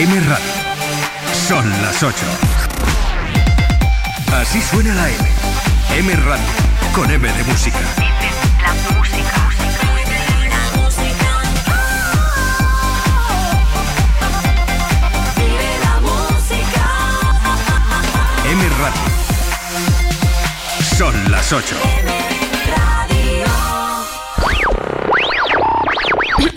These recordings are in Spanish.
M Radio. Son las 8. Así suena la M. M Radio. Con M de música. La música. M Radio. Son las 8.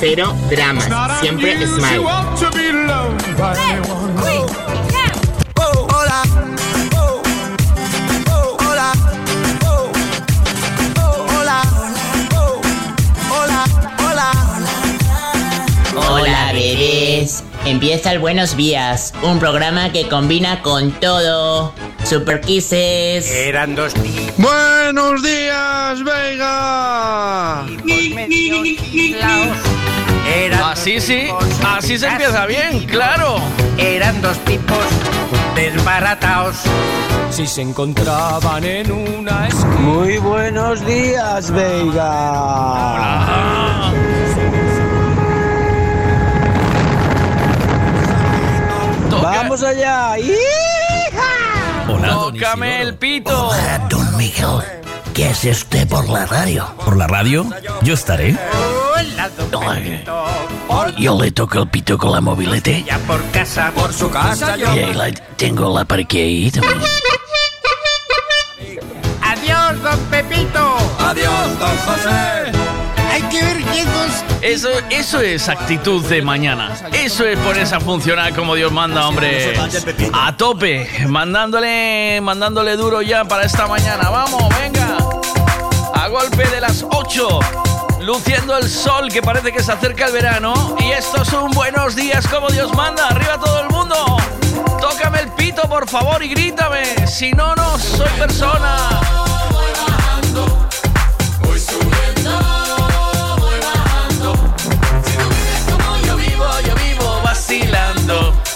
Pero drama, siempre smile. Empieza el Buenos Días, un programa que combina con todo. Super Kisses. Eran dos tipos Buenos días, Vega. Así sí, así se empieza bien, claro. Eran dos tipos desbarataos. Si se encontraban en una esquina. Muy buenos días, Vega. Vamos allá. Hola, Tócame el pito. Don Miguel, ¿qué hace usted por la radio? ¿Por la radio? Yo estaré. Hola, don Pepito. Yo le toco el pito con la mobilete Ya por casa, por su casa. y ahí la tengo la parque ahí también. Adiós, don Pepito. Adiós, don José. Hay que ver llegos. Eso, eso es actitud de mañana. Eso es ponerse a funcionar como Dios manda, hombre. A tope, mandándole, mandándole duro ya para esta mañana. Vamos, venga. A golpe de las 8. Luciendo el sol que parece que se acerca el verano. Y estos son buenos días como Dios manda. Arriba todo el mundo. Tócame el pito, por favor, y grítame. Si no, no soy persona. Yo vacilando.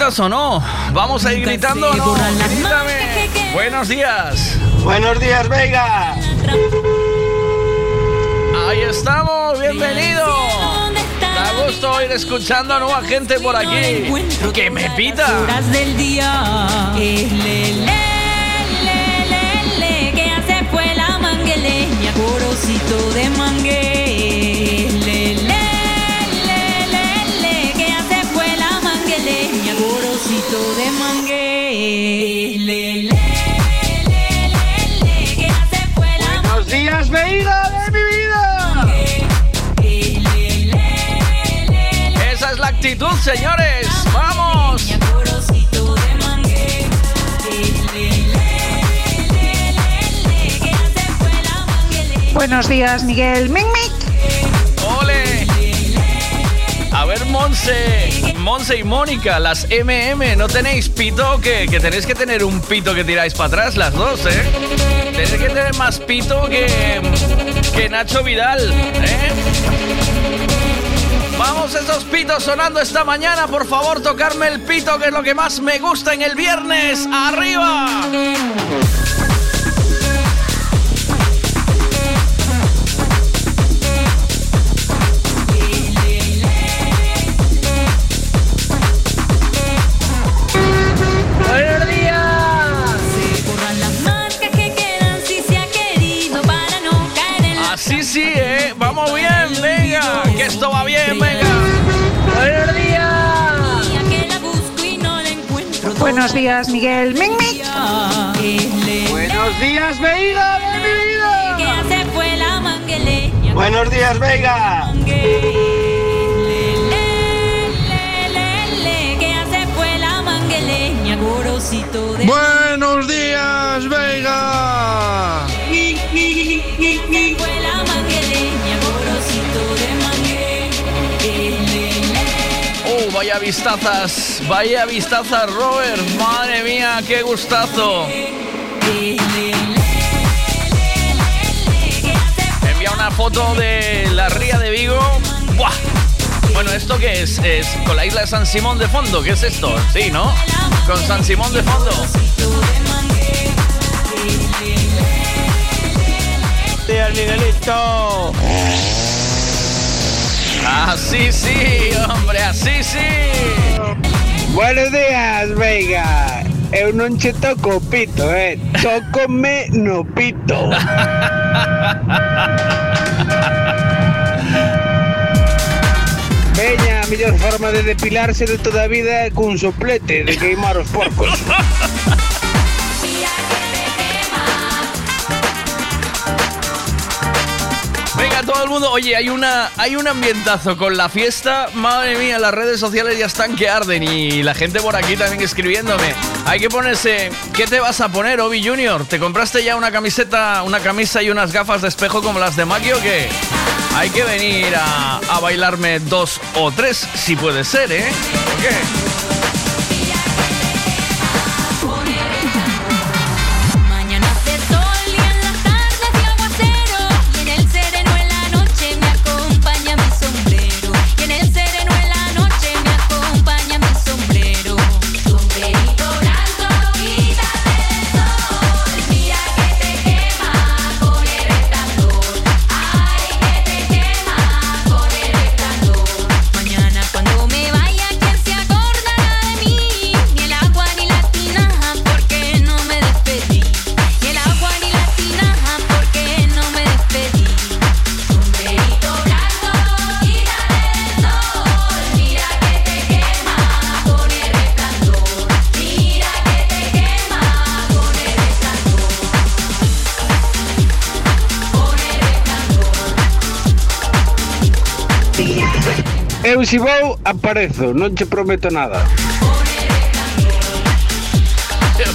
Gritas o no? ¿Vamos a ir gritando o no? Grítame. Buenos días. Buenos días, Vega. Ahí estamos, bienvenido. Da gusto ir escuchando a nueva gente por aquí. Que me pita. Del día. Corocito de mangue. Es le, le, le, le, le, que hace fue la Buenos días, Vega de mi vida. Esa es la actitud, señores. ¡Vamos! Buenos días, Miguel. Mic, mic. ¡Ole! A ver, Monse, Monse y Mónica, las MM, ¿no tenéis pito? Que, que tenéis que tener un pito que tiráis para atrás, las dos, ¿eh? Tenéis que tener más pito que, que Nacho Vidal, ¿eh? Vamos, esos pitos sonando esta mañana, por favor, tocarme el pito, que es lo que más me gusta en el viernes. ¡Arriba! Buenos días, Miguel. Mic, mic. Buenos días, la mangueleña. Buenos días, Vega. mangue. Le, le, vistazas, vaya vistazas, Robert. Madre mía, qué gustazo. Envía una foto de la ría de Vigo. Bueno, ¿esto qué es? ¿Es con la isla de San Simón de fondo? ¿Qué es esto? Sí, ¿no? Con San Simón de fondo. Miguelito. Así sí, hombre, así sí. Buenos días, Vega. Eu non che toco pito, eh. Tócome no pito. Veña, a mellor forma de depilarse de toda vida é cun soplete de queimar os porcos. Mundo. Oye, hay una hay un ambientazo con la fiesta. Madre mía, las redes sociales ya están que arden y la gente por aquí también escribiéndome. Hay que ponerse. ¿Qué te vas a poner, Obi Junior? ¿Te compraste ya una camiseta, una camisa y unas gafas de espejo como las de Maki o qué? Hay que venir a, a bailarme dos o tres, si puede ser, ¿eh? Si vou, aparezo, non che prometo nada.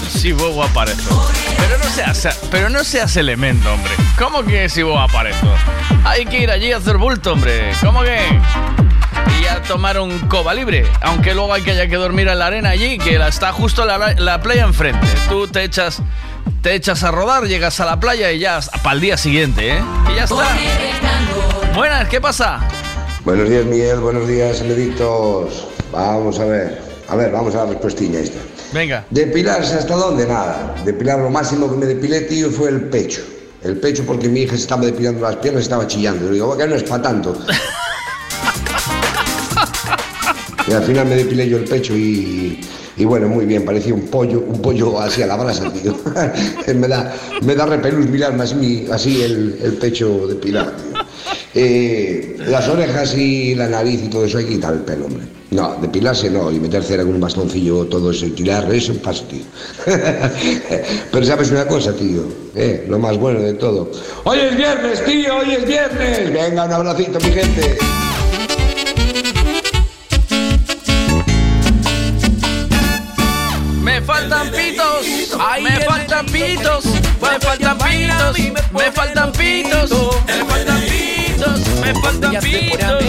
Si vos aparezo. Pero no seas, pero no seas elemento, hombre. ¿Cómo que si vos aparezo? Hay que ir allí a hacer bulto, hombre. ¿Cómo que? Y a tomar un coba libre. Aunque luego hay que haya que dormir en la arena allí, que la- está justo la, la playa enfrente. Tú te echas, te echas a rodar, llegas a la playa y ya para el día siguiente, ¿eh? Y ya está. Buenas, ¿qué pasa? Buenos días, Miguel. Buenos días, Benedictos. Vamos a ver. A ver, vamos a la respuestilla esta. Venga. ¿Depilarse hasta dónde? Nada. Depilar lo máximo que me depilé, tío, fue el pecho. El pecho porque mi hija se estaba depilando las piernas y estaba chillando. Le digo, que no es para tanto. Y al final me depilé yo el pecho y, y bueno, muy bien, parecía un pollo, un pollo así a la brasa, tío. me da, me da repelús mirarme así, así el, el pecho depilado, tío. Eh, las orejas y la nariz y todo eso hay que quitar el pelo, hombre. No, depilarse no, y meter cera con un bastoncillo, todo eso, y tirar, eso paso, tío. Pero sabes una cosa, tío, eh, lo más bueno de todo. Hoy es viernes, tío, hoy es viernes. Venga, un abracito, mi gente. Me faltan pitos, me faltan pitos, me faltan pitos, me faltan pitos, me faltan pitos, me faltan pitos.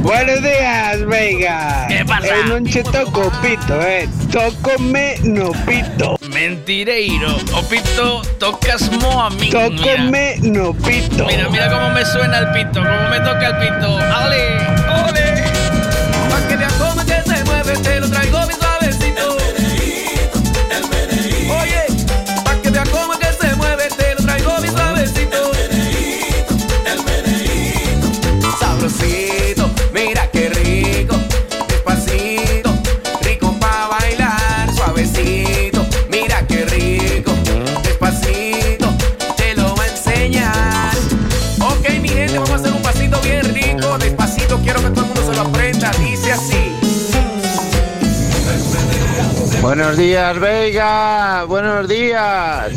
Buenos días, Vega. ¿Qué pasa? En un toco pito, eh. Tócome no pito. Mentireiro, o pito, tocas mo a mí. Mira, Tócome no pito. mira, mira cómo me suena el pito, cómo me toca el pito. ¡Ale! ¡Ole! Pa' que que se mueve, Buenos días, Vega. Buenos días.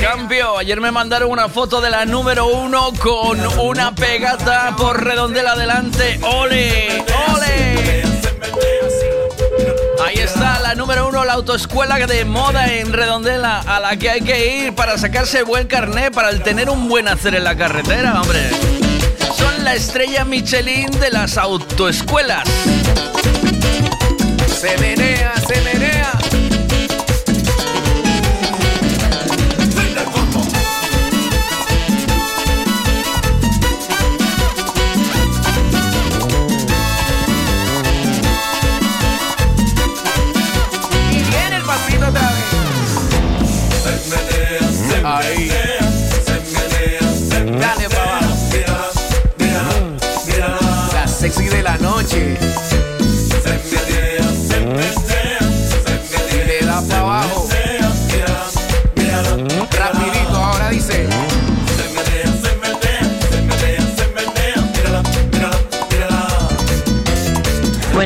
Cambio, ayer me mandaron una foto de la número uno con una pegata por redondela adelante. ¡Ole! ¡Ole! Ahí está la número uno, la autoescuela de moda en Redondela, a la que hay que ir para sacarse buen carné, para tener un buen hacer en la carretera, hombre. La estrella Michelin de las autoescuelas. Se.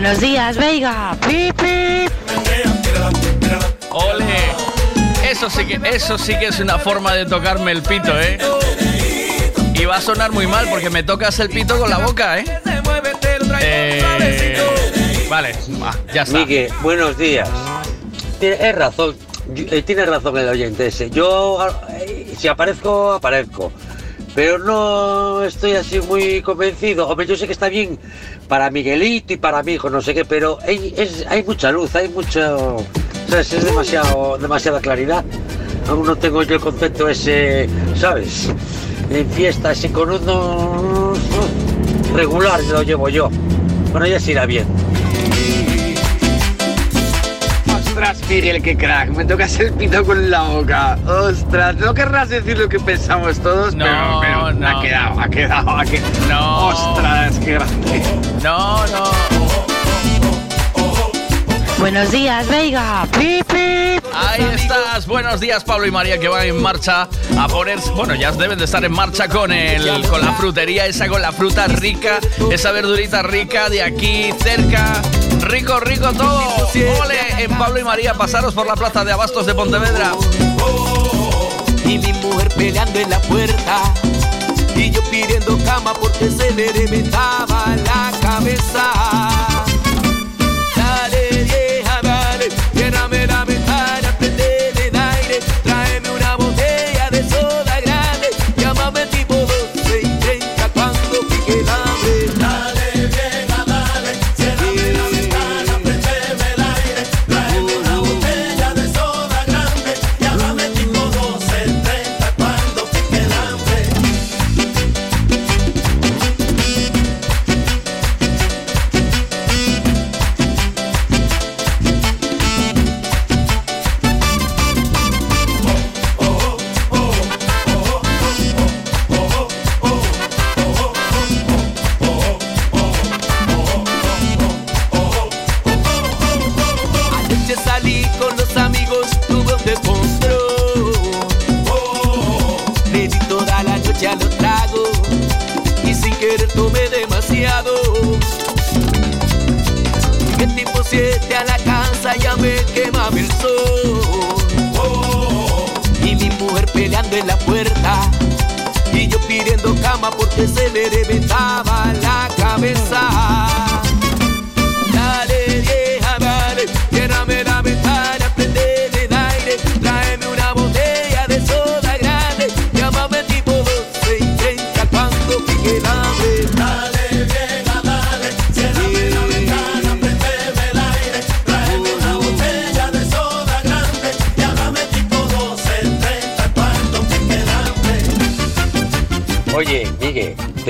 Buenos días, Veiga. Pip, pip. ¡Ole! Eso sí que, eso sí que es una forma de tocarme el pito, ¿eh? Y va a sonar muy mal porque me tocas el pito con la boca, ¿eh? Eh, vale, va, ya está. Miguel, buenos días. Tiene es razón, eh, tiene razón el oyente ese. Yo, eh, si aparezco, aparezco. Pero no estoy así muy convencido. Hombre, yo sé que está bien para Miguelito y para mi hijo, no sé qué, pero hay, mucha luz, hay mucho... ¿Sabes? Es demasiado, demasiada claridad. Aún no tengo yo el concepto ese, ¿sabes? En fiesta, ese con uno regular lo llevo yo. Bueno, ya se irá bien. Miguel, qué crack. Me tocas el pito con la boca. Ostras, no querrás decir lo que pensamos todos, No, pero, pero no. ha quedado, ha quedado, ha quedado. No. Ostras, qué grande. No, no. Buenos días, Veiga. Pip, pip. Ahí estás. Buenos días, Pablo y María, que van en marcha a poner. Bueno, ya deben de estar en marcha con el, con la frutería esa, con la fruta rica, esa verdurita rica de aquí cerca. Rico, rico todo. Ole, en Pablo y María, pasaros por la plaza de Abastos de Pontevedra. Y mi mujer peleando en la puerta. Y yo pidiendo cama porque se le reventaba la cabeza. Porque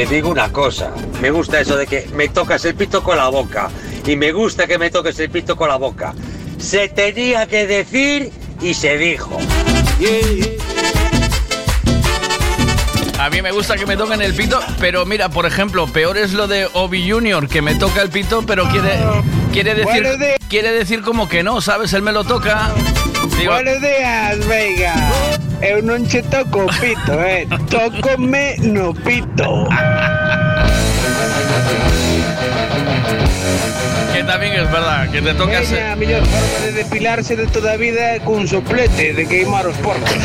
te digo una cosa. Me gusta eso de que me tocas el pito con la boca. Y me gusta que me toques el pito con la boca. Se tenía que decir y se dijo. A mí me gusta que me toquen el pito, pero mira, por ejemplo, peor es lo de Obi Junior, que me toca el pito, pero quiere, quiere decir quiere decir como que no, ¿sabes? Él me lo toca. Digo, Buenos días, Veiga. Eu non che toco o pito, eh. Tócome no pito. que también es verdad, que te tocas. Veña, a mellor forma de depilarse de toda vida é cun soplete de queimar os porcos.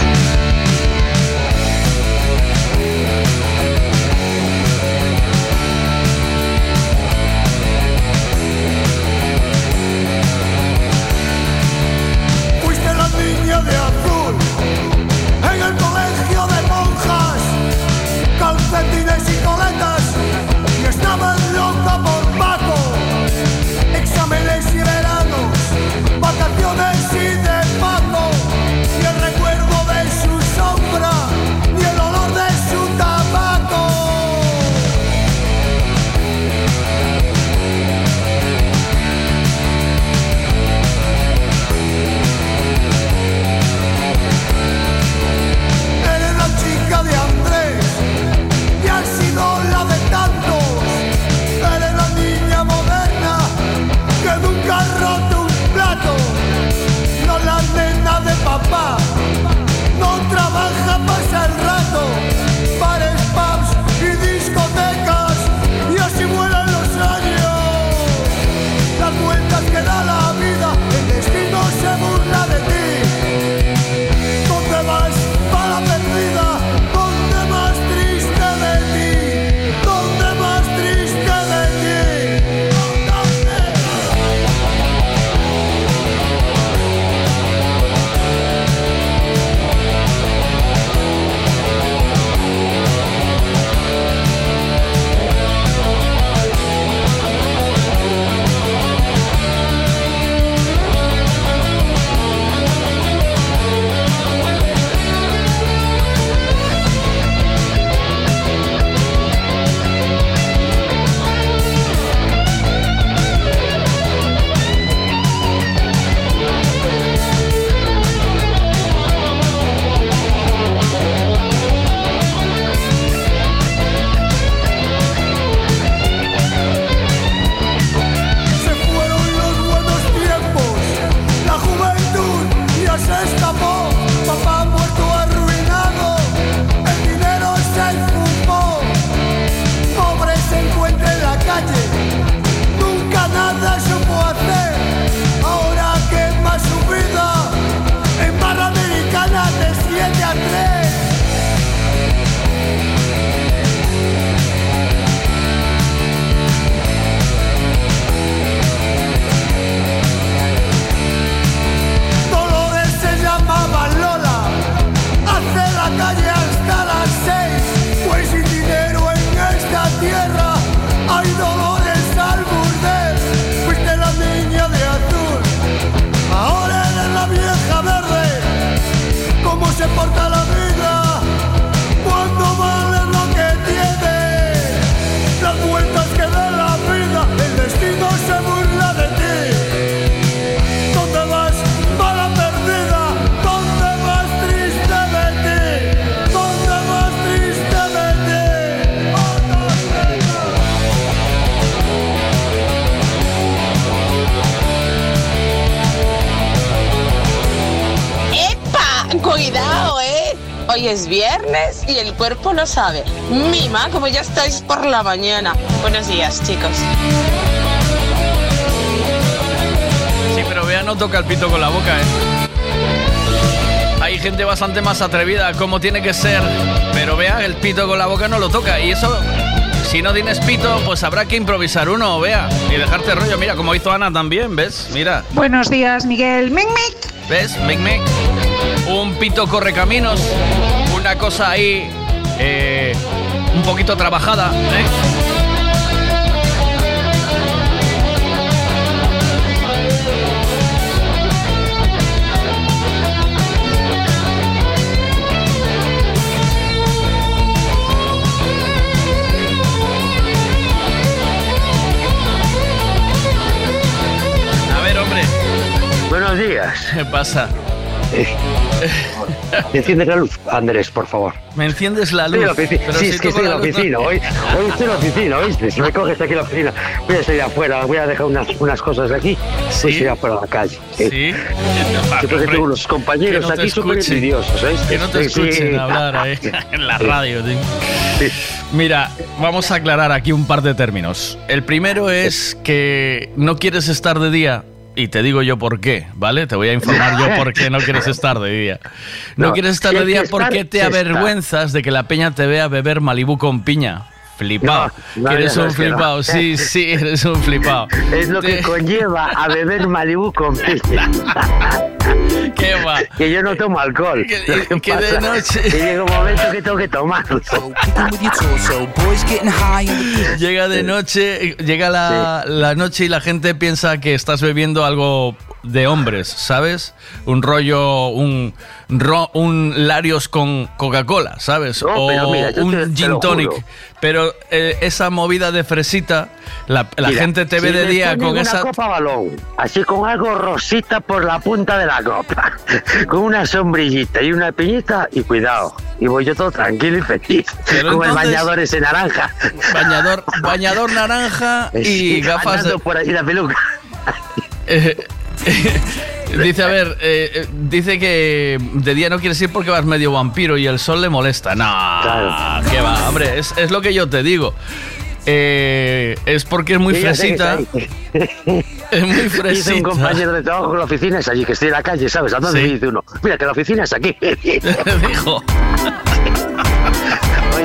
Es viernes y el cuerpo lo sabe. Mima, como ya estáis por la mañana. Buenos días, chicos. Sí, pero vea, no toca el pito con la boca, ¿eh? Hay gente bastante más atrevida, como tiene que ser, pero vea, el pito con la boca no lo toca. Y eso, si no tienes pito, pues habrá que improvisar uno, vea, y dejarte rollo. Mira, como hizo Ana también, ¿ves? Mira, Buenos días, Miguel. Mic, mic. ¿ves? Mic, mic. Un pito corre caminos, una cosa ahí, eh, un poquito trabajada, ¿eh? A ver, hombre. Buenos días. ¿Qué pasa? Enciende la luz, Andrés, por favor. Me enciendes la luz. pero Sí, si es que estoy en la no- oficina. Hoy, hoy estoy en la oficina, ¿oíste? Si me coges aquí en la oficina, voy a salir afuera, voy a dejar unas, unas cosas aquí, voy a salir afuera a la calle. Sí. Sí, porque tengo unos compañeros Que no te aquí súper envidiosos, ¿oíste? Que no te Sí, sí. escuchen hablar ahí en la radio. tío. Mira, vamos a aclarar aquí un par de términos. El primero es que no quieres estar de día. Y te digo yo por qué, ¿vale? Te voy a informar yo por qué no quieres estar de día. No, No, quieres estar de día porque te avergüenzas de que la peña te vea beber Malibú con piña. Flipado. No, no, Que eres un flipado. Sí, sí, eres un flipado. Es lo que conlleva a beber Malibú con. ¿Qué va? Que yo no tomo alcohol. Que de noche- Que llega un momento que tengo que tomarlo. Llega de noche, llega la, la noche y la gente piensa que estás bebiendo algo de hombres, ¿sabes? Un rollo, un, ro- un Larios con Coca-Cola, ¿sabes? No, o mira, un te- gin tonic. Pero eh, esa movida de fresita, la, la Mira, gente te ve si de día con una esa... copa balón, así con algo rosita por la punta de la copa, con una sombrillita y una piñita, y cuidado. Y voy yo todo tranquilo y feliz, Pero con el bañador ese naranja. Bañador, bañador naranja y Sí, gafas de... por ahí la peluca. Eh, dice, a ver, eh, eh, dice que de día no quieres ir porque vas medio vampiro y el sol le molesta. No, que va, hombre, es, es lo que yo te digo. Eh, es porque es muy Sí, fresita. Es muy Dice fresita. un compañero de trabajo que la oficina es allí, que estoy en la calle, ¿sabes? ¿A dónde Sí. dice uno? Mira, que la oficina es aquí. Dijo.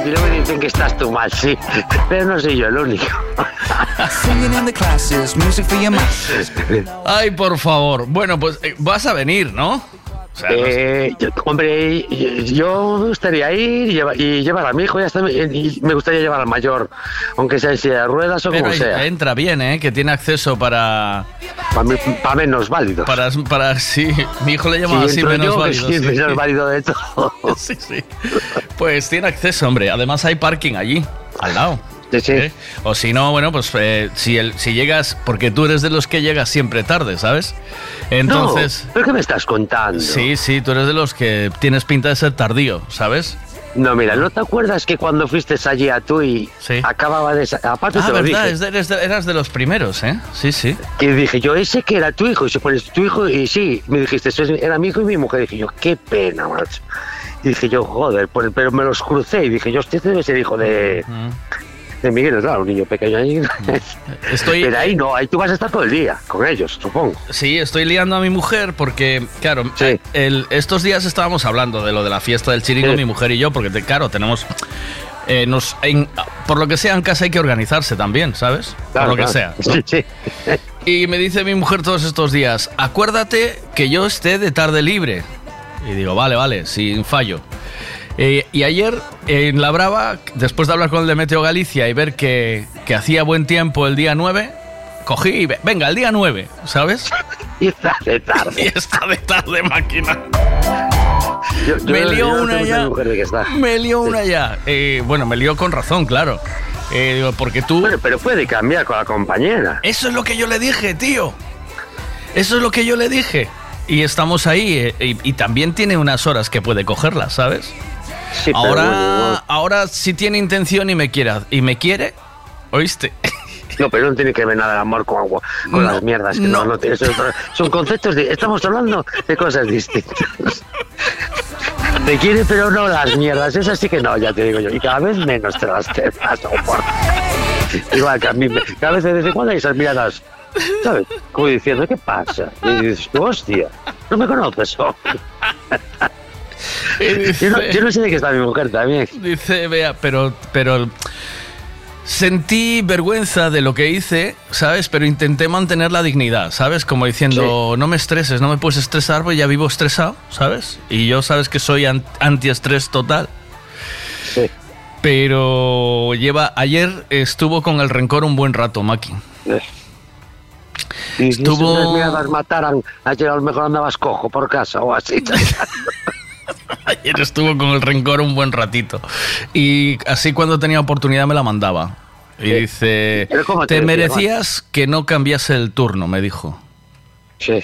Y luego dicen que estás tú mal, sí. Pero no soy yo el único. Ay, por favor. Bueno, pues eh, vas a venir, ¿no? O sea, no sé. Eh, yo- hombre, yo me gustaría ir y llevar, y llevar a mi hijo, ya está, y me gustaría llevar al mayor, aunque sea en silla de ruedas o Pero como sea. entra bien, ¿eh? Que tiene acceso para... Para menos válidos. Para, para, sí, mi hijo le llama así menos yo, válido. sí, sí, menos válido de todo. Sí, sí. Pues tiene acceso, hombre. Además hay parking allí, al lado. ¿Eh? O si no, bueno, pues eh, si, el, si llegas, porque tú eres de los que llegas siempre tarde, ¿sabes? Entonces... No, ¿Pero qué me estás contando? Sí, sí, tú eres de los que tienes pinta de ser tardío, ¿sabes? No, mira, ¿no te acuerdas que cuando fuiste allí a tú y acababa de... Aparte Ah, te lo verdad, dije. eres de- eras de los primeros, ¿eh? Sí, sí. Y dije yo, ese que era tu hijo, y se pone tu hijo, y sí, me dijiste, "Eso es- era mi hijo y mi mujer. dije yo, qué pena, macho. Y dije yo, joder, pero me los crucé y dije yo, este debe ser hijo de, de Miguel, claro, un niño pequeño ahí. Estoy... Pero ahí no, ahí tú vas a estar todo el día con ellos, supongo. Sí, estoy liando a mi mujer porque, claro, el- estos días estábamos hablando de lo de la fiesta del chiringo, Sí. mi mujer y yo, porque, te- claro, tenemos... eh, nos, en- por lo que sea, en casa hay que organizarse también, ¿sabes? Claro, por lo que sea. ¿no? Sí, sí. Y me dice mi mujer todos estos días, acuérdate que yo esté de tarde libre. Y digo, vale, vale, sin fallo. Eh, y ayer en La Brava, después de hablar con el de Meteo Galicia y ver que, que hacía buen tiempo el día 9, cogí y ve- venga, el día 9, ¿sabes? Y está de tarde. Y está de tarde, máquina. Yo- yo- me lió una ya. Me lió una ya. Eh, bueno, me lió con razón, claro. Eh, porque tú... Bueno, pero puede cambiar con la compañera. Eso es lo que yo le dije, tío. Eso es lo que yo le dije. Y estamos ahí. eh, y, y también tiene unas horas que puede cogerlas, ¿sabes? Sí, pero ahora, bueno, ahora si tiene intención y me quiera y me quiere, ¿oíste? No, pero no tiene que ver nada el amor con agua, con las mierdas. Que no, no, tiene- son, son conceptos de. Estamos hablando de cosas distintas. Te quiere, pero no las mierdas. Esas sí que no, ya te digo yo. Y cada vez menos te las te las soporto. Igual que a mí, cada vez de vez en cuando hay esas miradas, ¿sabes? Como diciendo, ¿qué pasa? Y dices, hostia, no me conoces. Oh". yo, no, yo no sé de qué está mi mujer también. Dice, vea, pero, pero sentí vergüenza de lo que hice, ¿sabes? Pero intenté mantener la dignidad, ¿sabes? Como diciendo, no me estreses, no me puedes estresar, porque ya vivo estresado, ¿sabes? Y yo sabes que soy an- antiestrés total. Pero lleva, ayer estuvo con el rencor un buen rato, Maki. Y Estuvo- si miradas mataran, ayer a lo mejor andabas cojo por casa o así. Ayer estuvo con el rencor un buen ratito. Y así cuando tenía oportunidad me la mandaba. Y dice, Pero ¿cómo te merecías que no cambiase el turno, me dijo. Sí.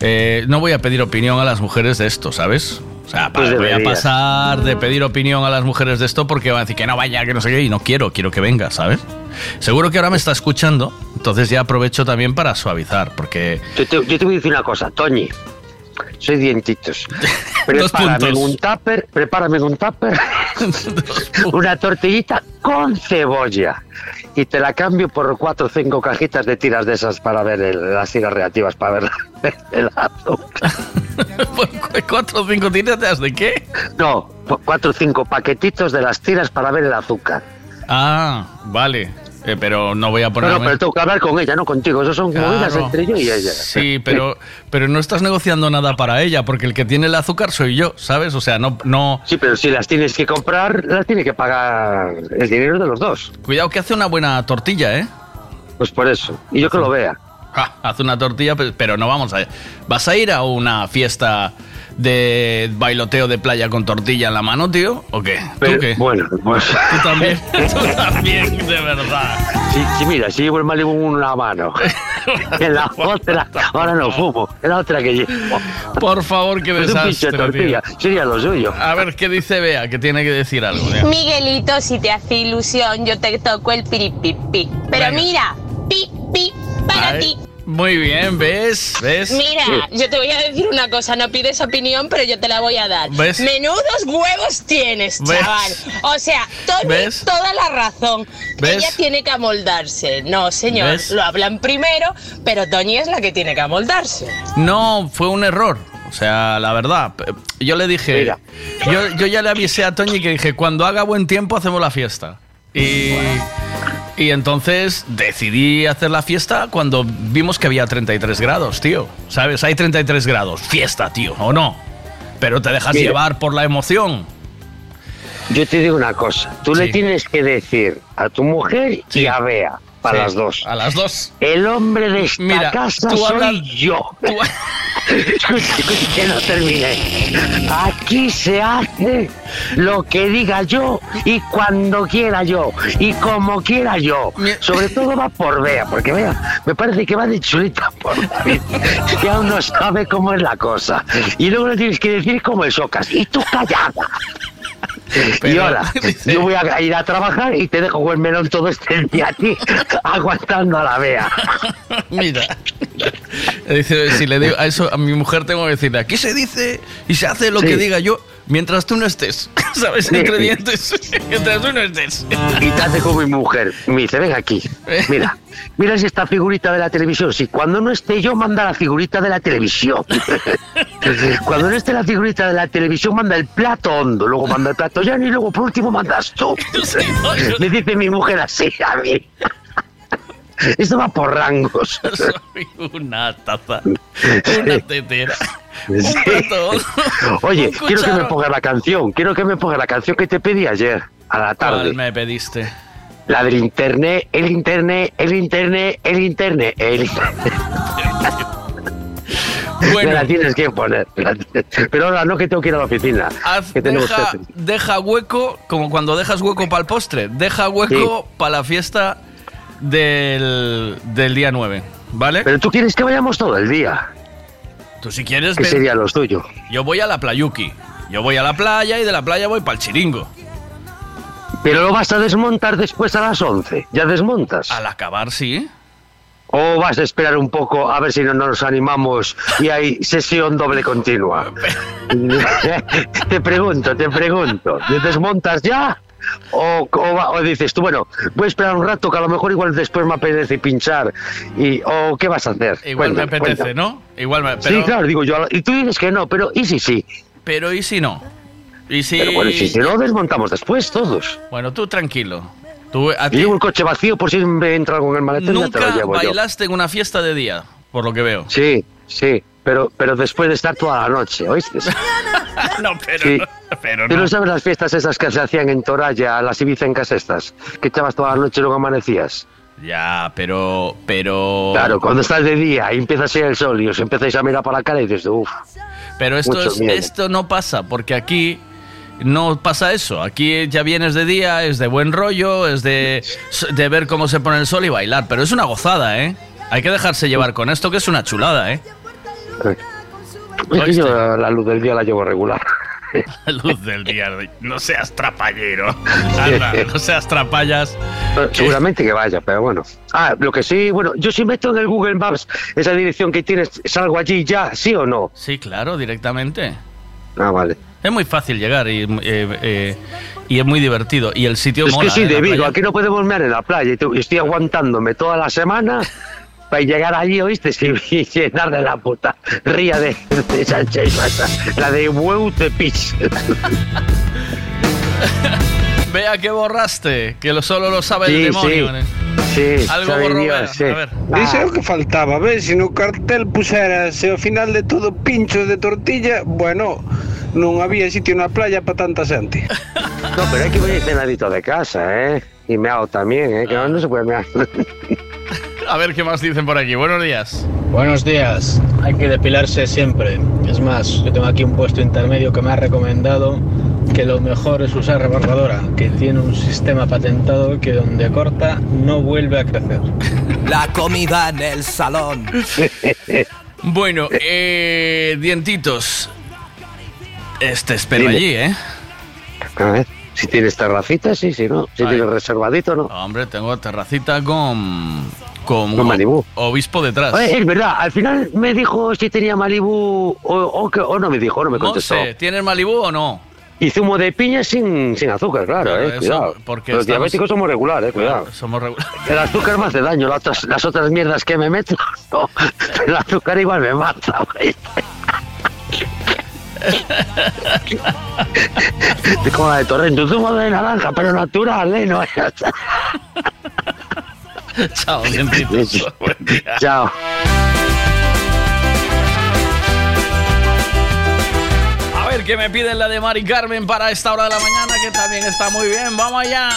Eh, no voy a pedir opinión a las mujeres de esto, ¿sabes? O sea, Pues voy a pasar de pedir opinión a las mujeres de esto porque van a decir que no vaya, que no sé qué, y no quiero, quiero que venga, ¿sabes? Seguro que ahora me está escuchando, entonces ya aprovecho también para suavizar, porque Yo te, yo te voy a decir una cosa, Toñi. Soy dientitos. Prepárame un tupper, prepárame un tupper una tortillita con cebolla. Y te la cambio por cuatro o cinco cajitas de tiras de esas para ver el- las tiras reactivas, para ver el azúcar. ¿Cuatro o cinco tiras de qué? No, cuatro o cinco paquetitos de las tiras para ver el azúcar. Ah, vale. Eh, pero no voy a No, ponerme... no, pero tengo que hablar con ella, no contigo. Eso son movidas Claro. entre yo y ella. Sí, pero, pero no estás negociando nada para ella, porque el que tiene el azúcar soy yo, ¿sabes? O sea, no, no. Sí, pero si las tienes que comprar, las tiene que pagar el dinero de los dos. Cuidado que hace una buena tortilla, ¿eh? Pues por eso. Y yo que lo vea. Ja, hace una tortilla, pe- pero no vamos a. ¿Vas a ir a una fiesta de bailoteo de playa con tortilla en la mano, tío? ¿O qué? ¿Tú Pero, qué? Bueno, pues. Tú también. Tú también, de verdad. Sí, sí, mira, si llevo el Malibu en una mano. En la otra, ahora no fumo. En la otra que llevo. Por favor, qué Pues un pinche desastre, tortilla. tío. Sería lo suyo. A ver qué dice Bea, que tiene que decir algo. Bea. Miguelito, si te hace ilusión, yo te toco el piripipi. Pero Venga. mira, pi, pi, para ti. Muy bien, ¿ves? ¿Ves? Mira, yo te voy a decir una cosa, no pides opinión, pero yo te la voy a dar. ¿Ves? Menudos huevos tienes, ¿Ves? chaval. O sea, Tony, ¿Ves? toda la razón. ¿Ves? Ella tiene que amoldarse. No, señor, ¿Ves? lo hablan primero, pero Tony es la que tiene que amoldarse. No, fue un error. O sea, la verdad. Yo le dije. Yo, yo ya le avisé a Toñi que dije: cuando haga buen tiempo hacemos la fiesta. Y. Y entonces decidí hacer la fiesta cuando vimos que había 33 grados, tío. ¿Sabes? Hay 33 grados. Fiesta, tío, ¿o no? Pero te dejas Mira. llevar por la emoción. Yo te digo una cosa. Tú le tienes que decir a tu mujer y a Bea, para Sí, las dos. A las dos. El hombre de esta Mira, casa tú soy hablas- yo. Escucha, que no termine. Aquí se hace lo que diga yo y cuando quiera yo y como quiera yo. Sobre todo va por Bea, porque Bea me parece que va de chulita por David, que aún no sabe cómo es la cosa. Y luego le tienes que decir como el socas. Y tú callada. Y ahora, dice- yo voy a ir a trabajar y te dejo con el melón todo este día a ti, aguantando a la Bea. Mira. Dice, si le digo a eso a mi mujer tengo que decirle, aquí se dice y se hace lo Sí. que diga yo mientras tú no estés. ¿Sabes? Entre dientes. mientras tú no estés. Y te hace como mi mujer. Me dice, ven aquí. Mira, mira si esta figurita de la televisión. Si cuando no esté yo, manda la figurita de la televisión. cuando no esté la figurita de la televisión, manda el plato hondo. Luego manda el plato llano y luego por último mandas tú. Me dice mi mujer así a mí. Esto va por rangos. Soy una taza. Una tetera. Un plato. Oye, un quiero que me ponga la canción. Quiero que me ponga la canción que te pedí ayer, a la tarde. ¿Cuál me pediste? La del internet, el internet, el internet, el internet, el internet. Bueno. Me la tienes que poner. Pero ahora no que tengo que ir a la oficina. Haz- que deja hueco, como cuando dejas hueco para el postre, deja hueco para la fiesta del, del día 9, ¿vale? Pero tú quieres que vayamos todo el día. Tú si quieres... ¿Qué ven. sería lo tuyo? Yo voy a la playuki. Yo voy a la playa y de la playa voy para el chiringo. Pero lo vas a desmontar después a las 11. ¿Ya desmontas? Al acabar, sí. ¿O vas a esperar un poco a ver si no nos animamos y hay sesión doble continua? te pregunto, te pregunto. ¿Te desmontas ya? O, o va- o dices tú, bueno, voy a esperar un rato que a lo mejor igual después me apetece pinchar. Y, ¿O qué vas a hacer? Igual me Cuéntame, apetece, cuéntame. ¿no? Igual me... Sí, Pero, claro, digo yo. Y tú dices que no, pero ¿y si sí? pero ¿y si no? ¿Y si... Pero bueno, y si no, desmontamos después todos. Bueno, tú tranquilo. Tú, a Y ti llevo el coche vacío por si me entra algo en el maletero, ya te lo nunca llevo yo. bailaste en una fiesta de día, por lo que veo. Sí, sí, pero, pero después de estar toda la noche, ¿oíste? no, pero, Sí. pero ¿Tú no. no sabes las fiestas esas que se hacían en Toralla, las ibicencas estas? Que echabas toda la noche y luego amanecías. Ya, pero... pero... Claro, cuando estás de día y empieza a ser el sol y os empezáis a mirar para la cara y dices, uff, Pero esto, es- esto no pasa, porque aquí no pasa eso. Aquí ya vienes de día, es de buen rollo, es de, de ver cómo se pone el sol y bailar. Pero es una gozada, ¿eh? Hay que dejarse llevar con esto, que es una chulada, ¿eh? Yo la luz del día la llevo regular. Luz del día. No seas trapallero. Anda, no seas trapallas. Eh, Seguramente que vaya, pero bueno. Ah, lo que sí, bueno, yo si meto en el Google Maps esa dirección que tienes, ¿salgo allí ya, sí o no? Sí, claro, directamente. Ah, vale. Es muy fácil llegar y, eh, eh, y es muy divertido. Y el sitio Es mola, que sí, ¿eh? de La Vigo, aquí no podemos mear en la playa y estoy aguantándome toda la semana para llegar allí, ¿oíste? Y llenar de la puta ría de, de Sánchez la de Hueu de Pich. Vea que borraste, que lo, solo lo sabe el Sí, demonio. sí. ¿eh? Sí, Algo sabe borró, Dios, sí. a ver. Dice o que faltaba, ves, se no cartel puserase ao final de todo pinchos de tortilla, bueno, non había sitio na playa para tanta xente. No, pero hay que venir cenadito de casa, ¿eh? Y meao también, ¿eh? Que no se puede mear. A ver qué más dicen por aquí. Buenos días. Buenos días. Hay que depilarse siempre. Es más, yo tengo aquí un puesto intermedio que me ha recomendado que lo mejor es usar rebarbadora, que tiene un sistema patentado que donde corta no vuelve a crecer. La comida en el salón. Bueno, eh, dientitos. Este espero Dime. allí, ¿eh? A ver, si tienes terracita, sí, si no. Si Ay. tienes reservadito, no. Hombre, tengo terracita con. Con, Con Malibú. obispo detrás. Oye, es verdad, al final me dijo si tenía Malibu o, o, o no me dijo, no me no contestó. sé, ¿tienes Malibú o no? Y zumo de piña sin, sin azúcar, claro, Claro, eh, eso, cuidado. porque Los estamos- diabéticos somos regulares, eh, cuidado. Somos regulares. El azúcar me hace daño, las otras, las otras mierdas que me meto, no, el azúcar igual me mata, güey. Es como la de Torrento, zumo de naranja, pero natural, ¿eh? No, Chao. Buen día. Chao. A ver qué me piden la de Mari Carmen para esta hora de la mañana, que también está muy bien. Vamos allá.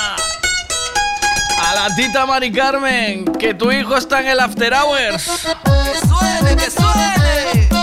A la tita Mari Carmen, que tu hijo está en el After Hours. Que suene, que suene.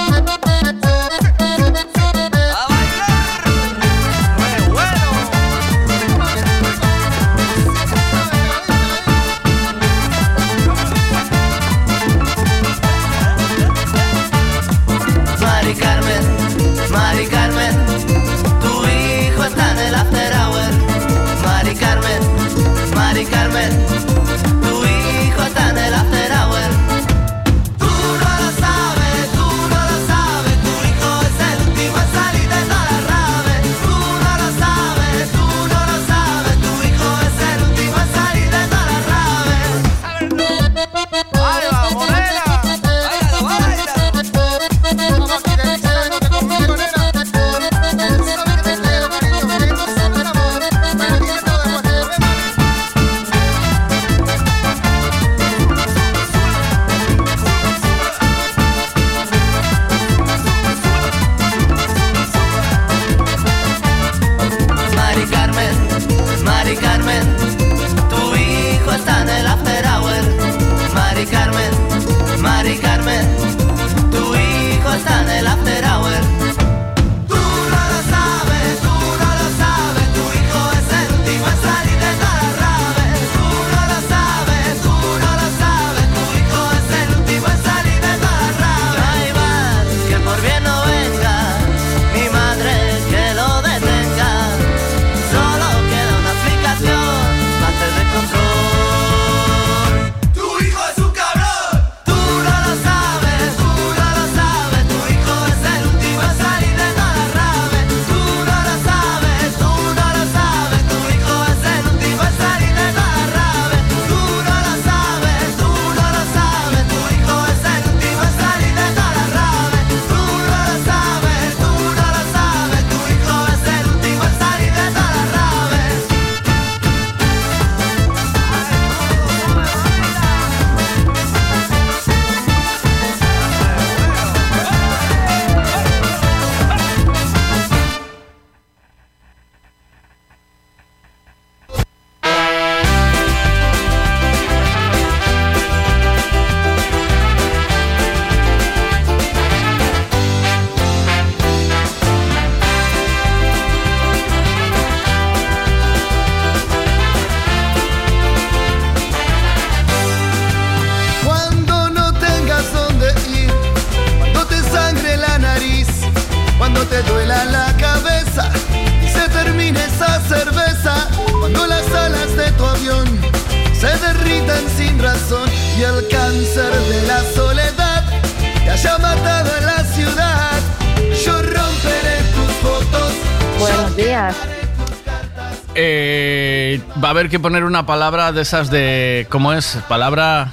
Que poner una palabra de esas de. ¿Cómo es? Palabra.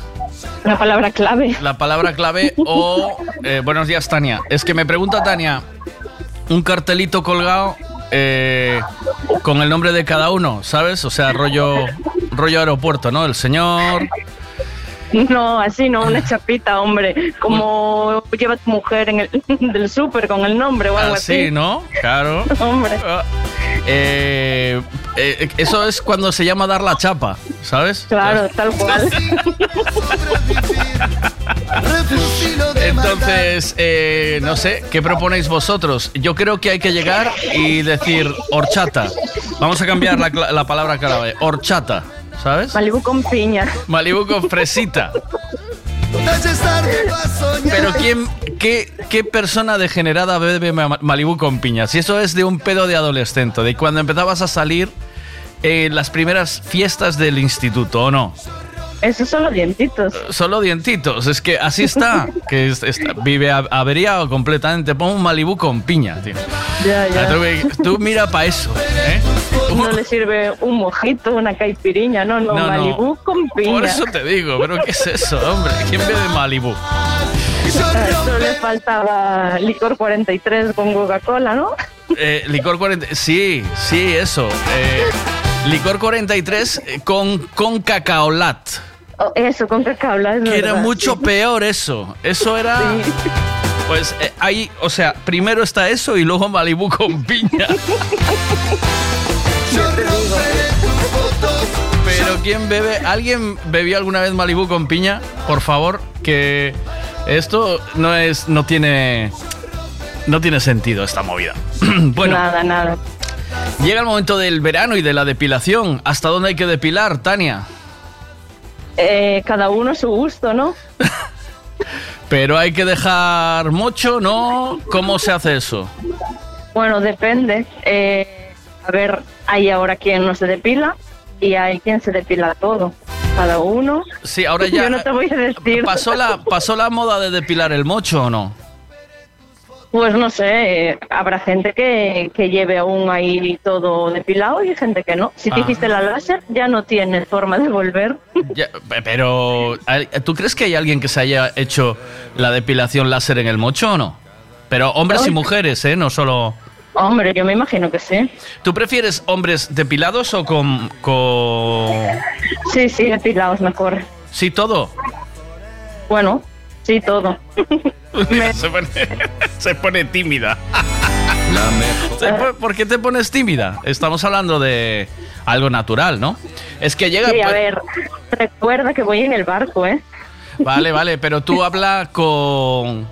Una palabra clave. La palabra clave o. eh, buenos días, Tania. Es que me pregunta Tania. Un cartelito colgado eh, con el nombre de cada uno, ¿sabes? O sea, rollo. Rollo aeropuerto, ¿no? El señor. No, así no, una chapita, hombre. Como lleva tu mujer en el del súper con el nombre o algo así. Así, ¿no? Claro. Hombre. Eh, eh, eso es cuando se llama dar la chapa, ¿sabes? Claro, tal cual. Entonces, eh, no sé, ¿qué proponéis vosotros? Yo creo que hay que llegar y decir horchata. Vamos a cambiar la, la palabra clave. Horchata, ¿sabes? Malibu con piña. Malibu con fresita. Pero ¿quién, qué, qué persona degenerada bebe ma- Malibu con piña? Si eso es de un pedo de adolescente, de cuando empezabas a salir en las primeras fiestas del instituto, ¿o no? Esos son los dientitos. Solo dientitos, es que así está, que es- está- vive averiado completamente. Pon un Malibu con piña, tío. Ya, ya. Tú, tú mira para eso, ¿eh? No le sirve un mojito, una caipiriña, no, no, No, no. Malibu con piña. Por eso te digo, pero ¿qué es eso, hombre? ¿Quién bebe Malibu? Solo le faltaba licor 43 con Coca-Cola, ¿no? Eh, licor 40, sí, sí, eso. eh, licor 43 eh, con, con cacaolat. Oh, eso, con es Que era verdad, mucho sí. peor eso. Eso era... Pues eh, ahí, o sea, primero está eso y luego Malibu con piña. Pero ¿quién bebe? ¿Alguien bebió alguna vez Malibu con piña? Por favor, que esto no es, no tiene, no tiene sentido esta movida. bueno, Nada, nada. Llega el momento del verano y de la depilación. ¿Hasta dónde hay que depilar, Tania? Eh, cada uno a su gusto, ¿no? Pero hay que dejar mucho, ¿no? ¿Cómo se hace eso? Bueno, depende. Eh, a ver, hay ahora quien no se depila y hay quien se depila todo. Cada uno. Sí, ahora ya Yo no te voy a decir. pasó la pasó la moda de depilar el mocho o no? Pues no sé, habrá gente que, que lleve aún ahí todo depilado y gente que no. Si te Ah. hiciste la láser, ya no tienes forma de volver. Ya, pero ¿tú crees que hay alguien que se haya hecho la depilación láser en el mocho o no? Pero hombres y mujeres, ¿eh? No solo. Hombre, yo me imagino que sí. ¿Tú prefieres hombres depilados o con con Sí, sí, depilados mejor. sí todo? Bueno, sí, todo. se, pone, se pone tímida. ¿Por qué te pones tímida? Estamos hablando de algo natural, ¿no? Es que llega. Sí, a pues- ver, recuerda que voy en el barco, ¿eh? Vale, vale, pero tú habla con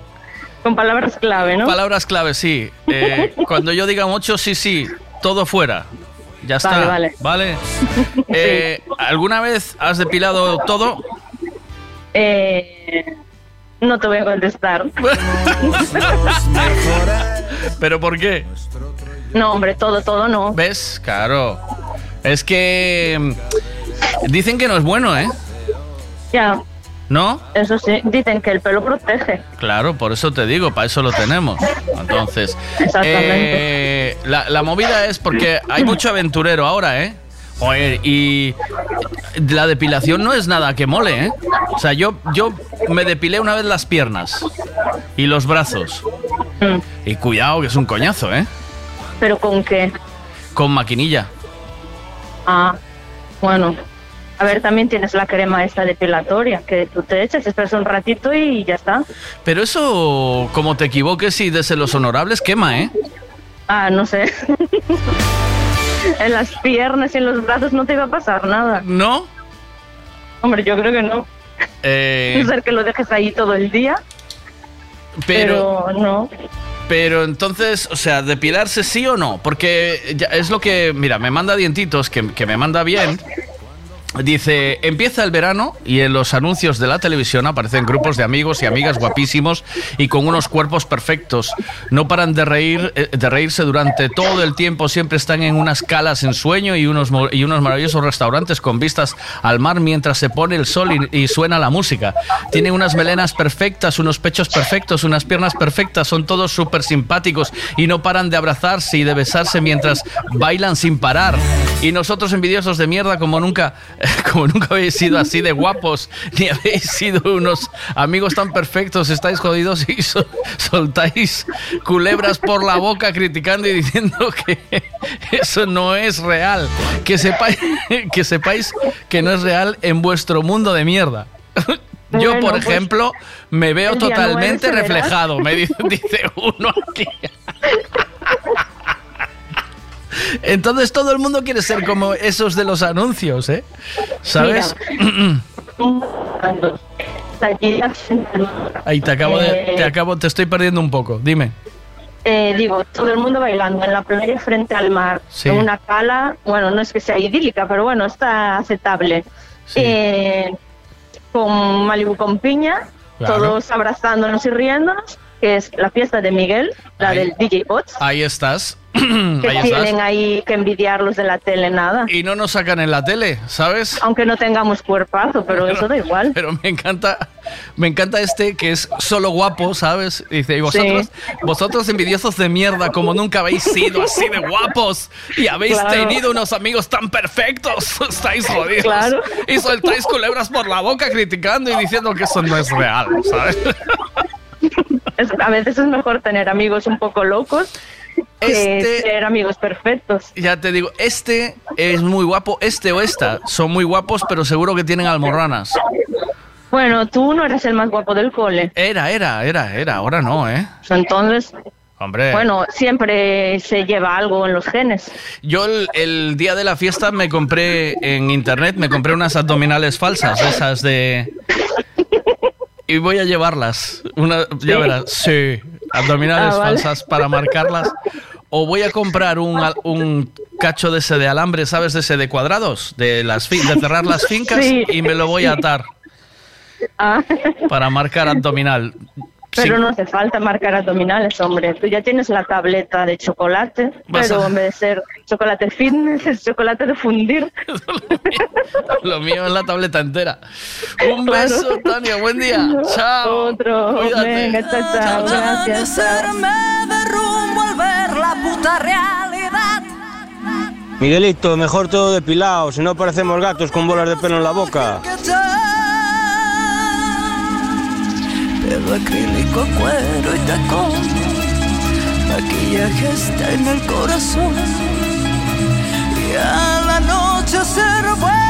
Con palabras clave, ¿no? palabras clave, sí. Eh, cuando yo diga mucho, sí, sí, todo fuera. Ya está. Vale, vale. ¿Vale? Eh, ¿Alguna vez has depilado todo? Eh, no te voy a contestar. ¿Pero por qué? No, hombre, todo, todo no. ¿Ves? Claro. Es que mm, dicen que no es bueno, ¿eh? Ya, ¿No? eso sí, dicen que el pelo protege. Claro, por eso te digo, para eso lo tenemos. Entonces, Exactamente. eh, la, la movida es porque hay mucho aventurero ahora, ¿eh? Joder, y la depilación no es nada que mole, ¿eh? O sea, yo, yo me depilé una vez las piernas y los brazos. Mm. Y cuidado, que es un coñazo, ¿eh? ¿Pero con qué? Con maquinilla. Ah, bueno. A ver, también tienes la crema esta depilatoria, que tú te echas, esperas un ratito y ya está. Pero eso, como te equivoques y des en los honorables, quema, ¿eh? Ah, no sé. en las piernas y en los brazos no te iba a pasar nada. ¿No? Hombre, yo creo que no. Eh, ser que lo dejes ahí todo el día, pero, pero no. pero entonces, o sea, depilarse sí o no, porque ya es lo que, mira, me manda dientitos, que, que me manda bien. Dice, empieza el verano y en los anuncios de la televisión aparecen grupos de amigos y amigas guapísimos y con unos cuerpos perfectos. No paran de reír, eh, de reírse durante todo el tiempo, siempre están en unas calas en sueño y unos, y unos maravillosos restaurantes con vistas al mar mientras se pone el sol y, y suena la música. Tienen unas melenas perfectas, unos pechos perfectos, unas piernas perfectas, son todos súper simpáticos y no paran de abrazarse y de besarse mientras bailan sin parar. Y nosotros envidiosos de mierda como nunca, como nunca habéis sido así de guapos, ni habéis sido unos amigos tan perfectos, estáis jodidos y sol- soltáis culebras por la boca criticando y diciendo que eso no es real. Que sepáis, que sepáis que no es real en vuestro mundo de mierda. Yo, por pues, ejemplo, me veo totalmente reflejado, me dice, dice uno aquí. Entonces todo el mundo quiere ser como esos de los anuncios, ¿eh? ¿Sabes? Ahí te acabo de, te acabo, te estoy perdiendo un poco. Dime. Eh, digo, todo el mundo bailando en la playa frente al mar, Sí. en una cala, bueno, no es que sea idílica, pero bueno, está aceptable. Eh, con Malibu con piña, Claro. todos abrazándonos y riéndonos, que es la fiesta de Miguel, la Ahí. del DJ Bots, Ahí estás. Que Ahí tienen estás. ahí que envidiar los de la tele, nada. Y no nos sacan en la tele, ¿sabes? Aunque no tengamos cuerpazo, pero eso da igual. Pero me encanta, me encanta este que es solo guapo, ¿sabes? Dice, y vosotros, vosotros envidiosos de mierda, como nunca habéis sido así de guapos y habéis Claro. tenido unos amigos tan perfectos, estáis jodidos. Claro. Y soltáis culebras por la boca criticando y diciendo que eso no es real, ¿sabes? Es- a veces es mejor tener amigos un poco locos Este- tener amigos perfectos. Ya te digo, este es muy guapo, este o esta son muy guapos, pero seguro que tienen almorranas. Bueno, tú no eres el más guapo del cole. Era, era, era, era, ahora no, ¿eh? Entonces, Hombre. bueno, siempre se lleva algo en los genes. Yo el, el día de la fiesta me compré en internet, me compré unas abdominales falsas, esas de... Y voy a llevarlas. Una, ya verás. Sí, abdominales Ah, vale. falsas para marcarlas. O voy a comprar un, un cacho de ese de alambre, ¿sabes? De ese de cuadrados, de, las fin- de cerrar las fincas Sí. y me lo voy a atar Ah, para marcar abdominal. Pero Sí. no hace falta marcar abdominales, hombre. Tú ya tienes la tableta de chocolate, Vas pero a- en vez de ser chocolate fitness, es chocolate de fundir. Lo mío es la tableta entera. Un beso, Tania. Buen día. Chao. Otro. Cuídate. Venga, chao, chao. Gracias. de rumbo al ver la puta realidad. Miguelito, mejor todo depilado, si no parecemos gatos con bolas de pelo en la boca. Pelo acrílico, cuero y tacón. Maquillaje está en el corazón. Y a la noche se vuelve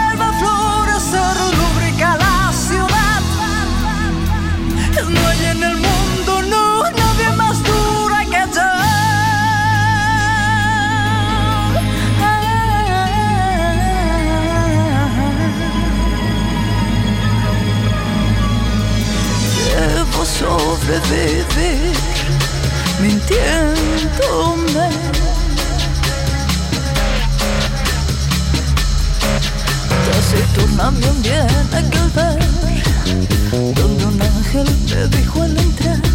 sobrevivir mintiéndome. Taciturna me bien aquel ver donde un ángel me dijo al entrar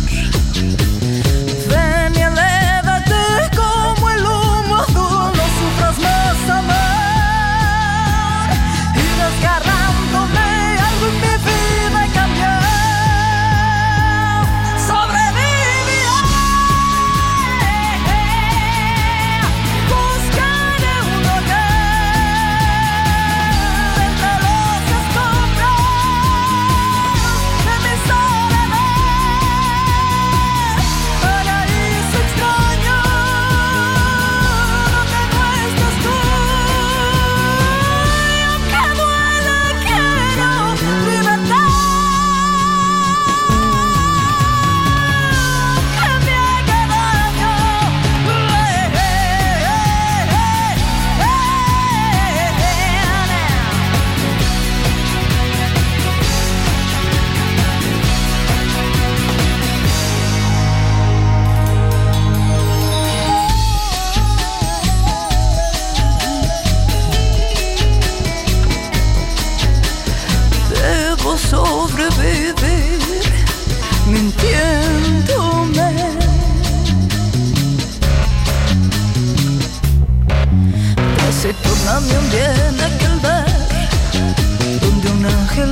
camión viene aquel ver donde un ángel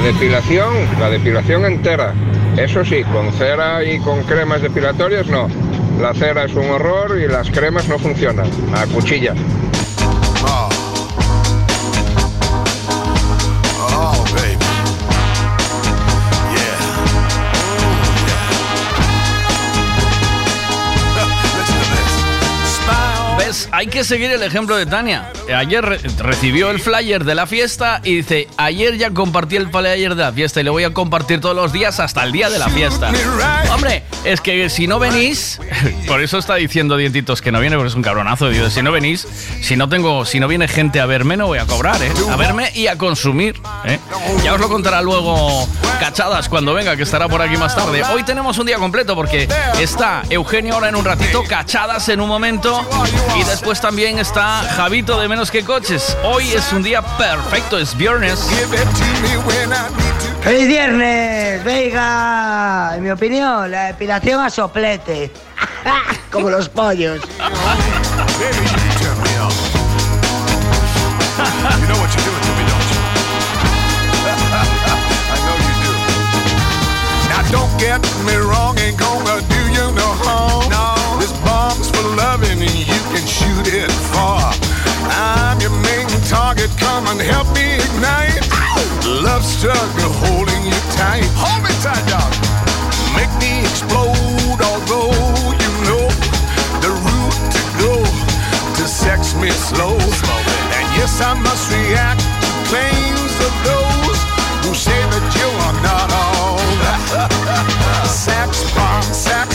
La depilación, la depilación entera. Eso sí, con cera y con cremas depilatorias no. La cera es un horror y las cremas no funcionan. A cuchilla. Oh, baby. Yeah. Yeah. Smile. ¿Ves? Hay que seguir el ejemplo de Tania. Ayer re- recibió el flyer de la fiesta y dice, ayer ya compartí el flyer de la fiesta y lo voy a compartir todos los días hasta el día de la fiesta. Hombre, es que si no venís, por eso está diciendo Dientitos que no viene porque es un cabronazo. Digo, si no venís, si no tengo, si no viene gente a verme, no voy a cobrar, ¿eh? A verme y a consumir, ¿eh? Ya os lo contará luego Cachadas cuando venga, que estará por aquí más tarde. Hoy tenemos un día completo porque está Eugenio ahora en un ratito, Cachadas en un momento y después también está Javito de Menos que Coches. Hoy es un día perfecto, es viernes. ¡Feliz viernes! Veiga, en mi opinión, la depilación a soplete. Como los pollos. You turn me target, come and help me ignite. Love struggle holding you tight. Hold me tight, dog. Make me explode, although you know the route to go to sex me slow. And yes, I must react to claims of those who say that you are not all that. sex bomb, sex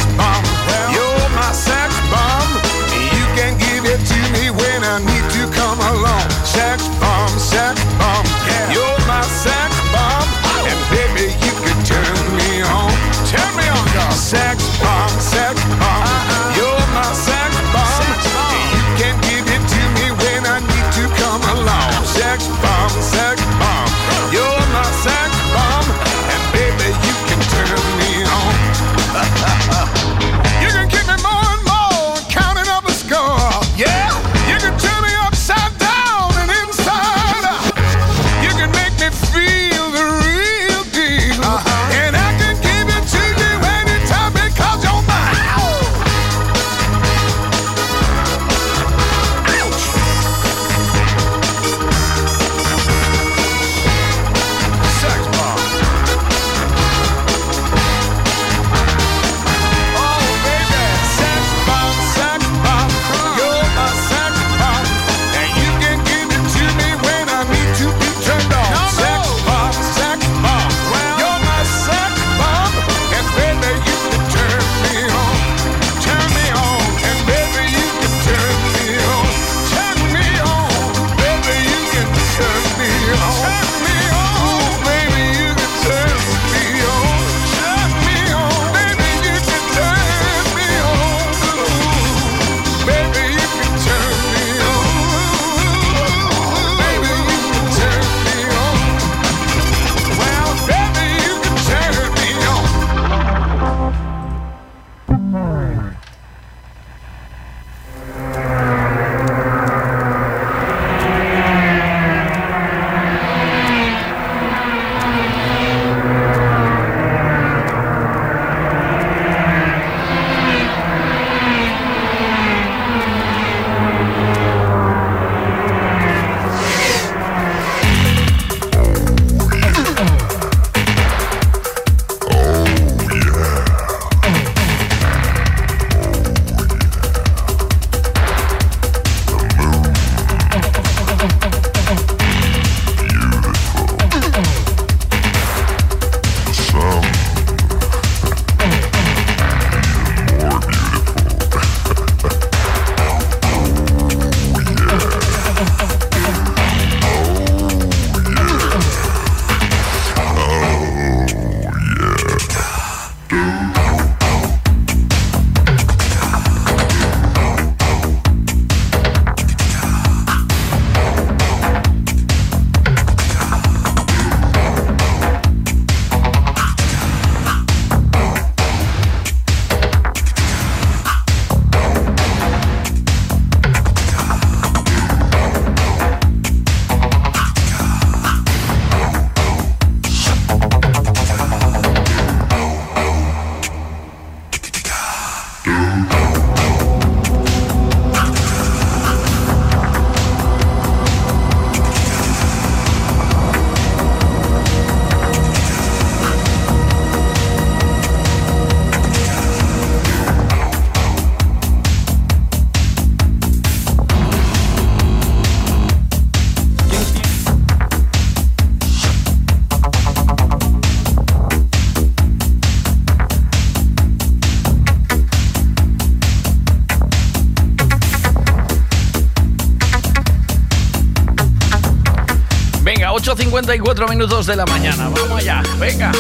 8.54 minutos de la mañana. Vamos allá, venga.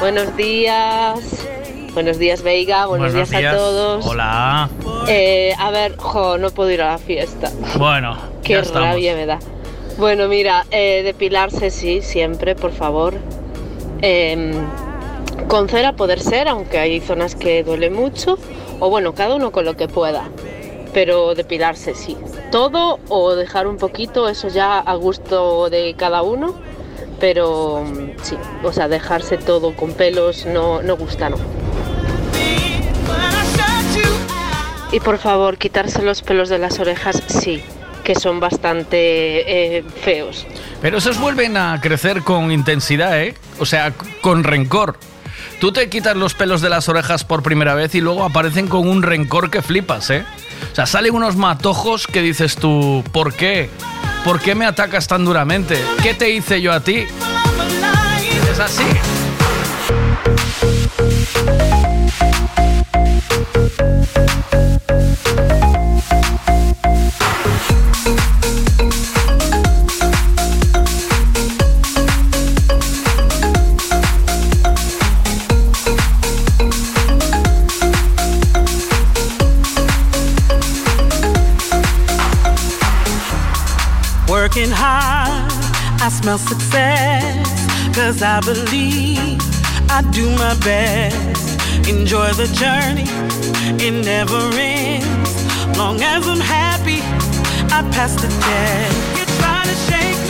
Buenos días. Buenos días, Veiga. Buenos, días, a todos. Hola. Eh, a ver, jo, no puedo ir a la fiesta. Bueno, Qué ya estamos. rabia me da. Bueno, mira, eh, depilarse sí, siempre, por favor. Em, con cera poder ser, aunque hay zonas que duele mucho. O bueno, cada uno con lo que pueda. Pero depilarse sí. Todo o dejar un poquito, eso ya a gusto de cada uno. Pero mm, sí, o sea, dejarse todo con pelos no, no gusta, no. Y por favor, quitarse los pelos de las orejas, sí, que son bastante eh, feos. Pero esos vuelven a crecer con intensidad, ¿eh? O sea, con rencor. Tú te quitas los pelos de las orejas por primera vez y luego aparecen con un rencor que flipas, ¿eh? O sea, salen unos matojos que dices tú, ¿por qué? ¿Por qué me atacas tan duramente? ¿Qué te hice yo a ti? Es así. Smell success. Cause I believe I do my best. Enjoy the journey, it never ends. Long as I'm happy, I pass the test. You try to shake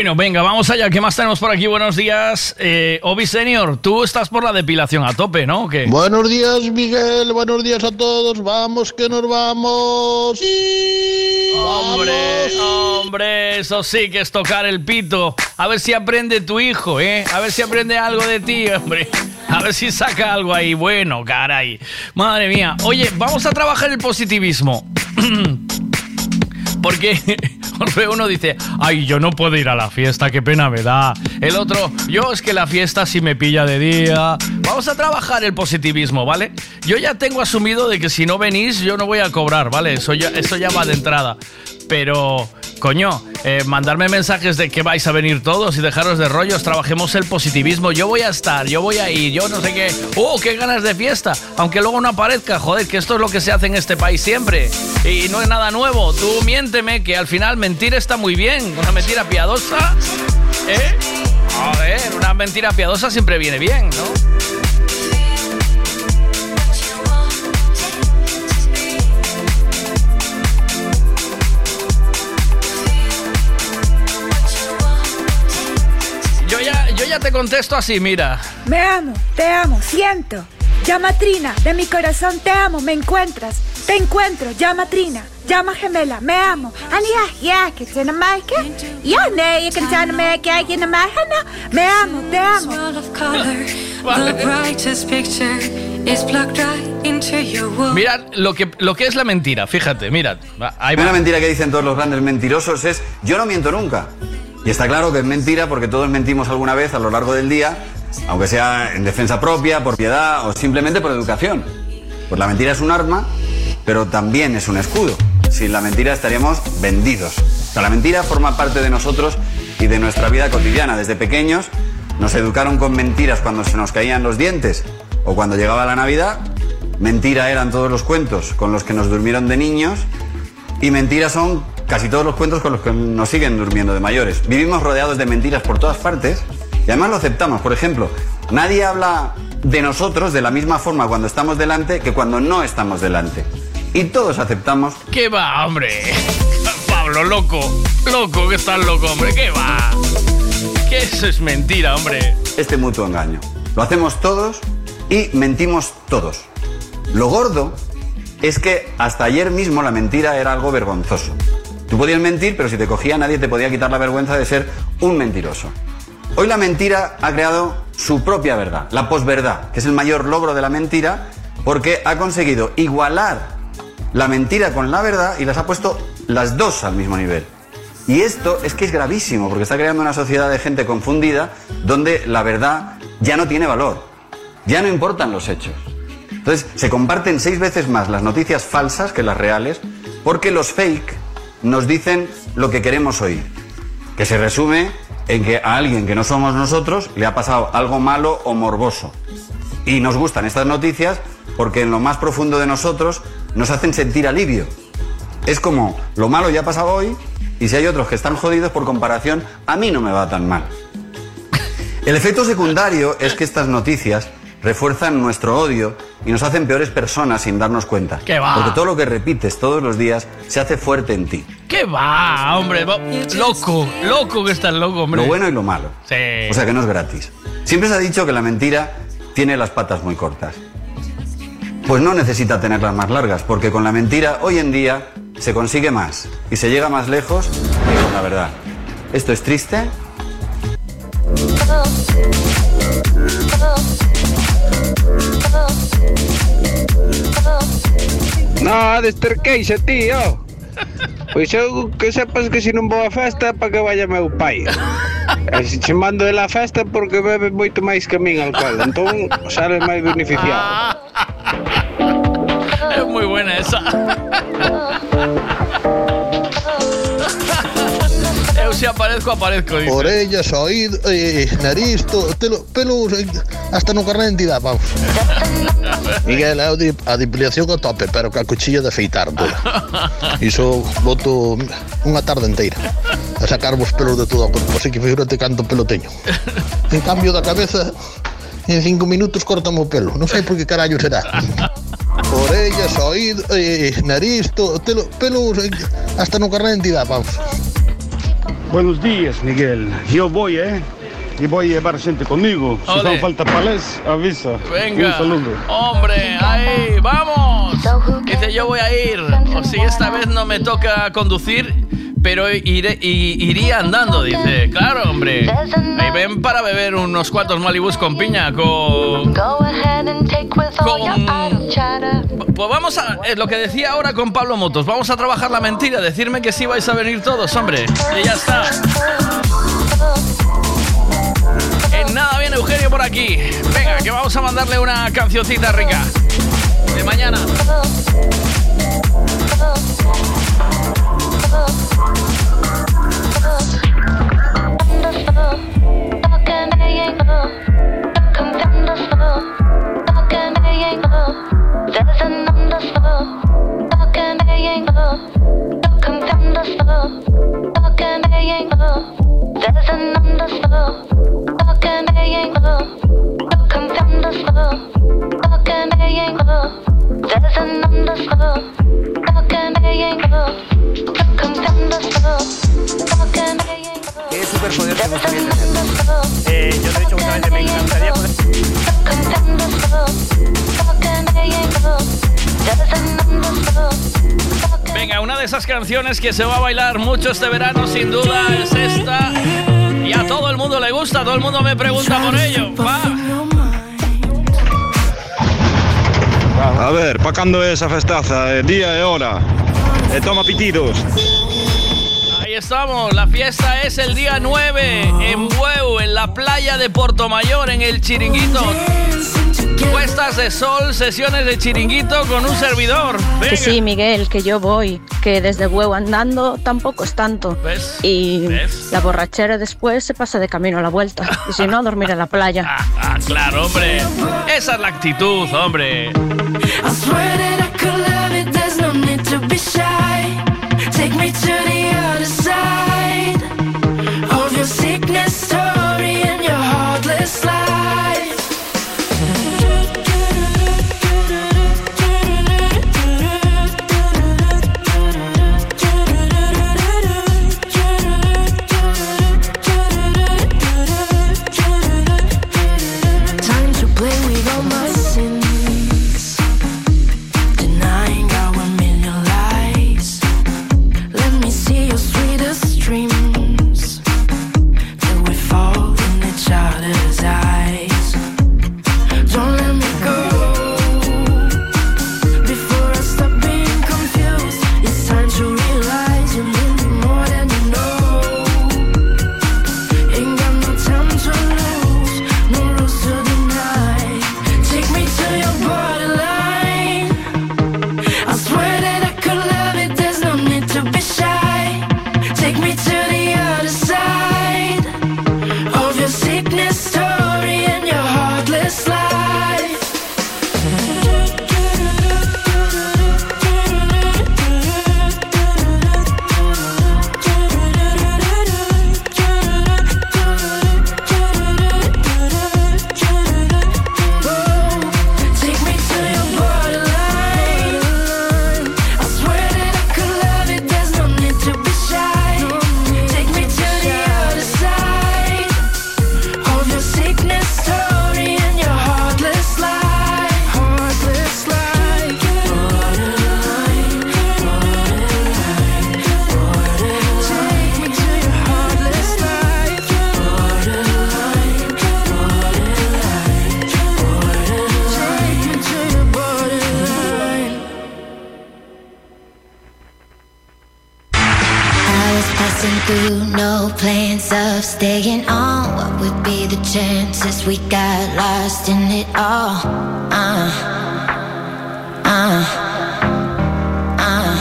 Bueno, venga, vamos allá. ¿Qué más tenemos por aquí? Buenos días. Eh, Obi Senior, tú estás por la depilación a tope, ¿no? ¿O qué? Buenos días, Miguel. Buenos días a todos. Vamos, que nos vamos. Hombre, hombre, eso sí que es tocar el pito. A ver si aprende tu hijo, ¿eh? A ver si aprende algo de ti, hombre. A ver si saca algo ahí. Bueno, caray. Madre mía. Oye, vamos a trabajar el positivismo. Porque uno dice, ay, yo no puedo ir a la fiesta, qué pena me da. El otro, yo es que la fiesta sí me pilla de día. Vamos a trabajar el positivismo, ¿vale? Yo ya tengo asumido de que si no venís, yo no voy a cobrar, ¿vale? Eso ya, eso ya va de entrada. Pero, coño, eh, mandarme mensajes de que vais a venir todos y dejaros de rollos, trabajemos el positivismo. Yo voy a estar, yo voy a ir, yo no sé qué. ¡Oh, qué ganas de fiesta! Aunque luego no aparezca, joder, que esto es lo que se hace en este país siempre. Y no es nada nuevo. Tú miénteme que al final mentir está muy bien. Una mentira piadosa, ¿eh? Joder, una mentira piadosa siempre viene bien, ¿no? Contesto así, mira. Me amo, te amo, siento. llama Trina, de mi corazón te amo, me encuentras, te encuentro, llama Trina, llama gemela, me amo. Me amo, te amo. Mirad lo que, lo que es la mentira, fíjate, mirad. Ahí va. Una mentira que dicen todos los grandes mentirosos es yo no miento nunca. Y está claro que es mentira porque todos mentimos alguna vez a lo largo del día, aunque sea en defensa propia, por piedad o simplemente por educación. Pues la mentira es un arma, pero también es un escudo. Sin la mentira estaríamos vendidos. O sea, la mentira forma parte de nosotros y de nuestra vida cotidiana. Desde pequeños nos educaron con mentiras cuando se nos caían los dientes o cuando llegaba la Navidad. Mentira eran todos los cuentos con los que nos durmieron de niños y mentiras son casi todos los cuentos con los que nos siguen durmiendo de mayores. Vivimos rodeados de mentiras por todas partes y además lo aceptamos. Por ejemplo, nadie habla de nosotros de la misma forma cuando estamos delante que cuando no estamos delante. Y todos aceptamos ¿Qué va, hombre? Pablo, loco. Loco, que estás loco, hombre. ¿Qué va? Que eso es mentira, hombre. este mutuo engaño. Lo hacemos todos y mentimos todos. Lo gordo es que hasta ayer mismo la mentira era algo vergonzoso. Tú podías mentir, pero si te cogía nadie te podía quitar la vergüenza de ser un mentiroso. Hoy la mentira ha creado su propia verdad, la posverdad, que es el mayor logro de la mentira, porque ha conseguido igualar la mentira con la verdad y las ha puesto las dos al mismo nivel. Y esto es que es gravísimo, porque está creando una sociedad de gente confundida donde la verdad ya no tiene valor, ya no importan los hechos. Entonces se comparten seis veces más las noticias falsas que las reales, porque los fake nos dicen lo que queremos oír, que se resume en que a alguien que no somos nosotros le ha pasado algo malo o morboso. Y nos gustan estas noticias porque en lo más profundo de nosotros nos hacen sentir alivio. Es como, lo malo ya ha pasado hoy y si hay otros que están jodidos por comparación, a mí no me va tan mal. El efecto secundario es que estas noticias refuerzan nuestro odio y nos hacen peores personas sin darnos cuenta. ¿Qué va? Porque todo lo que repites todos los días se hace fuerte en ti. ¿Qué va, hombre? Loco, loco que estás loco, hombre. Lo bueno y lo malo. Sí. O sea que no es gratis. Siempre se ha dicho que la mentira tiene las patas muy cortas. Pues no necesita tenerlas más largas, porque con la mentira hoy en día se consigue más y se llega más lejos que con la verdad. ¿Esto es triste? No, desterqueixe, tío. Pois eu que sepas que se non vou a festa para que vaya meu pai? Eh, e se che mando de la festa porque bebe moito máis que a min alcohol. Entón sales máis beneficiado. É moi buena esa. eu se aparezco, aparezco. Dice. Orellas, oído, eh, nariz, todo, telo, pelos, eh, hasta no carnet de entidade, vamos. Miguel, eh, a, di, a depilación a tope, pero ca cuchilla de afeitar toda. Iso voto unha tarde inteira a sacar vos pelos de todo o corpo, así que figúrate canto pelo teño. En cambio da cabeza, en cinco minutos cortame o pelo. Non sei por que carallo será. Orellas, oído, eh, nariz, todo, telo, pelos, eh, hasta no carnet de entidade, vamos. Buenos días, Miguel. Yo voy, ¿eh? Y voy a llevar gente conmigo. Si hace falta palés, avisa. Venga. Un saludo. Hombre, ahí, vamos. Dice, yo voy a ir. O si esta vez no me toca conducir, pero iré, iría andando, dice. Claro, hombre. Ahí ven para beber unos cuantos malibús con piña, con... Pues vamos a... eh, lo que decía ahora con Pablo Motos. Vamos a trabajar la mentira. Decirme que sí vais a venir todos, hombre. Y ya está. En nada viene Eugenio por aquí. Venga, que vamos a mandarle una cancioncita rica. De mañana. Doesn't understand. Talking ain't love. ¿Qué superpoder te gustaría tener? Eh, yo te he dicho justamente, me encantaría. Venga, una de esas canciones que se va a bailar mucho este verano, sin duda, es esta. Y a todo el mundo le gusta, todo el mundo me pregunta por ello. Va. A ver, pa cando é esa festaza? Eh, día e hora. E toma pitidos. Ahí estamos, la fiesta es el día 9 en Bueu, en la playa de Portomayor, en el Chiringuito. Puestas de sol, sesiones de chiringuito con un servidor. Venga. Que sí, Miguel, que yo voy, que desde huevo andando tampoco es tanto. Y la borrachera después se pasa de camino a la vuelta. Y si no, dormir en la playa. Ah, claro, hombre. Esa es la actitud, hombre. We got lost in it all? Uh, uh, uh.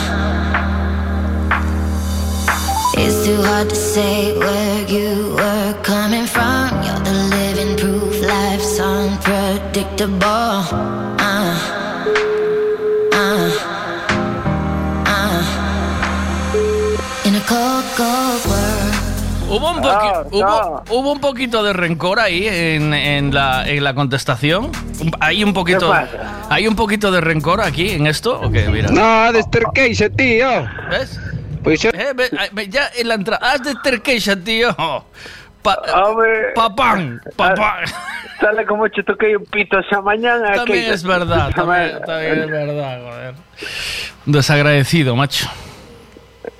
It's too hard to say where you were coming from. You're the living proof life's unpredictable. Hubo un, hubo, hubo un poquito de rencor ahí en, en la, en la contestación. Hay un poquito. ¿Qué pasa? Hay un poquito de rencor aquí en esto. ¿O qué? Mira. No, de queixa, tío. ¿Ves? Pues yo... Eh, ve- ve- ya en la entrada. Haz de terquecha, tío. Pa- papán, papán. Sale como yo toqué un pito esa mañana. También que- es verdad, también, también es verdad, joder. Desagradecido, macho.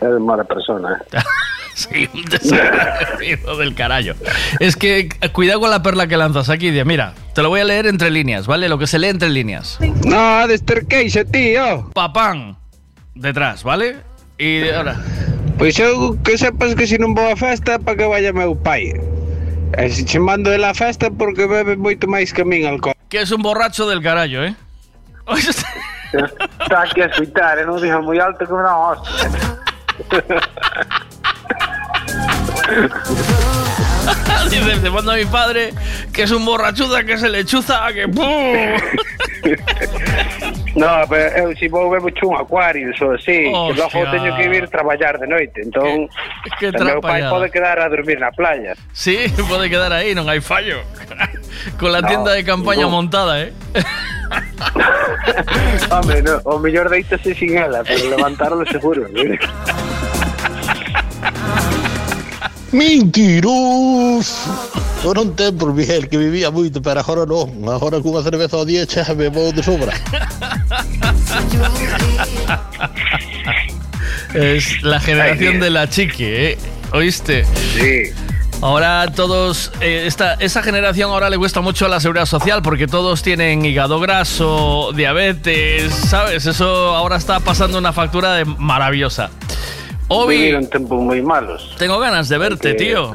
Es mala persona. eh. Sí, un desagradecido del carajo. Es que eh, cuidado con la perla que lanzas aquí. Dia. Mira, te lo voy a leer entre líneas, ¿vale? Lo que se lee entre líneas. No, de estar queixa, tío. Papán. Detrás, ¿vale? Y de- ahora. Pois eu que sepas que se non vou a festa para que vaya meu pai. E se che mando de la festa porque bebe moito máis que min alcohol. Que es un borracho del carajo, ¿eh? Está aquí a escutar, e non dixo moi alto que unha hostia. Dice, te mando a mi padre que es un borrachuza, que se le chuza, que ¡pum! No, pero eu se vou bebo un acuario, só así, que Hostia. logo teño que ir traballar de noite, entón que o meu pai pode quedar a dormir na playa. Sí, puede quedar ahí, no hay fallo. Con la tienda de campaña no. montada, ¿eh? Hombre, no, o mellor deítase sin ela, pero levantarlo seguro. ¿No? Mentiroso! Fora un tempo, Miguel, que vivía moito, pero agora non. Agora cunha cerveza ao día xa me vou de sobra. Es la generación de la chiqui, ¿eh? ¿Oíste? Sí. Ahora todos, eh, esta, esa generación ahora le cuesta mucho a la seguridad social porque todos tienen hígado graso, diabetes, ¿sabes? Eso ahora está pasando una factura de maravillosa. Obi, Vivieron tiempos muy malos. tengo ganas de verte, Hay que- tío.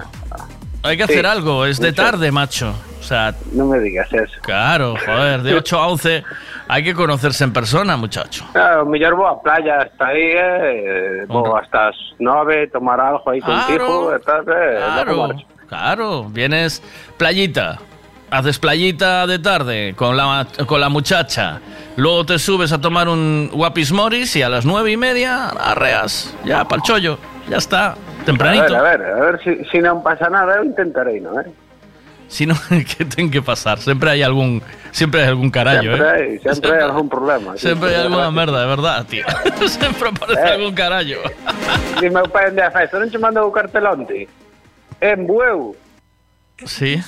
Hay que Sí, hacer algo, es de mucho. tarde, macho. O sea, No me digas eso. claro, joder, de 8 a 11 hay que conocerse en persona, muchacho. Claro, mellor vou á playa hasta aí, eh, vou hasta as nove, tomar algo aí contigo, e tal, eh, logo Claro, claro, vienes playita, haces playita de tarde con la, con la muchacha, luego te subes a tomar un guapis moris y a las nueve y media arreas, ya pa'l chollo, ya está, tempranito. A ver, a ver, a ver si, si non pasa nada, eu intentarei, non eh? Si no, ¿qué tiene que pasar? Siempre hay algún, siempre hay algún carallo, Sempre ¿eh? hai, sempre hai algún problema. Siempre hay alguna merda, de verdad, tío. Siempre aparece Eh. algún carallo. Di meu pai onde a festa, non che mandou o cartelonte? En Bueu, Sí.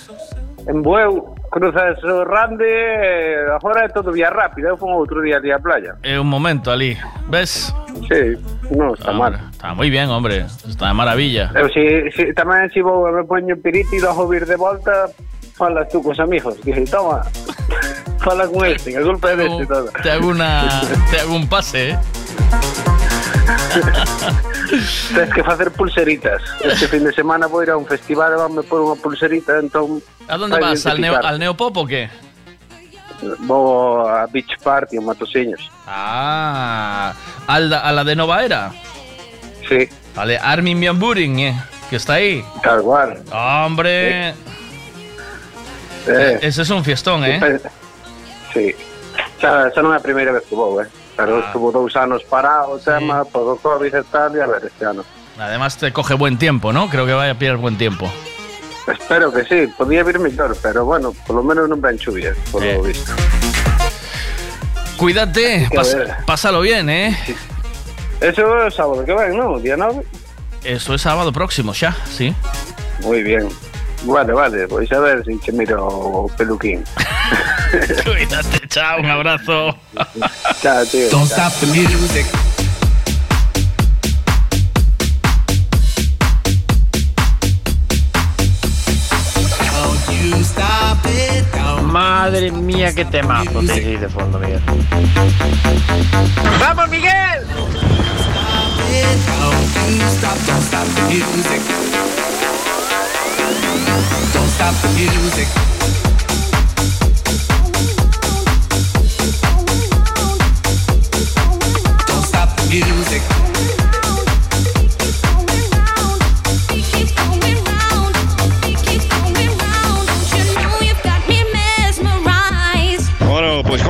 En Bueu, cruzas o Rande, eh, agora é todo vía rápida, eu fui outro día á playa. Eh, un momento, Ali. ¿Ves? Sí, non está Hombre, mal. Está muy bien, hombre. Está de maravilla. Eu si, si, tamén si vou e me poño piriti e logo vir de volta, falas tú cos amigos. Dije, toma, fala con este, que a culpa é deste todo. Te hago una. Te hago un pase, ¿eh? Tens que facer pulseritas. Este fin de semana vou ir a un festival e vanme por unha pulserita, entón... ¿A dónde para vas? ¿Al, neo. ¿Al Neopop o qué? Vou a Beach Party en Matosinhos. Ah, ¿al, a la de Nova Era? Sí. Vale, Armin Van Buren, ¿eh? Que está ahí. Tal cual. Hombre. Eh, Ese es un fiestón, ¿eh? Sí. Xa, xa non é a primeira vez que vou, eh? Pero Ah. estuvo dous anos parado o tema, por Covid e tal, e a ver este ano. Además te coge buen tiempo, ¿no? Creo que vaya a pillar buen tiempo. Espero que sí, podía vir mellor, pero bueno, por lo menos non ven chuvia, por Eh. lo visto. Cuídate, pas- pásalo bien, ¿eh? Eso o sábado que ven, non? Día 9? Eso es sábado próximo, ya, sí. Moi bien. Vale, vale, pois a ver se che miro peluquín. Cuídate, chao, un abrazo. Chao, tío. Don't chao. stop the music. Don't you stop it. Don't Madre mía, qué temazo tenéis ahí de fondo, Miguel. ¡Vamos, Miguel! Don't stop, the music. Don't stop the music. Don't stop the music. Bueno, pues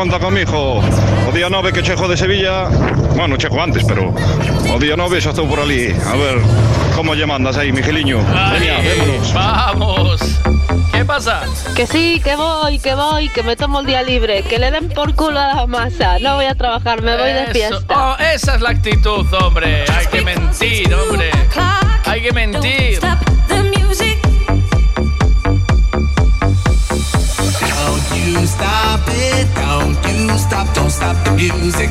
9 que chejo de Sevilla, bueno, chejo antes, pero o día 9 xa estou por ali. A ver, como lle mandas aí, Migueliño? Vamos. ¿Qué pasa? Que sí, que voy, que voy, que me tomo el día libre, que le den por culo a la masa. No voy a trabajar, me voy de fiesta. Oh, esa es la actitud, hombre. Hay que mentir, hombre. Hay que mentir. Don't you stop it. Don't you stop, don't stop the music.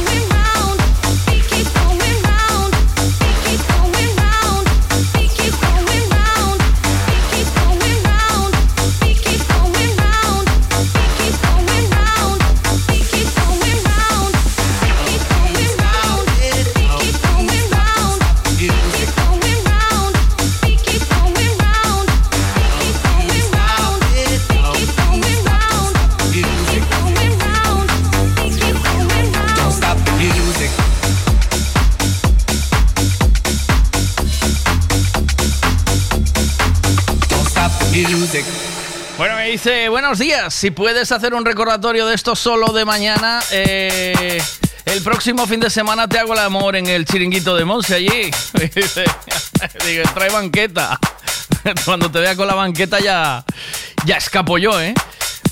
dice, buenos días, si puedes hacer un recordatorio de esto solo de mañana, eh, El próximo fin de semana te hago el amor en el chiringuito de Monse allí. Trae banqueta. Cuando te vea con la banqueta ya, ya escapo yo, ¿eh?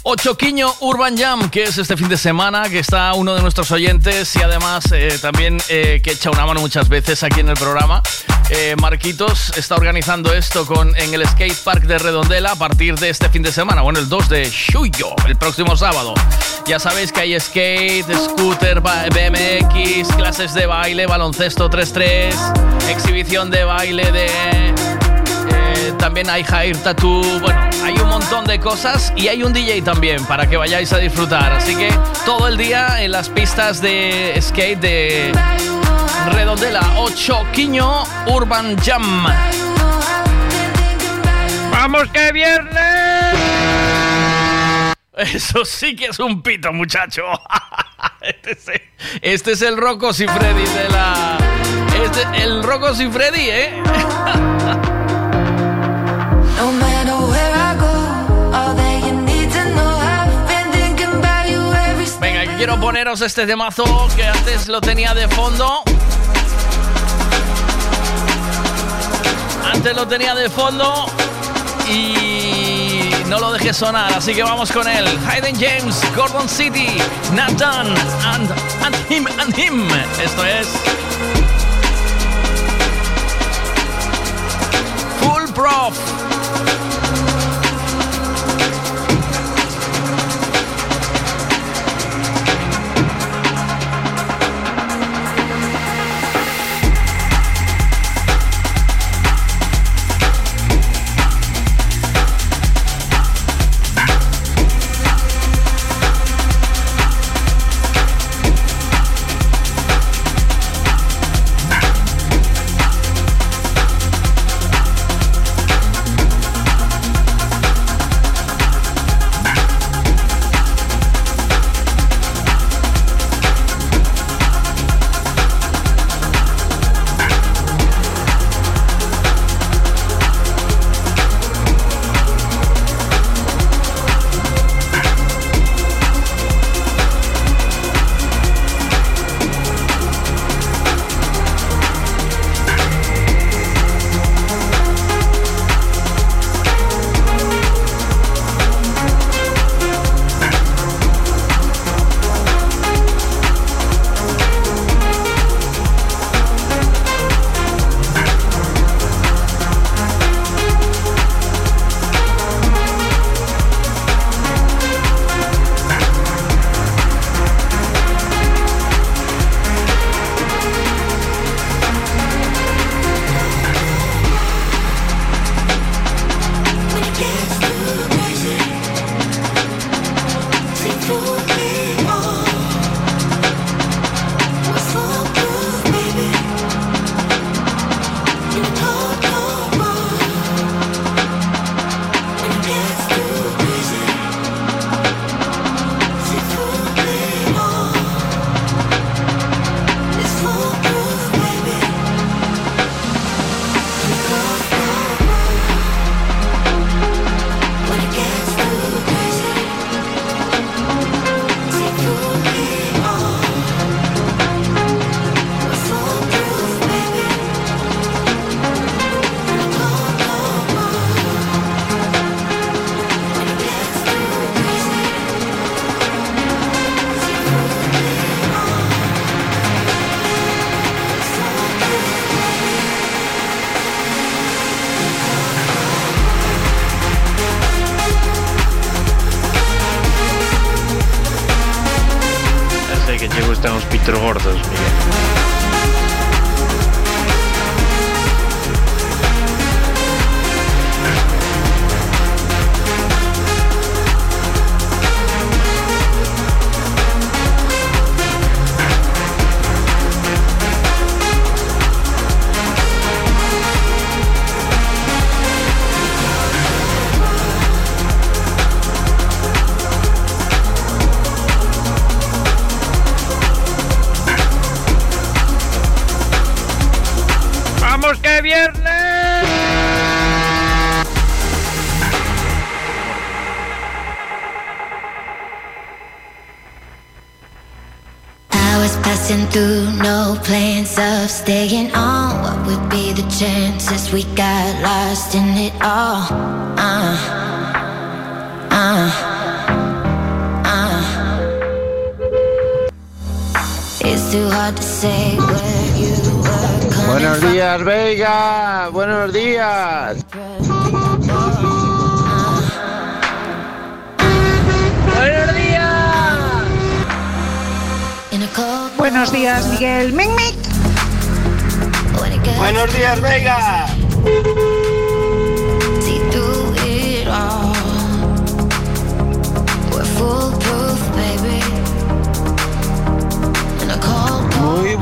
Ochoquiño Urban Jam, que es este fin de semana, que está uno de nuestros oyentes y además eh, también eh, que echa una mano muchas veces aquí en el programa. Eh, Marquitos está organizando esto con, en el Skate Park de Redondela a partir de este fin de semana, bueno, el 2 de Julio, el próximo sábado. Ya sabéis que hay skate, scooter, BMX, clases de baile, baloncesto 3-3, exhibición de baile de también hay hair tattoo, bueno, hay un montón de cosas y hay un DJ también para que vayáis a disfrutar. Así que todo el día en las pistas de skate de Redondela, 8 Quiño Urban Jam. ¡Vamos que viernes! Eso sí que es un pito, muchacho. Este es, este es el Rocco de la. Este, el Rocco Freddy, ¿eh? quiero poneros este temazo que antes lo tenía de fondo. Antes lo tenía de fondo y no lo dejé sonar, así que vamos con él. Hayden James, Gordon City, Nathan and, and him and him. Esto es Full Prof. we got lost in it all? Uh, uh, uh. It's too hard to say where you were Buenos días, Veiga. Buenos días. Buenos días. Buenos días, Miguel. Mic, mic. Buenos días, Veiga.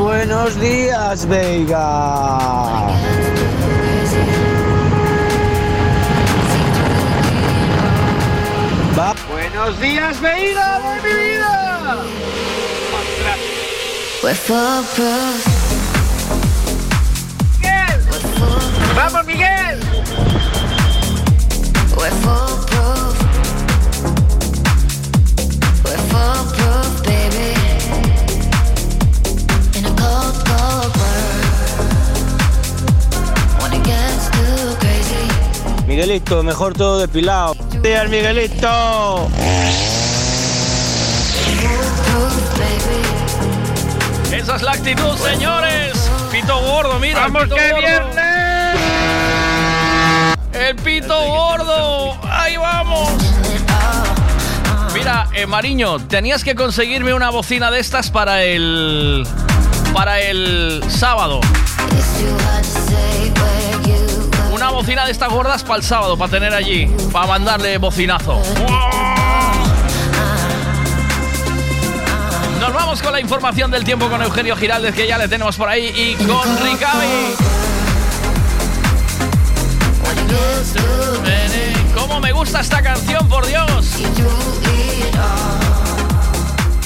Buenos días, Veiga. Va. Buenos días, Veiga de mi vida. We're foolproof. Vamos, Miguel. Miguelito, mejor todo depilado. Días, Miguelito. Esa es la actitud, señores. Pito gordo, mira. el ¡Vamos, pito que gordo. viernes! El pito gordo. Ahí vamos. Mira, eh, Mariño, tenías que conseguirme una bocina de estas para el. para el sábado. Bocina de estas gordas para el sábado, para tener allí, para mandarle bocinazo. Nos vamos con la información del tiempo con Eugenio Giraldez, que ya le tenemos por ahí, y con Ricavi. ¿Cómo me gusta esta canción, por Dios?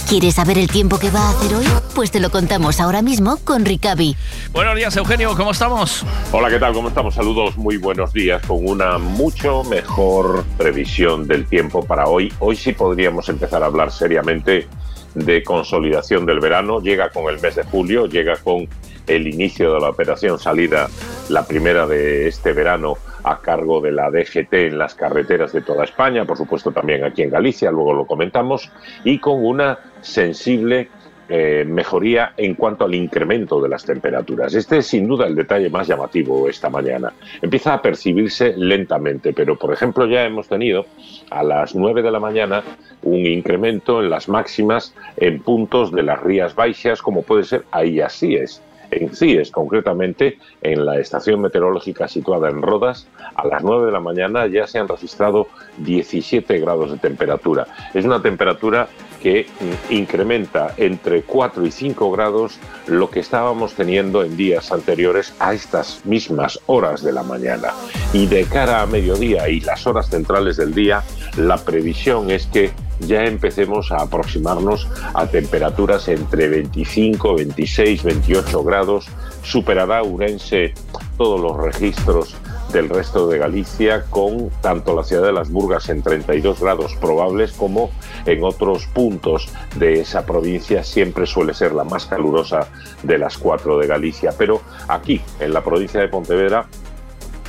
¿Quieres saber el tiempo que va a hacer hoy? Pues te lo contamos ahora mismo con Ricavi. Buenos días, Eugenio, ¿cómo estamos? Hola, ¿qué tal? ¿Cómo estamos? Saludos, muy buenos días, con una mucho mejor previsión del tiempo para hoy. Hoy sí podríamos empezar a hablar seriamente de consolidación del verano. Llega con el mes de julio, llega con el inicio de la operación salida, la primera de este verano, a cargo de la DGT en las carreteras de toda España, por supuesto también aquí en Galicia, luego lo comentamos, y con una sensible eh, mejoría en cuanto al incremento de las temperaturas. Este es sin duda el detalle más llamativo esta mañana. Empieza a percibirse lentamente, pero por ejemplo ya hemos tenido a las 9 de la mañana un incremento en las máximas en puntos de las Rías Baixas, como puede ser ahí así es. En CIES, concretamente en la estación meteorológica situada en Rodas, a las 9 de la mañana ya se han registrado 17 grados de temperatura. Es una temperatura que mm, incrementa entre 4 y 5 grados lo que estábamos teniendo en días anteriores a estas mismas horas de la mañana. Y de cara a mediodía y las horas centrales del día, la previsión es que ya empecemos a aproximarnos a temperaturas entre 25, 26, 28 grados. Superará Urense todos los registros del resto de Galicia, con tanto la ciudad de Las Burgas en 32 grados probables como en otros puntos de esa provincia siempre suele ser la más calurosa de las cuatro de Galicia. Pero aquí, en la provincia de Pontevedra,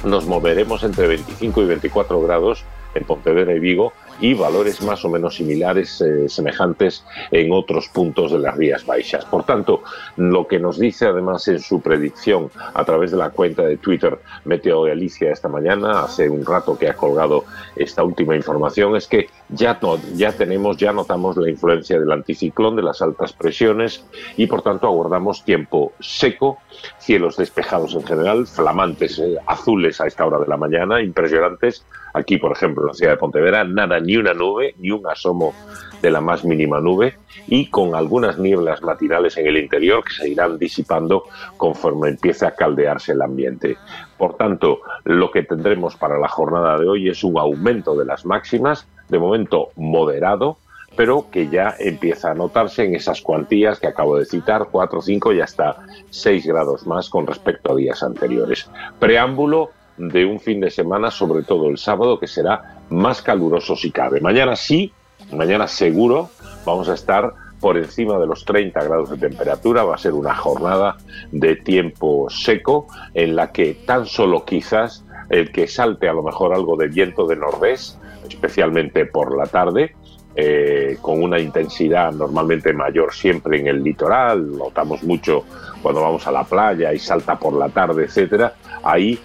nos moveremos entre 25 y 24 grados en Pontevedra y Vigo y valores más o menos similares, eh, semejantes en otros puntos de las Rías Baixas. Por tanto, lo que nos dice además en su predicción a través de la cuenta de Twitter Meteo Galicia esta mañana, hace un rato que ha colgado esta última información, es que ya, no- ya tenemos, ya notamos la influencia del anticiclón, de las altas presiones y por tanto aguardamos tiempo seco, cielos despejados en general, flamantes eh, azules a esta hora de la mañana, impresionantes. Aquí, por ejemplo, en la ciudad de Pontevedra, nada, ni una nube, ni un asomo de la más mínima nube y con algunas nieblas matinales en el interior que se irán disipando conforme empiece a caldearse el ambiente. Por tanto, lo que tendremos para la jornada de hoy es un aumento de las máximas, de momento moderado, pero que ya empieza a notarse en esas cuantías que acabo de citar, 4, 5 y hasta 6 grados más con respecto a días anteriores. Preámbulo de un fin de semana, sobre todo el sábado, que será más caluroso si cabe. Mañana sí, mañana seguro, vamos a estar por encima de los 30 grados de temperatura. Va a ser una jornada de tiempo seco en la que tan solo quizás el que salte a lo mejor algo de viento de nordés, especialmente por la tarde, eh, con una intensidad normalmente mayor siempre en el litoral, notamos mucho cuando vamos a la playa y salta por la tarde, etcétera, ahí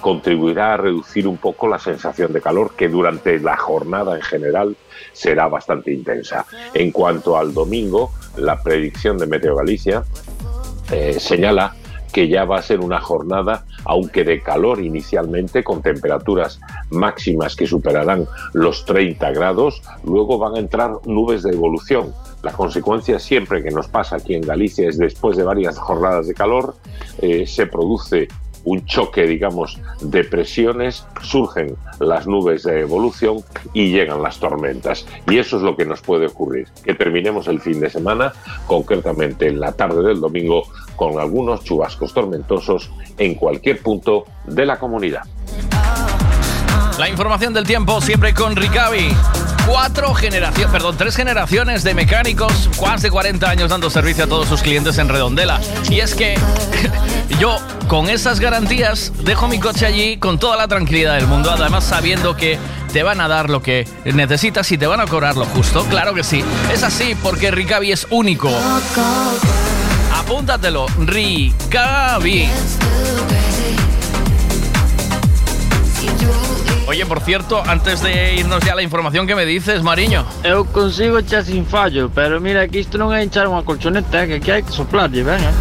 contribuirá a reducir un poco la sensación de calor que durante la jornada en general será bastante intensa. En cuanto al domingo, la predicción de Meteo Galicia eh, señala que ya va a ser una jornada, aunque de calor inicialmente, con temperaturas máximas que superarán los 30 grados, luego van a entrar nubes de evolución. La consecuencia siempre que nos pasa aquí en Galicia es después de varias jornadas de calor, eh, se produce un choque, digamos, de presiones, surgen las nubes de evolución y llegan las tormentas. Y eso es lo que nos puede ocurrir, que terminemos el fin de semana, concretamente en la tarde del domingo, con algunos chubascos tormentosos en cualquier punto de la comunidad. La información del tiempo siempre con Ricavi. Cuatro generaciones, perdón, tres generaciones de mecánicos, más de 40 años dando servicio a todos sus clientes en Redondela. Y es que yo, con esas garantías, dejo mi coche allí con toda la tranquilidad del mundo, además sabiendo que te van a dar lo que necesitas y te van a cobrar lo justo. Claro que sí. Es así porque Ricavi es único. Apúntatelo, Ricavi. Oye, por cierto, antes de irnos ya a la información que me dices, Mariño. Eu consigo echar sin fallo, pero mira que isto non é echar unha colchoneta, é que aquí hai que soplarlle, ben, eh?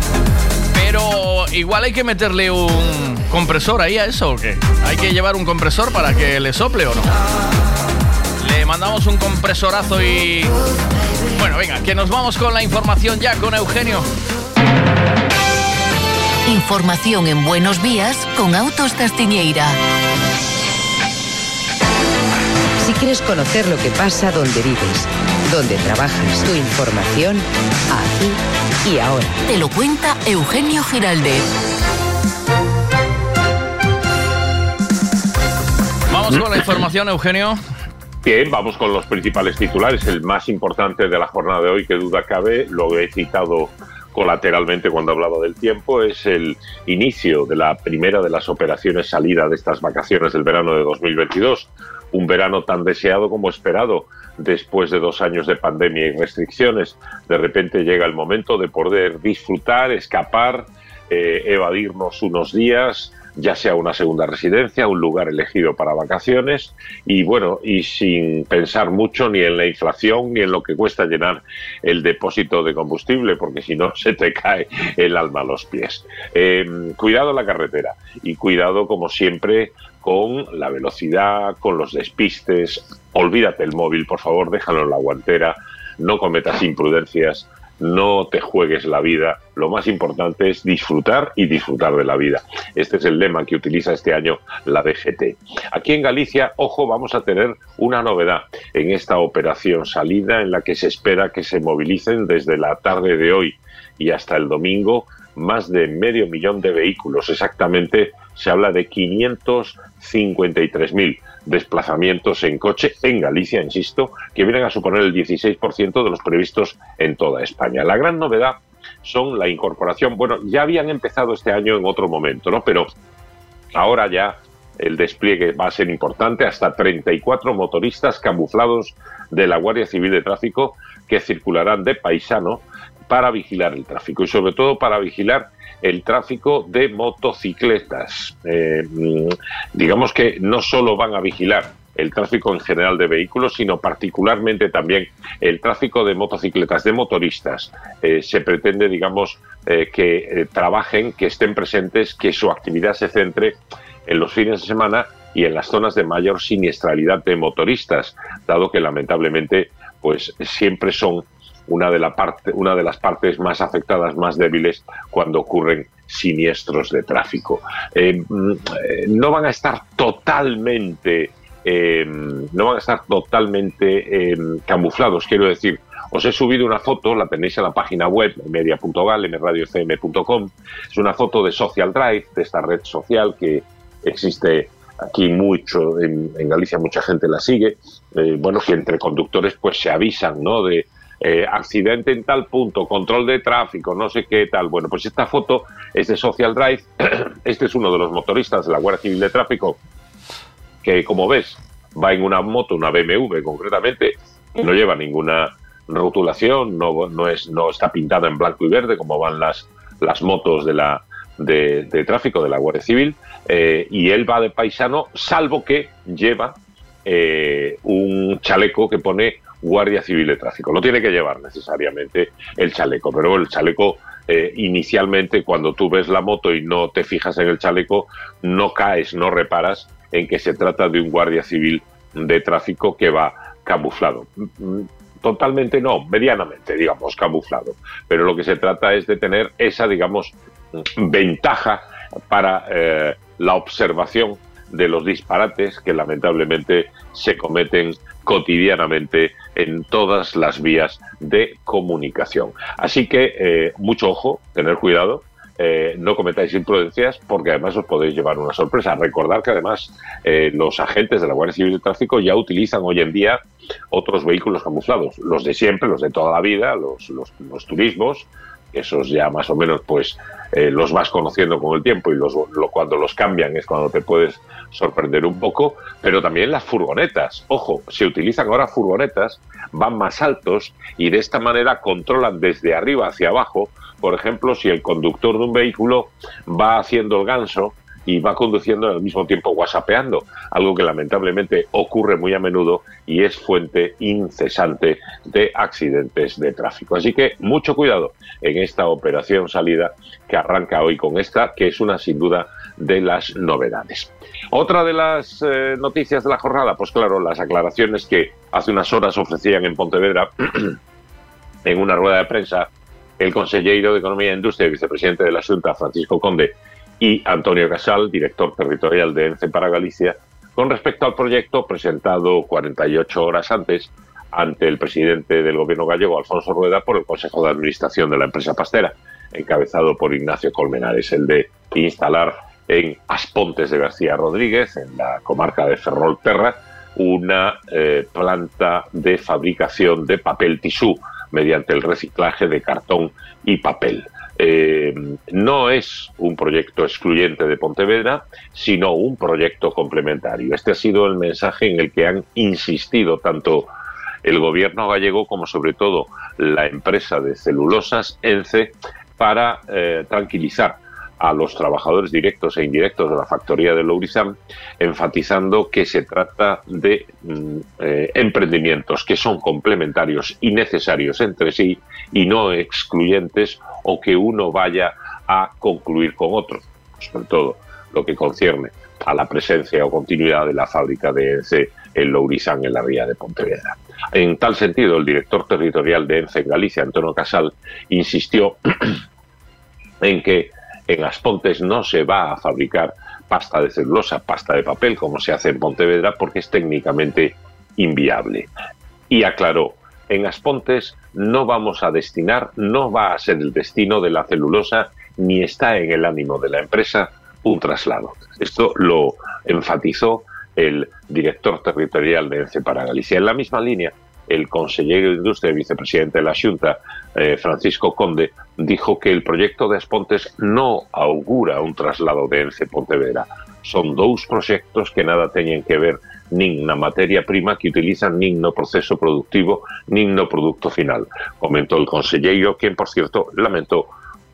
Pero igual hay que meterle un compresor ahí a eso o qué? ¿Hay que llevar un compresor para que le sople o no? Le mandamos un compresorazo y... Bueno, venga, que nos vamos con la información ya con Eugenio. Información en Buenos Días con Autos Castiñeira. Quieres conocer lo que pasa donde vives, donde trabajas, tu información, aquí y ahora. Te lo cuenta Eugenio Giraldez. Vamos con la información, Eugenio. Bien, vamos con los principales titulares. El más importante de la jornada de hoy, que duda cabe, lo he citado colateralmente cuando hablaba del tiempo, es el inicio de la primera de las operaciones salida de estas vacaciones del verano de 2022. Un verano tan deseado como esperado. Después de dos años de pandemia y restricciones, de repente llega el momento de poder disfrutar, escapar, eh, evadirnos unos días, ya sea una segunda residencia, un lugar elegido para vacaciones y bueno, y sin pensar mucho ni en la inflación ni en lo que cuesta llenar el depósito de combustible, porque si no se te cae el alma a los pies. Eh, cuidado la carretera y cuidado como siempre con la velocidad, con los despistes. Olvídate el móvil, por favor, déjalo en la guantera, no cometas imprudencias, no te juegues la vida. Lo más importante es disfrutar y disfrutar de la vida. Este es el lema que utiliza este año la DGT. Aquí en Galicia, ojo, vamos a tener una novedad en esta operación salida en la que se espera que se movilicen desde la tarde de hoy y hasta el domingo más de medio millón de vehículos. Exactamente se habla de 553.000 desplazamientos en coche en Galicia, insisto, que vienen a suponer el 16% de los previstos en toda España. La gran novedad son la incorporación, bueno, ya habían empezado este año en otro momento, ¿no? Pero ahora ya el despliegue va a ser importante, hasta 34 motoristas camuflados de la Guardia Civil de Tráfico que circularán de paisano para vigilar el tráfico y sobre todo para vigilar el tráfico de motocicletas. Eh, digamos que no solo van a vigilar el tráfico en general de vehículos, sino particularmente también el tráfico de motocicletas, de motoristas. Eh, se pretende, digamos, eh, que trabajen, que estén presentes, que su actividad se centre en los fines de semana y en las zonas de mayor siniestralidad de motoristas, dado que lamentablemente, pues siempre son una de, la parte, una de las partes más afectadas, más débiles, cuando ocurren siniestros de tráfico. Eh, mm, eh, no van a estar totalmente, eh, no van a estar totalmente eh, camuflados, quiero decir. Os he subido una foto, la tenéis en la página web, media.gal, mradiofm.com. Es una foto de Social Drive, de esta red social que existe aquí mucho, en, en Galicia mucha gente la sigue. Eh, bueno, que entre conductores pues se avisan, ¿no? De, eh, accidente en tal punto, control de tráfico, no sé qué tal. Bueno, pues esta foto es de Social Drive. Este es uno de los motoristas de la Guardia Civil de Tráfico que, como ves, va en una moto, una BMW concretamente, no lleva ninguna rotulación, no, es, no está pintada en blanco y verde como van las, las motos de la de tráfico de la Guardia Civil, eh, y él va de paisano, salvo que lleva eh, un chaleco que pone Guardia Civil de Tráfico. No tiene que llevar necesariamente el chaleco, pero el chaleco eh, inicialmente cuando tú ves la moto y no te fijas en el chaleco, no caes, no reparas en que se trata de un Guardia Civil de Tráfico que va camuflado. Mm, Totalmente no, medianamente, digamos, camuflado. Pero lo que se trata es de tener esa, digamos, ventaja para eh, la observación de los disparates que lamentablemente se cometen cotidianamente en todas las vías de comunicación. Así que eh, mucho ojo, tener cuidado, eh, no cometáis imprudencias porque además os podéis llevar una sorpresa. Recordar que además eh, los agentes de la Guardia Civil de Tráfico ya utilizan hoy en día otros vehículos camuflados, los de siempre, los de toda la vida, los, los, los turismos, esos ya más o menos pues eh, los vas conociendo con el tiempo y los, lo- cuando los cambian es cuando te puedes sorprender un poco, pero también las furgonetas. Ojo, se utilizan ahora furgonetas, van más altos y de esta manera controlan desde arriba hacia abajo, por ejemplo, si el conductor de un vehículo va haciendo el ganso y va conduciendo al mismo tiempo whatsappeando, algo que lamentablemente ocurre muy a menudo y es fuente incesante de accidentes de tráfico. Así que mucho cuidado en esta operación salida que arranca hoy con esta, que es una sin duda de las novedades. Otra de las eh, noticias de la jornada, pues claro, las aclaraciones que hace unas horas ofrecían en Pontevedra en una rueda de prensa el consejero de Economía e Industria y vicepresidente de la Junta, Francisco Conde, y Antonio Casal, director territorial de ENCE para Galicia, con respecto al proyecto presentado 48 horas antes ante el presidente del gobierno gallego, Alfonso Rueda, por el Consejo de Administración de la empresa pastera, encabezado por Ignacio Colmenares, el de instalar en Aspontes de García Rodríguez, en la comarca de Ferrolterra, una eh, planta de fabricación de papel tisú mediante el reciclaje de cartón y papel. Eh, no es un proyecto excluyente de Pontevedra, sino un proyecto complementario. Este ha sido el mensaje en el que han insistido tanto el gobierno gallego como sobre todo la empresa de celulosas ENCE para eh, tranquilizar a los trabajadores directos e indirectos de la factoría de Lourizán, enfatizando que se trata de mm, eh, emprendimientos que son complementarios y necesarios entre sí y no excluyentes o que uno vaya a concluir con otro, sobre todo lo que concierne a la presencia o continuidad de la fábrica de ENCE en Lourizán, en la ría de Pontevedra. En tal sentido, el director territorial de ENCE en Galicia, Antonio Casal, insistió en que en Aspontes no se va a fabricar pasta de celulosa, pasta de papel, como se hace en Pontevedra, porque es técnicamente inviable. Y aclaró, en Aspontes no vamos a destinar, no va a ser el destino de la celulosa, ni está en el ánimo de la empresa un traslado. Esto lo enfatizó el director territorial de ENCE para Galicia. En la misma línea, el consejero de Industria y vicepresidente de la Junta, eh, Francisco Conde, dijo que el proyecto de Aspontes no augura un traslado de ENCE Pontevedra. Son dous proxectos que nada teñen que ver nin na materia prima que utilizan nin no proceso productivo nin no producto final, comentó el consejero, quien, por cierto, lamentó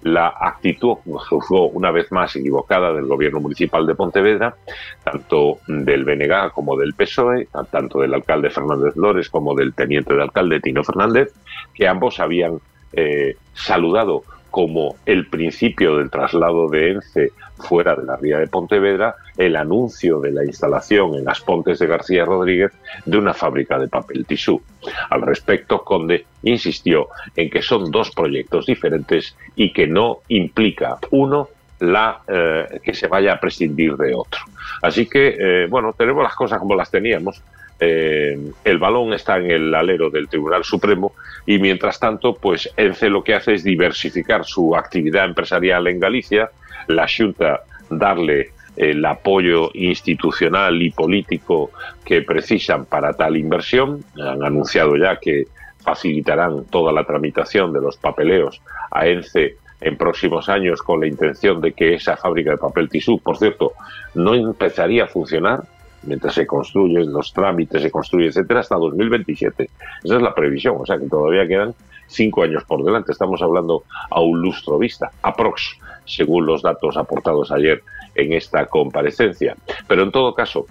la actitud, juzgó una vez más equivocada del gobierno municipal de Pontevedra, tanto del BNG como del PSOE, tanto del alcalde Fernández Lores como del teniente de alcalde Tino Fernández, que ambos habían eh, saludado como el principio del traslado de ENCE fuera de la ría de Pontevedra el anuncio de la instalación en las Pontes de García Rodríguez de una fábrica de papel tisú. Al respecto, Conde insistió en que son dos proyectos diferentes y que no implica uno la eh, que se vaya a prescindir de otro. Así que, eh, bueno, tenemos las cosas como las teníamos. Eh, el balón está en el alero del Tribunal Supremo y mientras tanto, pues ENCE lo que hace es diversificar su actividad empresarial en Galicia, la Junta darle el apoyo institucional y político que precisan para tal inversión. Han anunciado ya que facilitarán toda la tramitación de los papeleos a ENCE en próximos años con la intención de que esa fábrica de papel tisú, por cierto, no empezaría a funcionar mientras se construyen los trámites, se construye, etcétera, hasta 2027. Esa es la previsión, o sea que todavía quedan cinco años por delante. Estamos hablando a un lustro vista, aprox, según los datos aportados ayer en esta comparecencia. Pero en todo caso,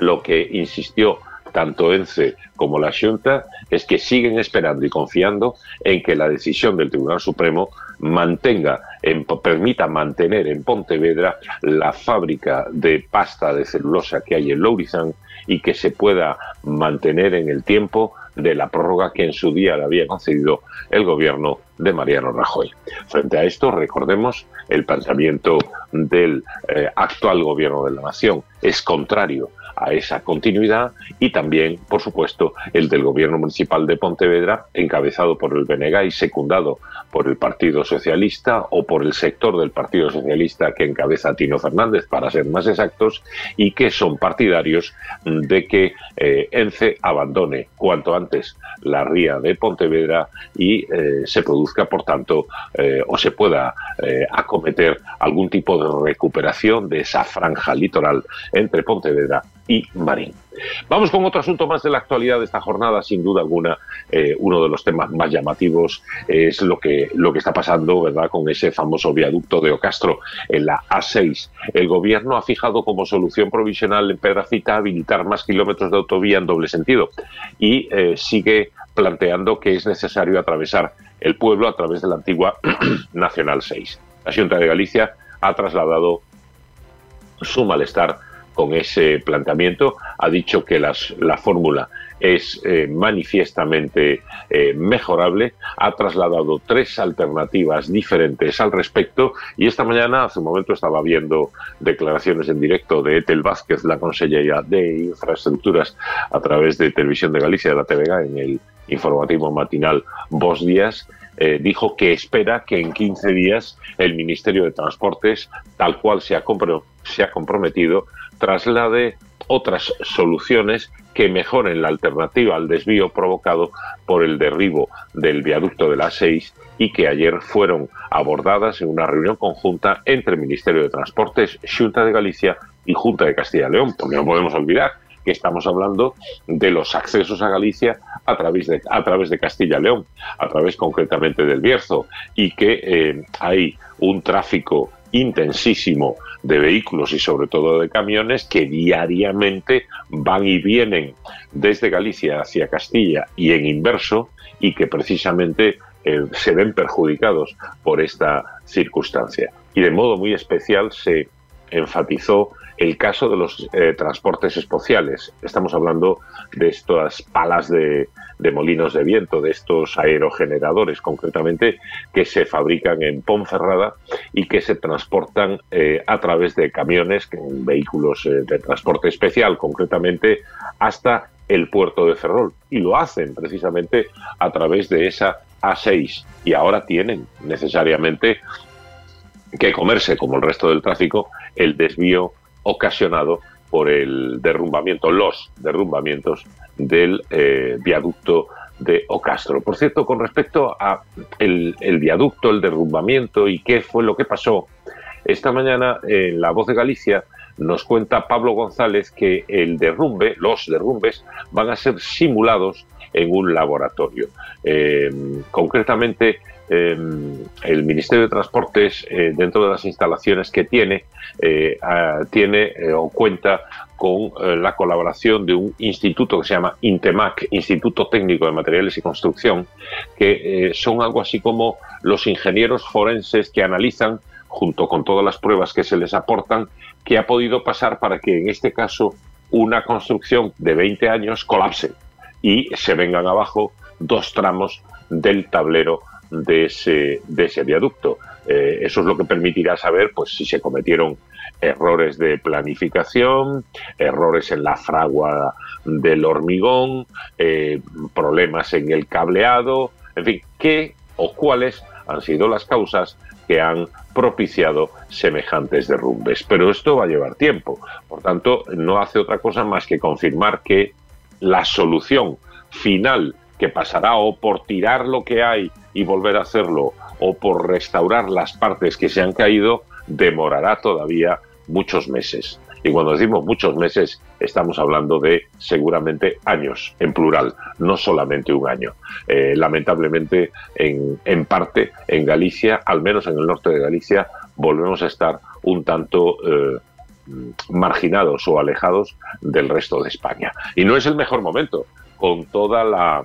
lo que insistió tanto ENCE como la Junta es que siguen esperando y confiando en que la decisión del Tribunal Supremo mantenga, en- permita mantener en Pontevedra la fábrica de pasta de celulosa que hay en Lourizán y que se pueda mantener en el tiempo de la prórroga que en su día le había concedido el gobierno de Mariano Rajoy. Frente a esto, recordemos, el planteamiento del eh, actual gobierno de la nación es contrario a esa continuidad y también, por supuesto, el del gobierno municipal de Pontevedra, encabezado por el BNG y secundado por el Partido Socialista o por el sector del Partido Socialista que encabeza Tino Fernández, para ser más exactos, y que son partidarios de que eh, ENCE abandone cuanto antes la ría de Pontevedra y eh, se produzca, por tanto, eh, o se pueda acometer algún tipo de recuperación de esa franja litoral entre Pontevedra y Marín. Vamos con otro asunto más de la actualidad de esta jornada, sin duda alguna, eh, uno de los temas más llamativos es lo que, lo que está pasando, ¿verdad?, con ese famoso viaducto de Ocastro en la A6. El gobierno ha fijado como solución provisional en Pedrafita habilitar más kilómetros de autovía en doble sentido y eh, sigue planteando que es necesario atravesar el pueblo a través de la antigua Nacional 6. La Junta de Galicia ha trasladado su malestar con ese planteamiento, ha dicho que las- la fórmula es eh, manifiestamente eh, mejorable, ha trasladado tres alternativas diferentes al respecto y esta mañana, hace un momento, estaba viendo declaraciones en directo de Etel Vázquez, la consellera de Infraestructuras, a través de Televisión de Galicia, de la TVG, en el informativo matinal Vos Días, eh, dijo que espera que en 15 días el Ministerio de Transportes, tal cual se ha, compro- se ha comprometido, traslade otras soluciones que mejoren la alternativa al desvío provocado por el derribo del viaducto de la 6 y que ayer fueron abordadas en una reunión conjunta entre el Ministerio de Transportes, Junta de Galicia y Junta de Castilla y León, porque no podemos olvidar que estamos hablando de los accesos a Galicia a través de, a través de Castilla y León, a través concretamente del Bierzo, y que eh, hay un tráfico intensísimo de vehículos y sobre todo de camiones que diariamente van y vienen desde Galicia hacia Castilla y en inverso y que precisamente eh, se ven perjudicados por esta circunstancia. Y de modo muy especial se enfatizó el caso de los eh, transportes especiales. Estamos hablando de estas palas de, molinos de viento, de estos aerogeneradores concretamente, que se fabrican en Ponferrada y que se transportan eh, a través de camiones, vehículos eh, de transporte especial concretamente, hasta el puerto de Ferrol. Y lo hacen precisamente a través de esa A6. Y ahora tienen necesariamente que comerse, como el resto del tráfico, el desvío ocasionado por el derrumbamiento, los derrumbamientos del eh, viaducto de Ocastro. Por cierto, con respecto a el, viaducto, el derrumbamiento y qué fue lo que pasó, esta mañana en La Voz de Galicia nos cuenta Pablo González que el derrumbe, los derrumbes, van a ser simulados en un laboratorio. Eh, concretamente, eh, el Ministerio de Transportes, eh, dentro de las instalaciones que tiene, eh, tiene eh, o cuenta con la colaboración de un instituto que se llama INTEMAC, Instituto Técnico de Materiales y Construcción, que son algo así como los ingenieros forenses que analizan, junto con todas las pruebas que se les aportan, qué ha podido pasar para que en este caso una construcción de 20 años colapse y se vengan abajo dos tramos del tablero de ese, de ese viaducto. Eh, eso es lo que permitirá saber pues, si se cometieron errores de planificación, errores en la fragua del hormigón, eh, problemas en el cableado, en fin, qué o cuáles han sido las causas que han propiciado semejantes derrumbes. Pero esto va a llevar tiempo. Por tanto, no hace otra cosa más que confirmar que la solución final que pasará o por tirar lo que hay y volver a hacerlo o por restaurar las partes que se han caído, demorará todavía muchos meses. Y cuando decimos muchos meses, estamos hablando de seguramente años, en plural, no solamente un año. Eh, lamentablemente, en, en parte, en Galicia, al menos en el norte de Galicia, volvemos a estar un tanto eh, marginados o alejados del resto de España. Y no es el mejor momento, con toda la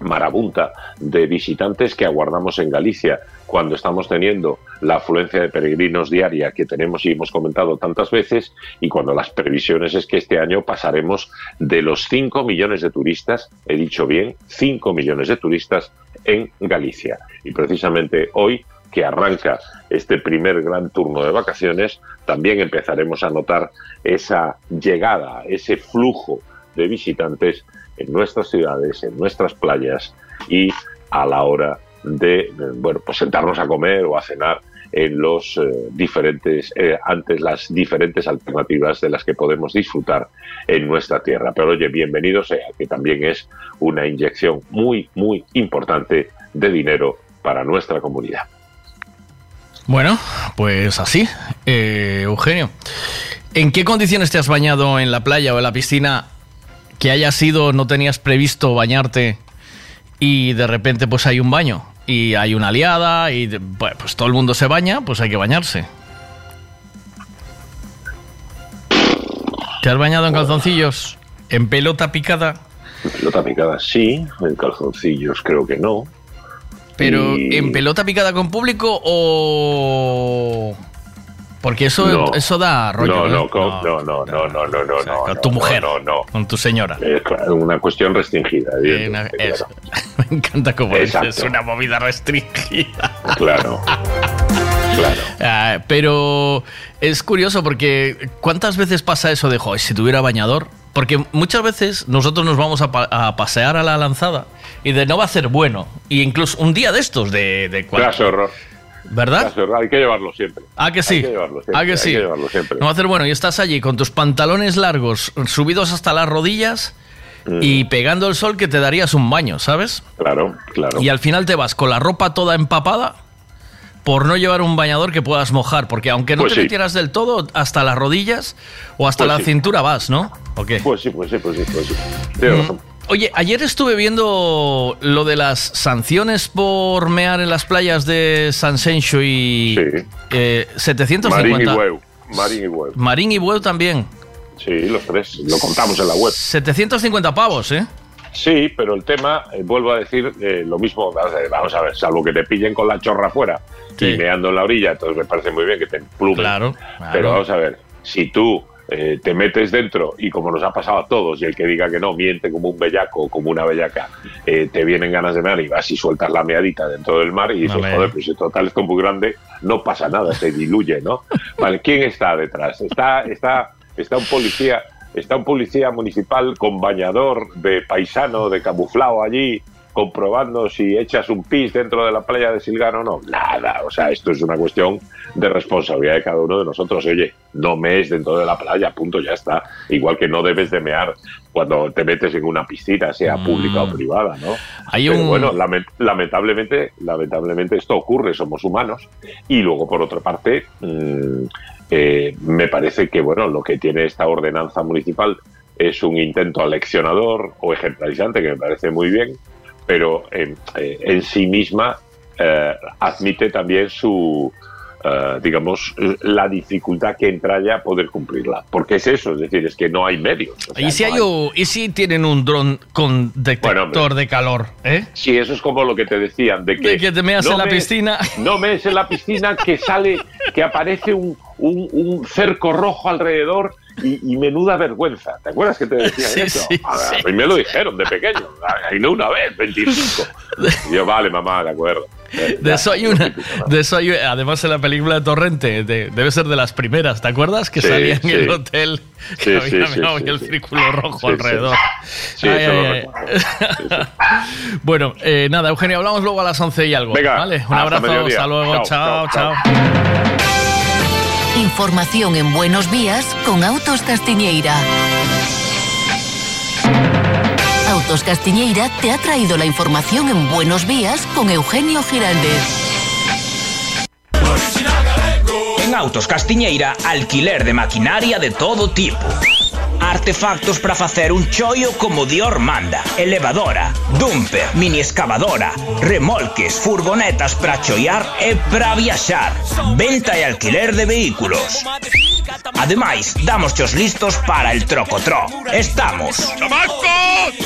marabunta de visitantes que aguardamos en Galicia cuando estamos teniendo la afluencia de peregrinos diaria que tenemos y hemos comentado tantas veces y cuando las previsiones es que este año pasaremos de los 5 millones de turistas, he dicho bien, 5 millones de turistas en Galicia. Y precisamente hoy que arranca este primer gran turno de vacaciones, también empezaremos a notar esa llegada, ese flujo de visitantes en nuestras ciudades, en nuestras playas y a la hora de bueno, pues sentarnos a comer o a cenar en los eh, diferentes eh, ante las diferentes alternativas de las que podemos disfrutar en nuestra tierra. Pero oye, bienvenido sea, que también es una inyección muy muy importante de dinero para nuestra comunidad. Bueno, pues así. Eh, Eugenio, ¿en qué condiciones te has bañado en la playa o en la piscina que haya sido, no tenías previsto bañarte y de repente pues hay un baño y hay una liada y bueno, pues todo el mundo se baña, pues hay que bañarse. ¿Te has bañado en calzoncillos? ¿En pelota picada? Pelota picada sí, en calzoncillos creo que no. Pero Y- en pelota picada con público o... Porque eso, No. eso da rollo. No, ¿eh? no, con- no, no, no, no, no, no, no, con tu no, mujer, no, no. con tu señora. Es una cuestión restringida, Eh, una- claro. Me encanta como Exacto. dices, una movida restringida. Claro. Claro. Ah, pero es curioso porque ¿cuántas veces pasa eso de, "Joder, si tuviera bañador? Porque muchas veces nosotros nos vamos a, pa- a pasear a la lanzada y de no va a ser bueno. Y incluso un día de estos de... de horror. ¿Verdad? Hay que llevarlo siempre. Ah, que sí. Hay que llevarlo siempre. Ah, que hay sí. que llevarlo siempre. No va a hacer bueno. Y estás allí con tus pantalones largos subidos hasta las rodillas Mm. y pegando el sol que te darías un baño, ¿sabes? Claro, claro. Y al final te vas con la ropa toda empapada por no llevar un bañador que puedas mojar. Porque aunque no Pues te sí. metieras del todo, hasta las rodillas o hasta Pues la sí. cintura vas, ¿no? ¿O qué? Pues sí, pues sí, pues sí, pues sí. Tienes Mm. razón. Oye, ayer estuve viendo lo de las sanciones por mear en las playas de San Sencho y eh, 750. Marín y Bueu. Marín y Bueu. Marín y Bueu también. Sí, los tres. Lo contamos en la web. 750 pavos, ¿eh? Sí, pero el tema, eh, vuelvo a decir eh, lo mismo, vamos a ver, salvo que te pillen con la chorra afuera y meando en la orilla, entonces me parece muy bien que te plumen. Claro, Pero vamos a ver, si tú eh, te metes dentro y como nos ha pasado a todos, y el que diga que no miente como un bellaco o como una bellaca, eh, te vienen ganas de mear y vas y sueltas la meadita dentro del mar y dices, Hombre. joder, pues si total esto es muy grande, no pasa nada, se diluye, ¿no? Vale, ¿quién está detrás? Está, está, está un policía, está un policía municipal con bañador de paisano, de camuflado allí, comprobando si echas un pis dentro de la playa de Silgano o no. Nada, o sea, esto es una cuestión de responsabilidad de cada uno de nosotros. Oye, no mees dentro de la playa, punto, ya está. Igual que no debes de mear cuando te metes en una piscina, sea pública o privada, ¿no? Hay Pero un- bueno, lament- lamentablemente, lamentablemente esto ocurre, somos humanos. Y luego, por otra parte, mm, eh, me parece que bueno, lo que tiene esta ordenanza municipal es un intento aleccionador o ejemplarizante, que me parece muy bien, pero en, eh, en sí misma eh, admite también su, eh, digamos, la dificultad que entraña poder cumplirla. Porque es eso, es decir, es que no hay medios. o sea, ¿Y si, no hay un- ¿Y si tienen un dron con detector de calor? ¿eh? Sí, eso es como lo que te decían, de que, De que te meas en la piscina. No mees en la piscina, que sale, que aparece un, un- un cerco rojo alrededor y, y menuda vergüenza. ¿Te acuerdas que te decían Sí, eso? sí, a, sí. a mí me lo dijeron de pequeño, y no una vez, 25. Y yo, vale, mamá, de acuerdo. Eh, De ya, eso hay una. De eso hay- además, en la película de Torrente, de- debe ser de las primeras, ¿te acuerdas? Que salía en el hotel que había sí, y el círculo rojo alrededor. Sí, Ay, ay, ay. Bueno, eh, nada, Eugenio, hablamos luego a las 11 y algo. Venga, ¿vale? Un hasta abrazo, mediodía. hasta luego, Chao, chao. chao, chao. Información en Buenos Días con Autos Castiñeira. Autos Castiñeira te ha traído la información en Buenos Días con Eugenio Giraldez. En Autos Castiñeira, alquiler de maquinaria de todo tipo. Artefactos para facer un choio como Dior manda. Elevadora, dumper, mini excavadora, remolques, furgonetas para choiar e para viaxar. Venta e alquiler de vehículos. Ademais, damos os listos para el trocotró. Estamos.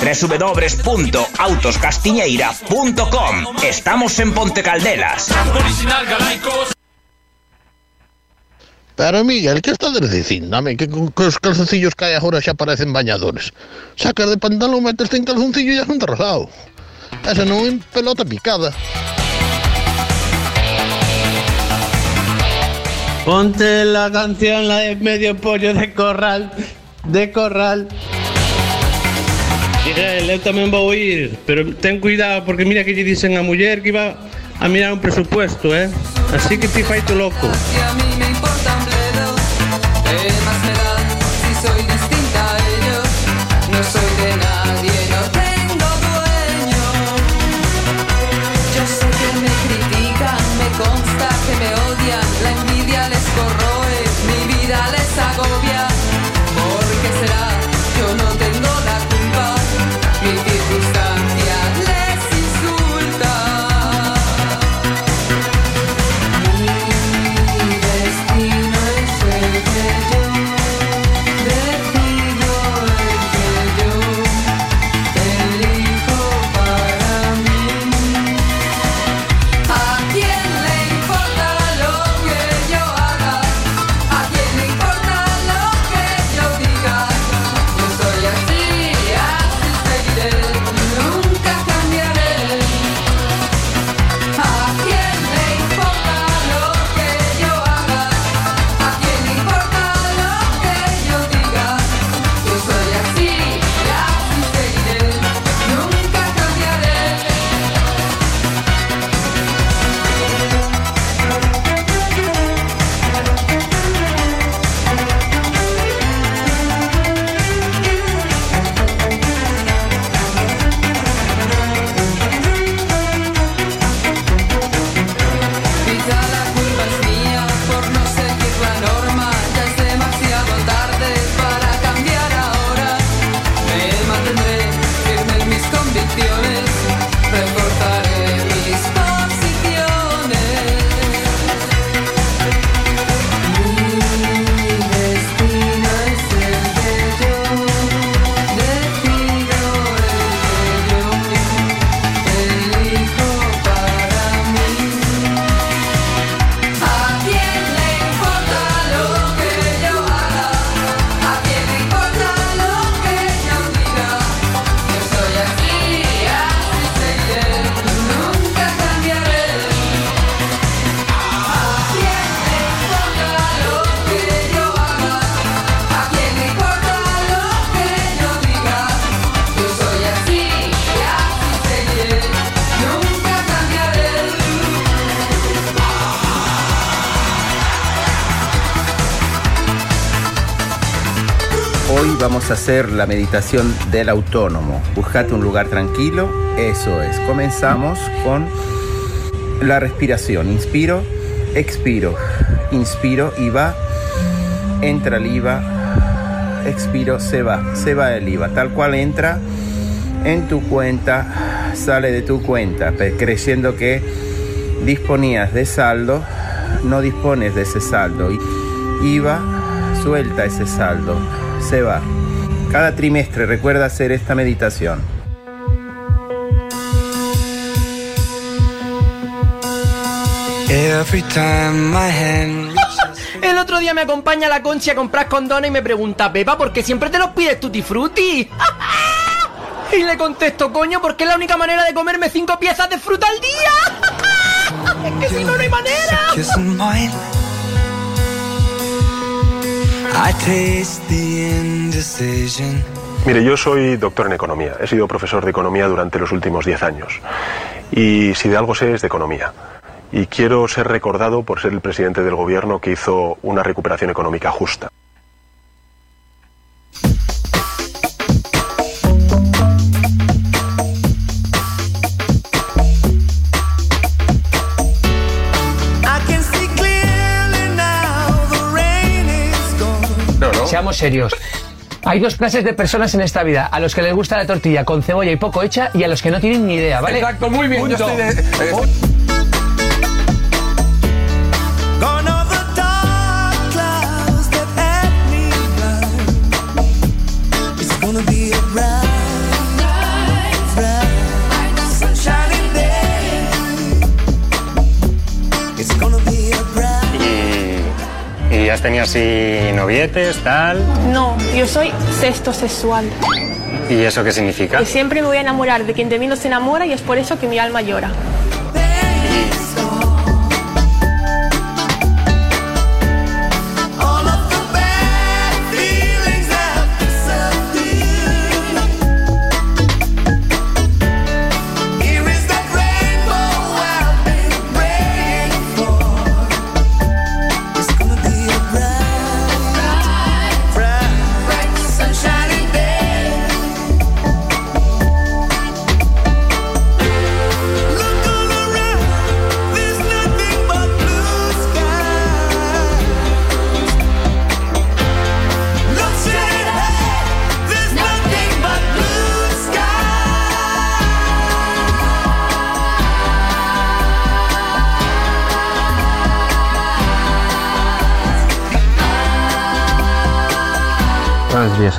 www.autoscastiñeira.com Estamos en Ponte Caldelas. Pero Miguel, ¿qué estás dicindo? Dame, que con que os calzoncillos que hai agora xa parecen bañadores. Sacas de pantalón, metes en calzoncillo e ya son rosado. Esa non é pelota picada. Ponte la canción, la de medio pollo de corral, de corral. Miguel, eu tamén vou ir, pero ten cuidado porque mira que lle dicen a muller que iba a mirar un presupuesto, eh? Así que ti faito loco. Hacer la meditación del autónomo. Buscate un lugar tranquilo. Eso es. Comenzamos con la respiración. Inspiro, expiro. Inspiro y va. Entra el IVA. Expiro, se va. Se va el IVA. Tal cual entra en tu cuenta, sale de tu cuenta. Creyendo que disponías de saldo, no dispones de ese saldo. IVA, suelta ese saldo, se va. Cada trimestre recuerda hacer esta meditación. El otro día me acompaña la Conchi a comprar condones y me pregunta, Pepa, ¿por qué siempre te los pides tutti frutti? y le contesto, coño, porque es la única manera de comerme cinco piezas de fruta al día. es que si no, no hay manera. Mire, yo soy doctor en economía. He sido profesor de economía durante los últimos 10 años. Y si de algo sé es de economía. Y quiero ser recordado por ser el presidente del gobierno que hizo una recuperación económica justa. Seamos serios. Hay dos clases de personas en esta vida, a los que les gusta la tortilla con cebolla y poco hecha y a los que no tienen ni idea, ¿vale? Exacto, muy bien. Yo Punto. estoy de- eh, bright. ¿Y, y has tenido así novietes, tal? No, yo soy sexto sexual. ¿Y eso qué significa? Que siempre me voy a enamorar de quien de mí no se enamora y es por eso que mi alma llora.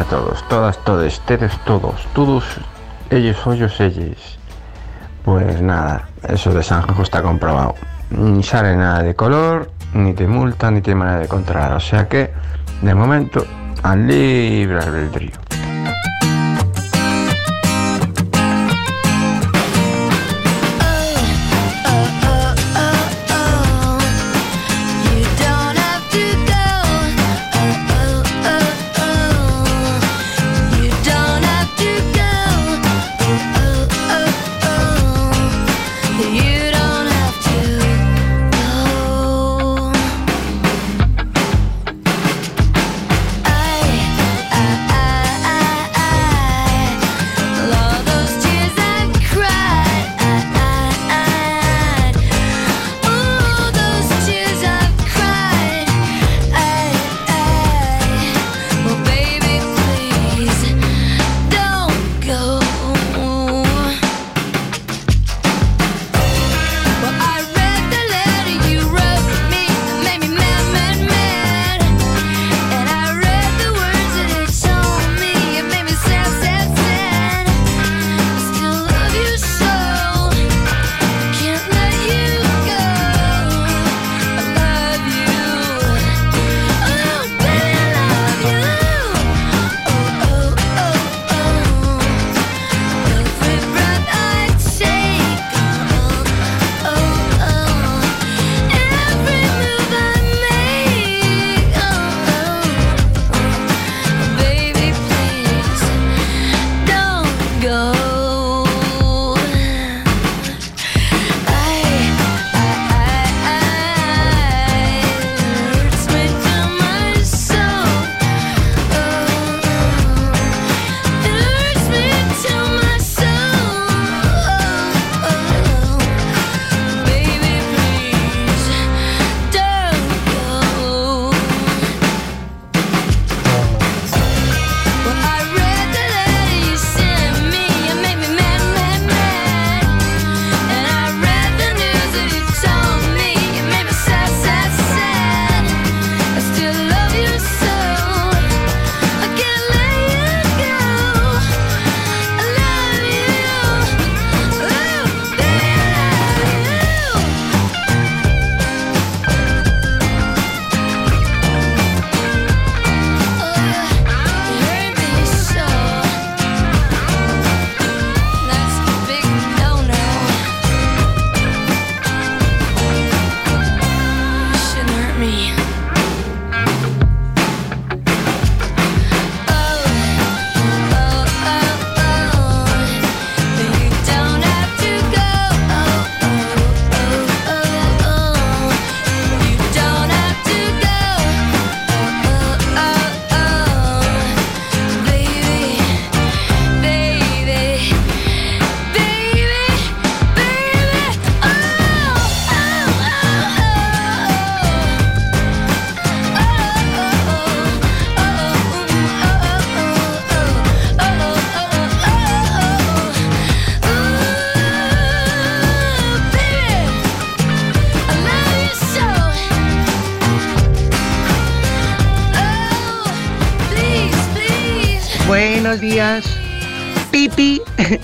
Todos, todas, todos, ustedes, todos, todos, ellos, hoyos, ellos. Pues nada, eso de Sanjo está comprobado. Ni sale nada de color, ni te multa, ni te manera de controlar. O sea que, de momento, al libre albedrío.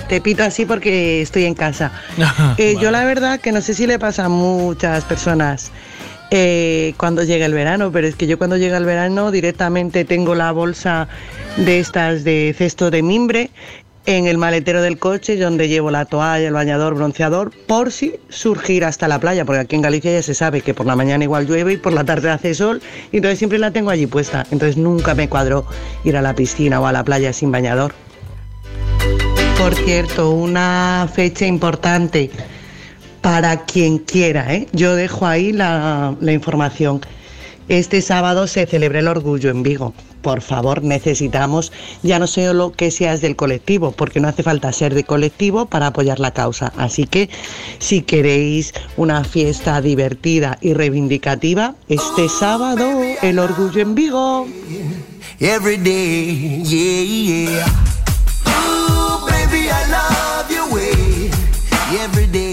Te pito así porque estoy en casa. Eh, Yo la verdad que no sé si le pasa a muchas personas eh, cuando llega el verano, pero es que yo cuando llega el verano directamente tengo la bolsa de estas de cesto de mimbre en el maletero del coche donde llevo la toalla, el bañador, bronceador, por si surgir hasta la playa, porque aquí en Galicia ya se sabe que por la mañana igual llueve y por la tarde hace sol, y entonces siempre la tengo allí puesta. Entonces nunca me cuadró ir a la piscina o a la playa sin bañador. Por cierto, una fecha importante para quien quiera, ¿eh? yo dejo ahí la, la información. Este sábado se celebra el orgullo en Vigo. Por favor, necesitamos ya no solo que seas del colectivo, porque no hace falta ser de colectivo para apoyar la causa. Así que si queréis una fiesta divertida y reivindicativa, este sábado el orgullo en Vigo. every day, yeah, yeah. Every day.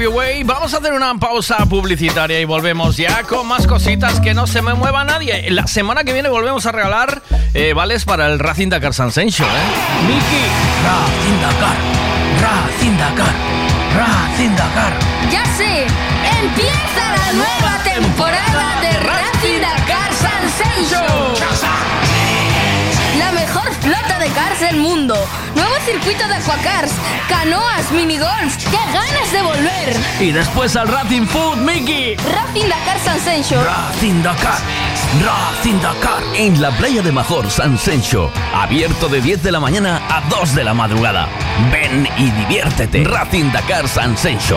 Love Way. Vamos a hacer una pausa publicitaria y volvemos ya con más cositas que no se me mueva nadie. La semana que viene volvemos a regalar eh, vales para el Racing Dakar Sansencio, ¿eh? Miki. Racing Dakar. Racing Dakar. Racing Dakar. Ya sé, empieza la nueva temporada de Racing Dakar Sansenso. La mejor flota de cars del mundo. Nuevo circuito de aquacars, canoas, minigolf. ¡Qué ganas de volver! Y después al Racing Food, Miki. Racing Dakar Sansenso. Racing Dakar. Racing Dakar. En la playa de Major, San Sencho. Abierto de 10 de la mañana a 2 de la madrugada. Ven y diviértete. Racing Dakar San Sencho.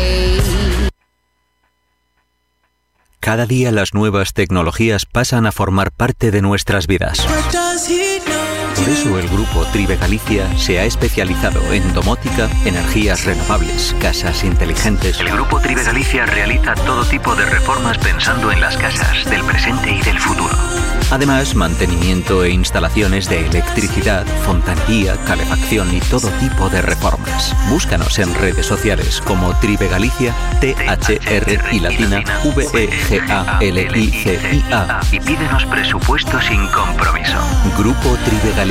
Cada día las nuevas tecnologías pasan a formar parte de nuestras vidas. Por eso el grupo Tribe Galicia se ha especializado en domótica, energías renovables, casas inteligentes. El grupo Tribe Galicia realiza todo tipo de reformas pensando en las casas del presente y del futuro. Además, mantenimiento e instalaciones de electricidad, fontanería, calefacción y todo tipo de reformas. Búscanos en redes sociales como Tribe Galicia, T-H-R y latina E V-E-G-A-L-I-C-I-A y pídenos presupuesto sin compromiso. Grupo Tribe Galicia.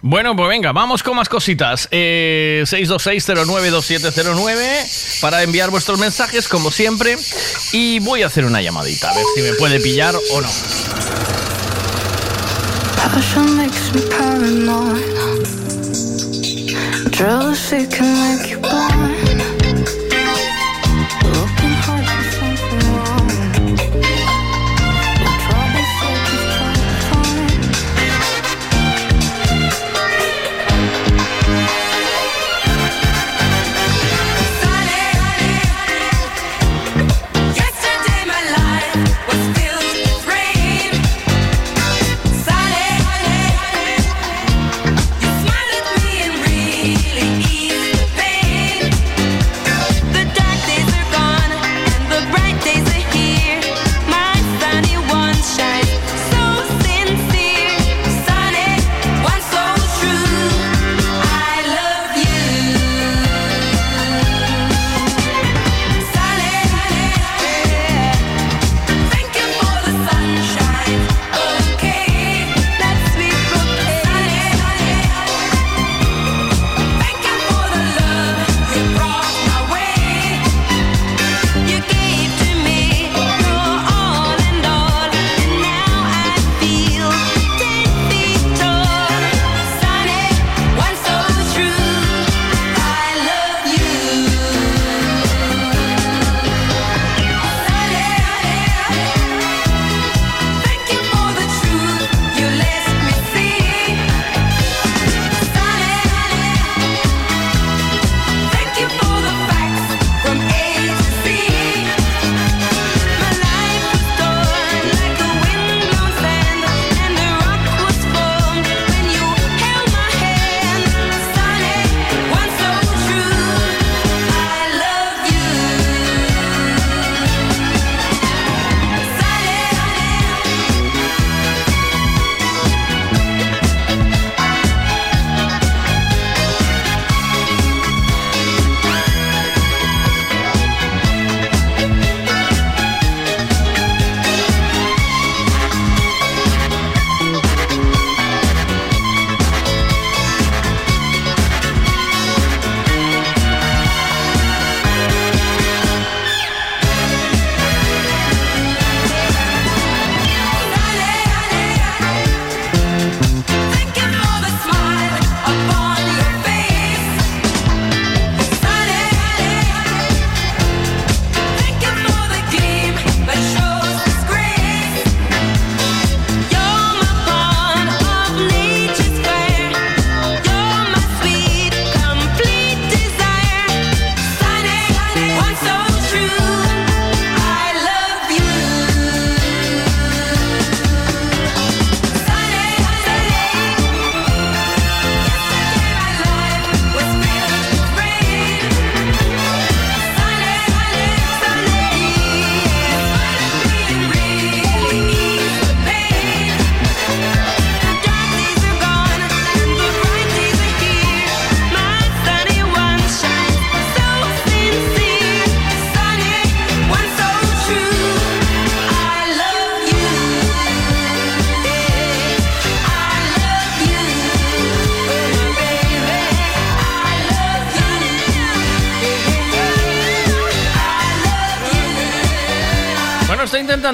Bueno, pues venga, vamos con más cositas. Eh, 626-092709 para enviar vuestros mensajes, como siempre. Y voy a hacer una llamadita, a ver si me puede pillar o no.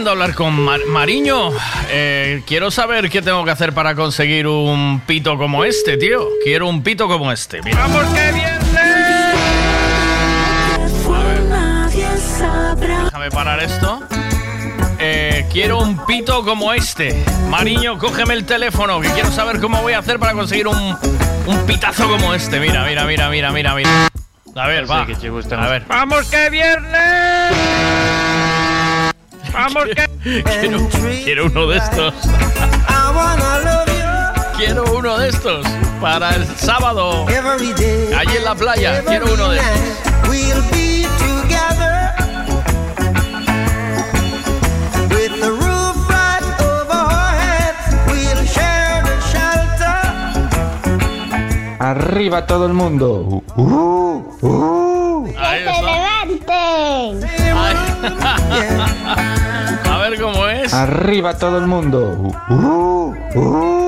Intentando hablar con Mar- Mariño. Eh, quiero saber qué tengo que hacer para conseguir un pito como este, tío. Quiero un pito como este. Mira. ¡Vamos que Déjame parar esto. Eh, quiero un pito como este. Mariño, cógeme el teléfono, que quiero saber cómo voy a hacer para conseguir un, un pitazo como este. Mira, mira, mira, mira, mira, mira. A ver, va. A ver. ¡Vamos que viernes! ¡Vamos que... Quiero, quiero uno de estos. Quiero uno de estos para el sábado. Allí en la playa. Quiero uno de estos. We'll be together with the roof right over our heads. We'll share the shelter. Arriba todo el mundo. Uh, uh. Ahí levanten! A ver cómo es. Arriba todo el mundo. Uh, uh.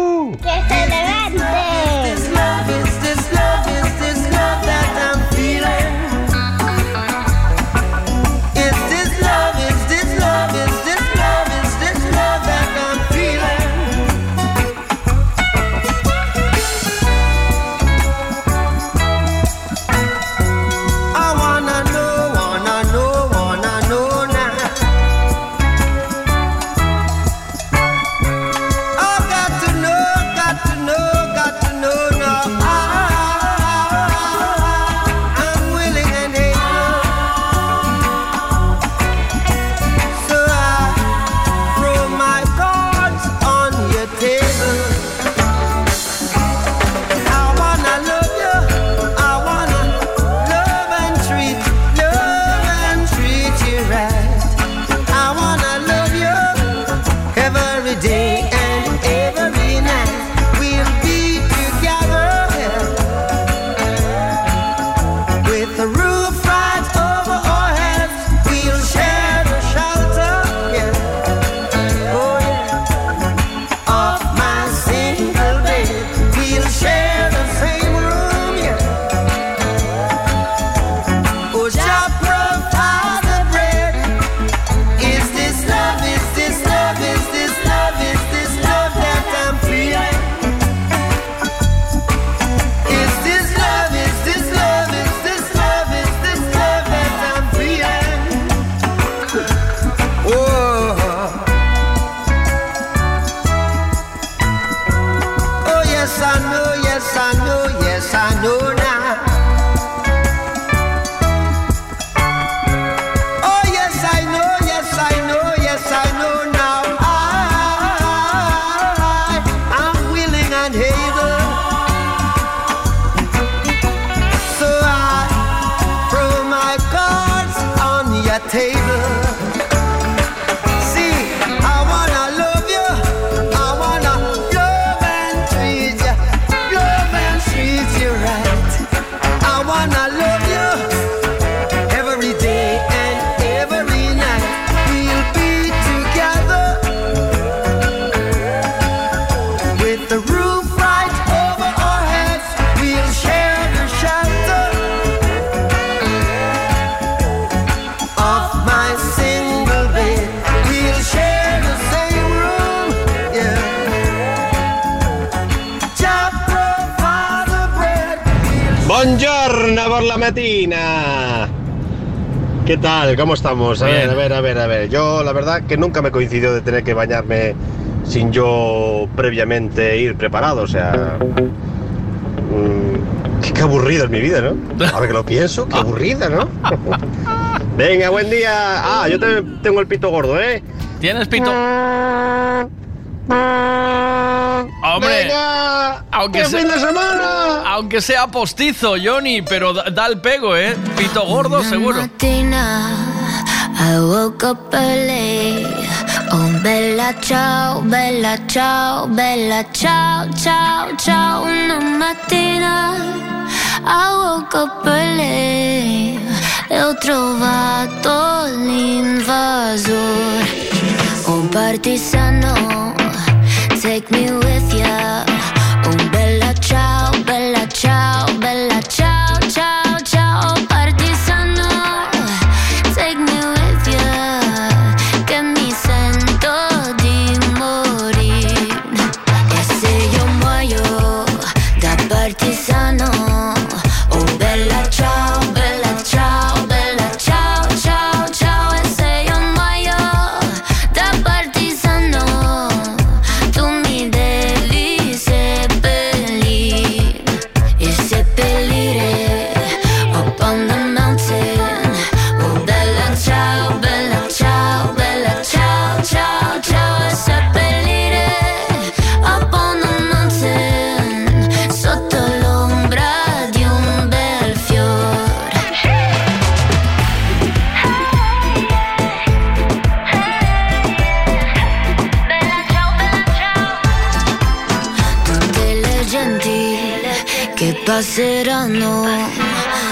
Tal? ¿Cómo estamos? A ver, a ver, a ver, a ver. Yo la verdad que nunca me coincidió de tener que bañarme sin yo previamente ir preparado. O sea, mm, qué, qué aburrido es mi vida, ¿no? Ahora que lo pienso, qué aburrida, ¿no? Venga, buen día. Ah, yo también tengo el pito gordo, ¿eh? ¿Tienes pito? Hombre, Venga, aunque ¡qué sea, fin de semana! aunque sea postizo, Johnny, pero da, da el pego, ¿eh? Pito gordo, seguro. I woke up early. Oh bella ciao, bella ciao, bella ciao, ciao, ciao. Una mattina I woke up early E ho trovato l'invasore. Un partigiano Take me with ya passeranno.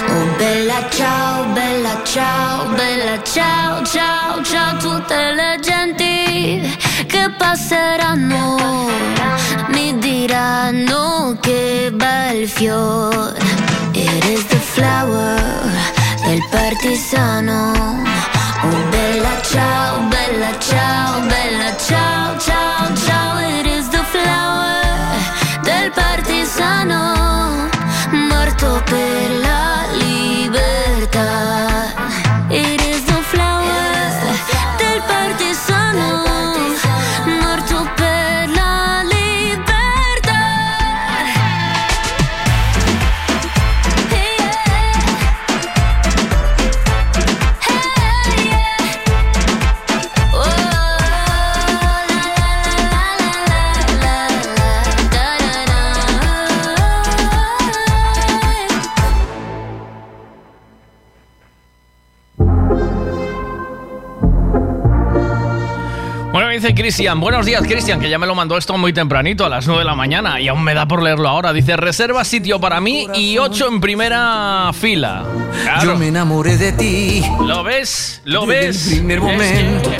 Oh bella ciao, bella ciao, bella ciao, ciao, ciao, tutte le genti che passeranno mi diranno che bel fiore. It is the flower del partigiano. Oh bella ciao, bella ciao, bella ciao, ciao, ciao. It is the flower del partigiano Cristian, buenos días Cristian, que ya me lo mandó esto muy tempranito, a las 9 de la mañana, y aún me da por leerlo ahora. Dice, reserva sitio para mí y 8 en primera fila. Claro. Yo me enamoré de ti. ¿Lo ves? ¿Lo ves? el primer Es que,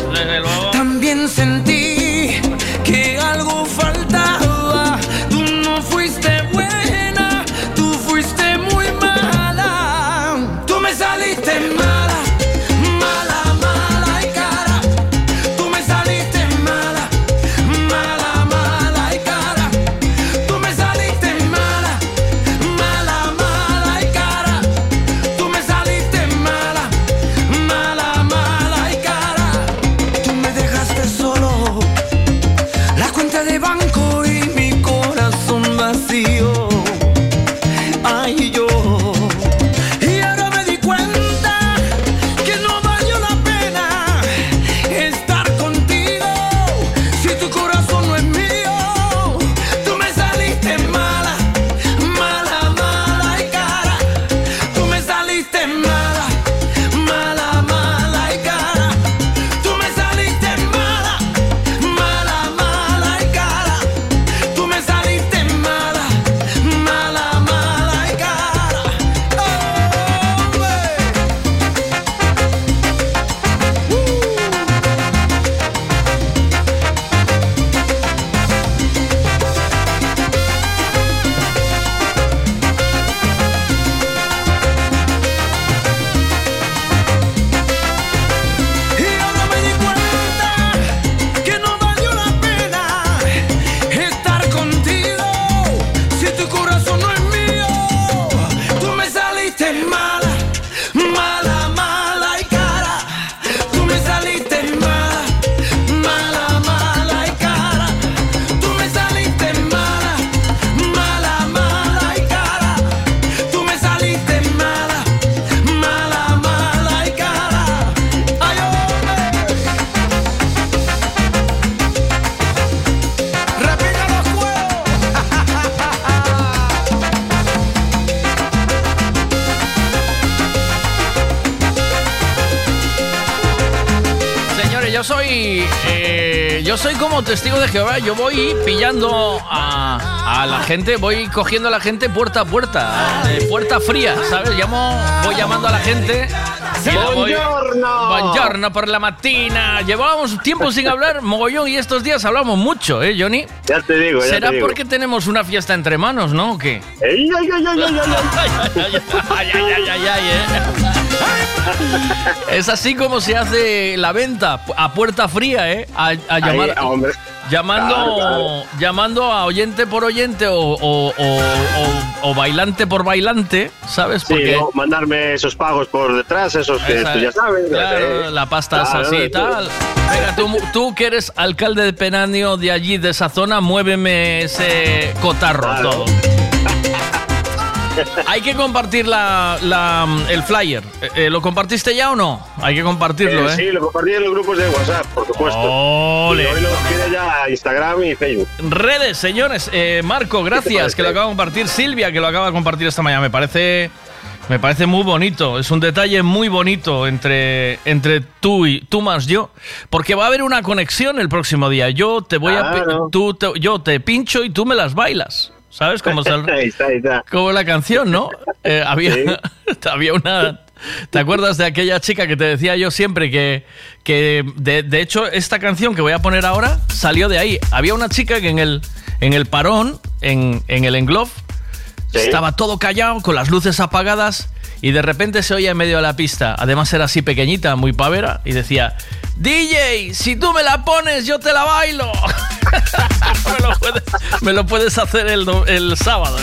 testigo de Jehová. Yo voy pillando a, la gente, voy cogiendo a la gente puerta a puerta, puerta fría, ¿sabes? Llamo, voy llamando a la gente. Buongiorno. Buongiorno por la matina. Llevábamos tiempo sin hablar, mogollón, y estos días hablamos mucho, ¿eh, Johnny? Ya te digo, ya ¿Será te digo. porque tenemos una fiesta entre manos, no? ¿O qué? Ay, ay, ay, ay, Ay, ay, ay, ay, ay, ay, eh. Es así como se hace la venta, a puerta fría, ¿eh? A, a llamar, Ahí, hombre. Llamando, Claro, claro. llamando a oyente por oyente o, o- o- bailante por bailante, ¿sabes? Sí, no, mandarme esos pagos por detrás, esos que Esa- tú ya sabes. claro, eh. la pasta es así y tal. Venga, tú, tú que eres alcalde de Penáneo de allí, de esa zona, muéveme ese cotarro todo. Hay que compartir la, la- el flyer. Eh, eh, ¿Lo compartiste ya o no? Hay que compartirlo, Eh, ¿eh? Sí, lo compartí en los grupos de WhatsApp, por supuesto. Ole. Y hoy lo pide ya Instagram y Facebook. Redes, señores. Eh, Marco, gracias, que lo acaba de compartir. Silvia, que lo acaba de compartir esta mañana. Me parece, me parece muy bonito. Es un detalle muy bonito entre, entre tú y tú más yo. Porque va a haber una conexión el próximo día. Yo te voy a. Tú te- yo te pincho y tú me las bailas. ¿Sabes? Como, sal- Ahí está, ahí está. como la canción, ¿no? Eh, había, había una... ¿Te acuerdas de aquella chica que te decía yo siempre que, que de, de hecho, esta canción que voy a poner ahora salió de ahí? Había una chica que en el, en el parón, en, en el englof, estaba todo callado, con las luces apagadas, y de repente se oía en medio de la pista. Además era así pequeñita, muy pavera, y decía, DJ, si tú me la pones, yo te la bailo. me, lo puedes, me lo puedes hacer el, el sábado.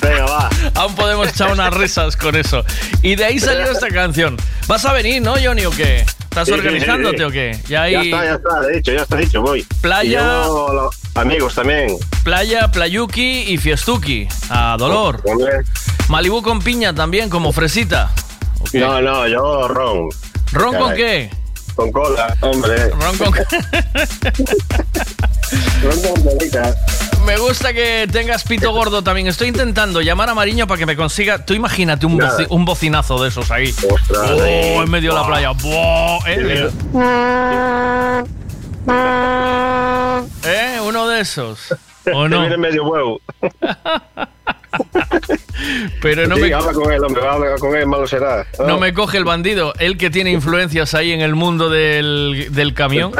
Venga, va. Aún podemos echar unas risas con eso. Y de ahí salió esta canción. ¿Vas a venir, no, Johnny, o qué? ¿Estás Sí, organizándote sí. o qué? Ya está, ya está, de hecho, ya está dicho, voy. Playa. Y amigos también. playa, playuki y fiestuki. A dolor. Malibú con piña también, como fresita. No, no, yo ron. ¿Ron con qué? Con cola, hombre. Ron con. Me gusta que tengas pito gordo también. Estoy intentando llamar a Mariño para que me consiga. Tú imagínate un, boci- un bocinazo de esos ahí. Ostras, Oh, eh. en medio de la playa. Buah, eh, ¿Eh? Uno de esos. ¿O no? medio huevo. Pero no Sí, me, habla con él, hombre, habla con él, malo será. no me coge el bandido. Él que tiene influencias ahí en el mundo del, del camión.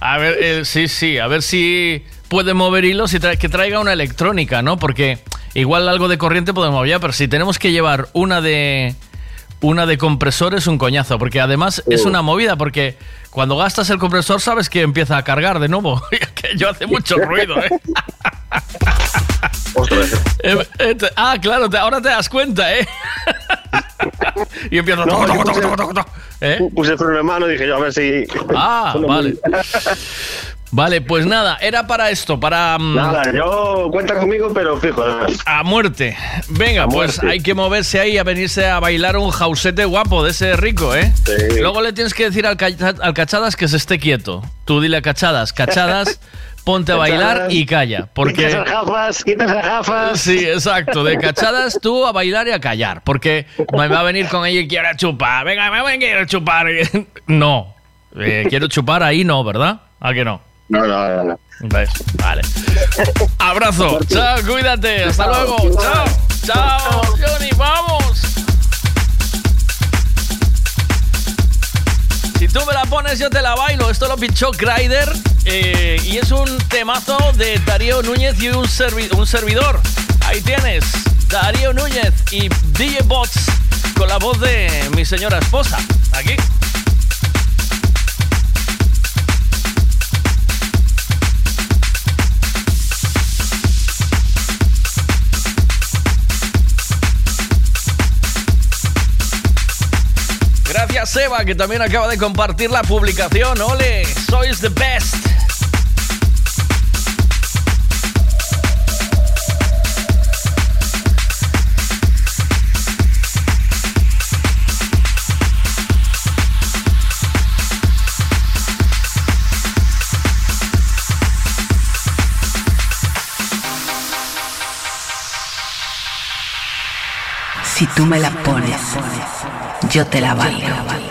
A ver, eh, sí, sí, a ver si puede mover hilos y tra- que traiga una electrónica, ¿no? Porque igual algo de corriente podemos ya, pero si tenemos que llevar una de una de compresor es un coñazo, porque además es una movida, porque cuando gastas el compresor sabes que empieza a cargar de nuevo. Y Aquello hace mucho ruido, ¿eh? Eh, eh, te- ah, claro, te- ahora te das cuenta, ¿eh? y empieza a... No, toco, yo toco, puse- toco, toco. ¿Eh? Puse el freno en mano y dije yo a ver si. Ah, vale. Vale, pues nada, era para esto, para... mm, Nada, yo cuenta conmigo, pero fijo. A muerte. Venga, A pues hay que moverse ahí a venirse a bailar un jausete guapo de ese rico, ¿eh? Luego le tienes que decir al, al Cachadas que se esté quieto. Tú dile a Cachadas, Cachadas, ponte a bailar y calla. Quitas Porque... las gafas, quitas las gafas. Sí, exacto. De cachadas tú a bailar y a callar. Porque me va a venir con ella y quiero chupar. Venga, me voy a quiero chupar. No. Eh, quiero chupar ahí no, ¿verdad? ¿A que no? No, no, no. no. ¿Ves? Vale. Abrazo. Chao, cuídate. Hasta luego. Chao. Chao. Johnny, vamos. Si tú me la pones, yo te la bailo. Esto lo pinchó Kryder. eh, y es un temazo de Darío Núñez y un, servi- un servidor. Ahí tienes. Darío Núñez y DJ Bots con la voz de mi señora esposa. Aquí. Seba, que también acaba de compartir la publicación. ¡Ole! ¡Sois the best! Si tú me la pones, yo te la bailo.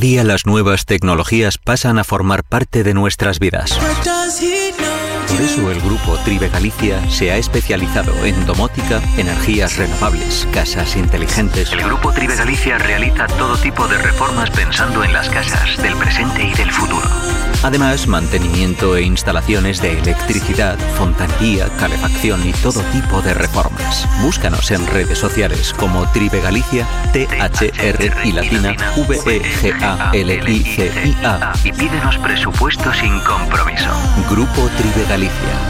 Día las nuevas tecnologías pasan a formar parte de nuestras vidas. Por eso el grupo Tribe Galicia se ha especializado en domótica, energías renovables, casas inteligentes. El grupo Tribe Galicia realiza todo tipo de reformas pensando en las casas del presente y del futuro. Además, mantenimiento e instalaciones de electricidad, fontanería, calefacción y todo tipo de reformas. Búscanos en redes sociales como Tribe Galicia, T-H-R y latina, E V-E-G-A-L-I-C-I-A y pídenos presupuesto sin compromiso. Grupo Tribe Galicia.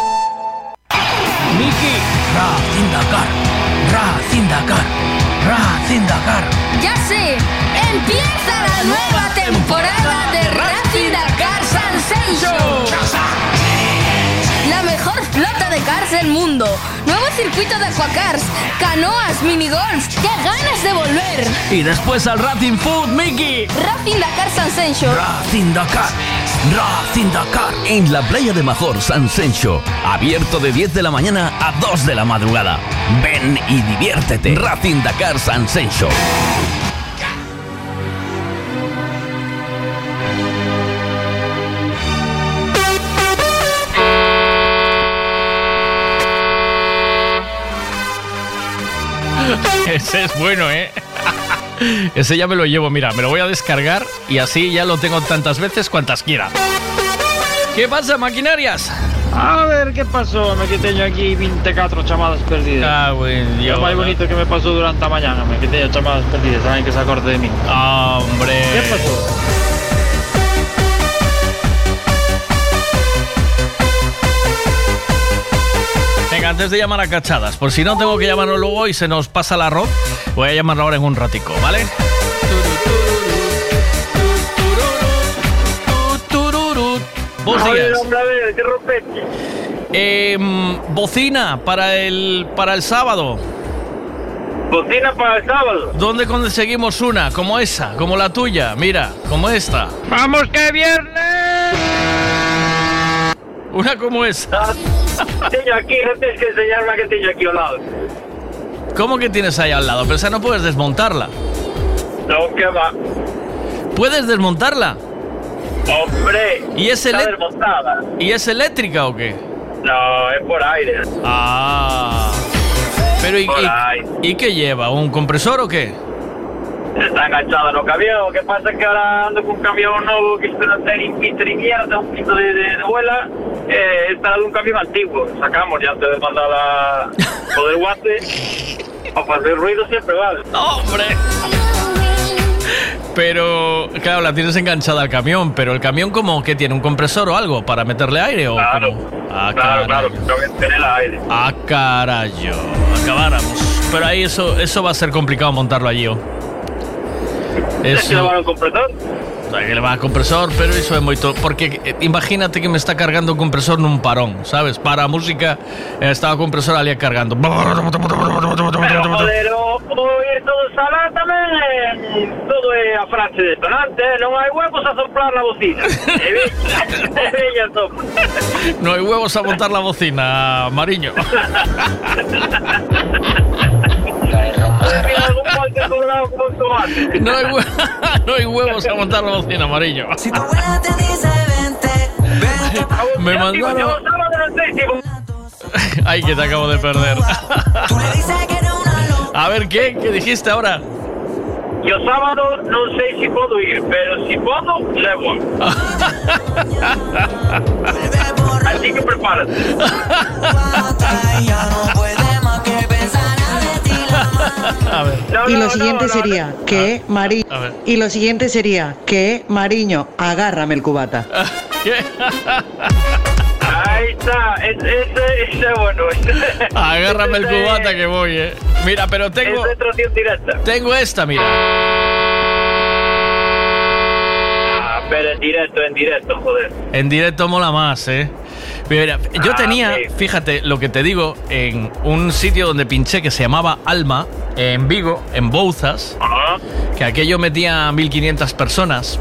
Racing Dakar, Racing Dakar, Racing Dakar. ¡Ya sé! ¡Empieza la nueva temporada de Racing Dakar Sensation! La mejor flota de cars del mundo. Nuevo circuito de aquacars, canoas, minigolf. ¡Qué ganas de volver! Y después al Racing Food, Mickey. Racing Dakar Sensation. Racing Dakar, Racing Dakar. En la playa de Major, San Sencho. Abierto de 10 de la mañana a 2 de la madrugada. Ven y diviértete. Racing Dakar San Sencho. Ese es bueno, ¿eh? Ese ya me lo llevo, mira, me lo voy a descargar y así ya lo tengo tantas veces cuantas quiera. ¿Qué pasa, maquinarias? A ver, ¿qué pasó? Me quité yo aquí 24 chamadas perdidas. Ah, güey, Lo más bonito que me pasó durante la mañana. Me quité yo chamadas perdidas. Saben que se acorde de mí. Hombre. ¿Qué pasó? Antes de llamar a cachadas, por si no tengo que llamarlo luego y se nos pasa el arroz, voy a llamarlo ahora en un ratico, ¿vale? Buenos A ver, días. hombre, a ver, ¿qué rompete? Em, bocina para el, para el sábado. ¿Bocina para el sábado? ¿Dónde conseguimos una? Como esa, como la tuya, mira, como esta. ¡Vamos que viernes! Una como esa. Tengo aquí, no tienes que enseñarme la que tengo aquí al lado. ¿Cómo que tienes ahí al lado? Pero esa no puedes desmontarla. No, ¿qué va? ¿Puedes desmontarla? Hombre, ¿Y es, está desmontada. ¿Y es eléctrica o qué? No, es por aire. Ah. Pero ¿y, Por y- ahí. ¿y qué lleva? ¿Un compresor o qué? Está enganchada en los camión. ¿Qué pasa? Que ahora ando con un camión nuevo que está en Peter y mierda, un poquito de, de, de vuela. Eh, está de un camión antiguo. Sacamos ya antes de mandar la poder guate. Para hacer ruido siempre vale. ¡Hombre! Pero, claro, la tienes enganchada al camión, pero el camión como que tiene un compresor o algo para meterle aire o Claro? Ah, claro, claro. Tengo que tener el aire. Ah, carajo. Acabáramos. Pero ahí eso, eso va a ser complicado montarlo allí, ¿o? ¿Tienes que Eso. llevar un compresor? Hay que levar compresor, pero eso es muy to- Porque eh, imagínate que me está cargando un compresor en un parón, ¿sabes? Para música, eh, estaba compresor ali cargando. Pero joder, o, o ir todo tamén eh, todo é a frase detonante, eh? non hai huevos a soplar na bocina. E sopla. Hay huevos a montar la bocina, Mariño. No hay, hue- no hay huevos a montar la bocina, Mariño. Me mandaron. Yo sábado no sei si Ay, que te acabo de perder. A ver, ¿qué? ¿Qué dijiste ahora? Yo sábado non sei se podo ir, pero si podo, levo. Así que prepárate. A ver. y lo siguiente sería que Mariño y lo siguiente sería que Mariño agárrame el cubata. Ahí está, ese, es bueno. Agárrame el cubata que voy, eh. Mira, pero tengo. Tengo esta, mira. Ah, pero en directo, en directo, joder. En directo mola más, ¿eh? Mira, yo Ah, tenía, fíjate lo que te digo, en un sitio donde pinché que se llamaba Alma, en Vigo, en Bouzas, que aquello metía 1500 personas.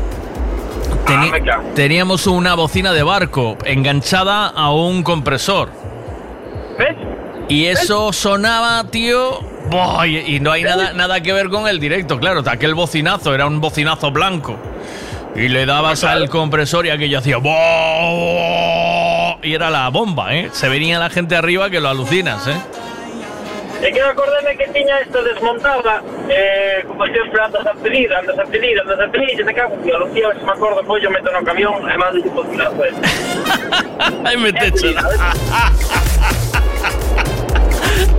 Teni- teníamos una bocina de barco enganchada a un compresor. ¿Ves? Y eso sonaba, tío. y, y no hay nada, nada que ver con el directo, claro. Aquel bocinazo era un bocinazo blanco. Y le dabas al compresor y aquello hacía. buah, Y era la bomba, ¿eh? Se venía la gente arriba que lo alucinas, ¿eh? Es que acordéme que tiña esto desmontada, eh, como siempre andas a pedir, andas a pedir, andas a pedir, e te cago, tío, los tíos, me acuerdo, pues yo meto no camión, e mando por tirar, pues. Ay, me te echo.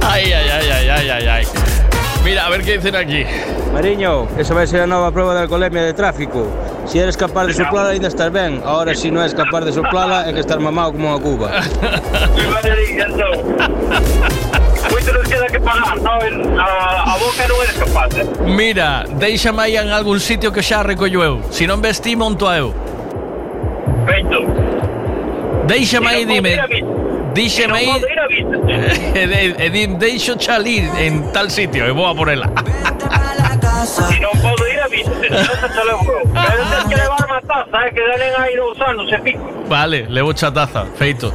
Ay, ay, ay, ay, ay, ay, ay. Mira, a ver qué dicen aquí. Mariño, esa vai ser a nova prova de alcoholemia de tráfico. Si eres capaz de soplala, ainda estás ben. Ahora, si non és capaz de soplala, é que estás mamado como unha cuba. Moito nos queda que pagar? A, a boca non eres capaz, eh? Mira, déixame aí en algún sitio que xa recollo eu. Si non vestí, monto a eu. Feito. Déixame aí, dime. ir a Vic. Díxeme aí. E non podo ir a Vic. E de- e din, deixo chalir en tal sitio e vou a ir a se. Pero tens que levar unha taza, que pico. Vale, feito.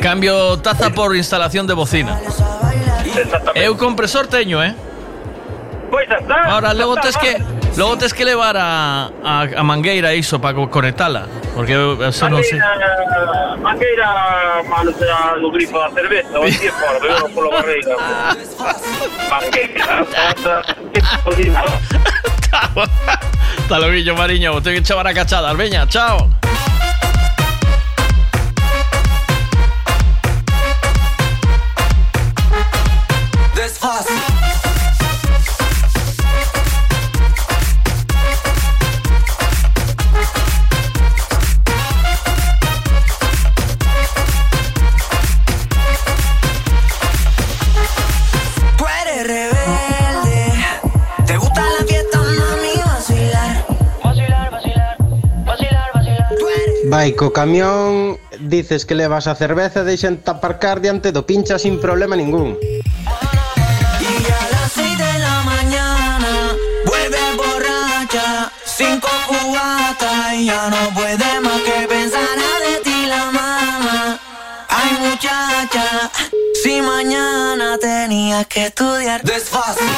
Cambio taza por instalación de bocina. Eu compresor teño, eh? Pois está. Ahora, tes que Luego tienes que elevar a, a, Mangueira eso para conectarla, porque eso no sé. Mangueira, mano, será no grifo da cerveza, o dia fora, bebeu barriga. Mangueira, Hasta luego, Mariño. Tengo que echar a cachadas. Venga, chao. Ai, co camión dices que levas a cerveza e deixan aparcar diante do pincha sin problema ningún. Cinco cubatas y ya no puede más que pensar de ti la mamá. Ay muchacha, si mañana tenías que estudiar desfase.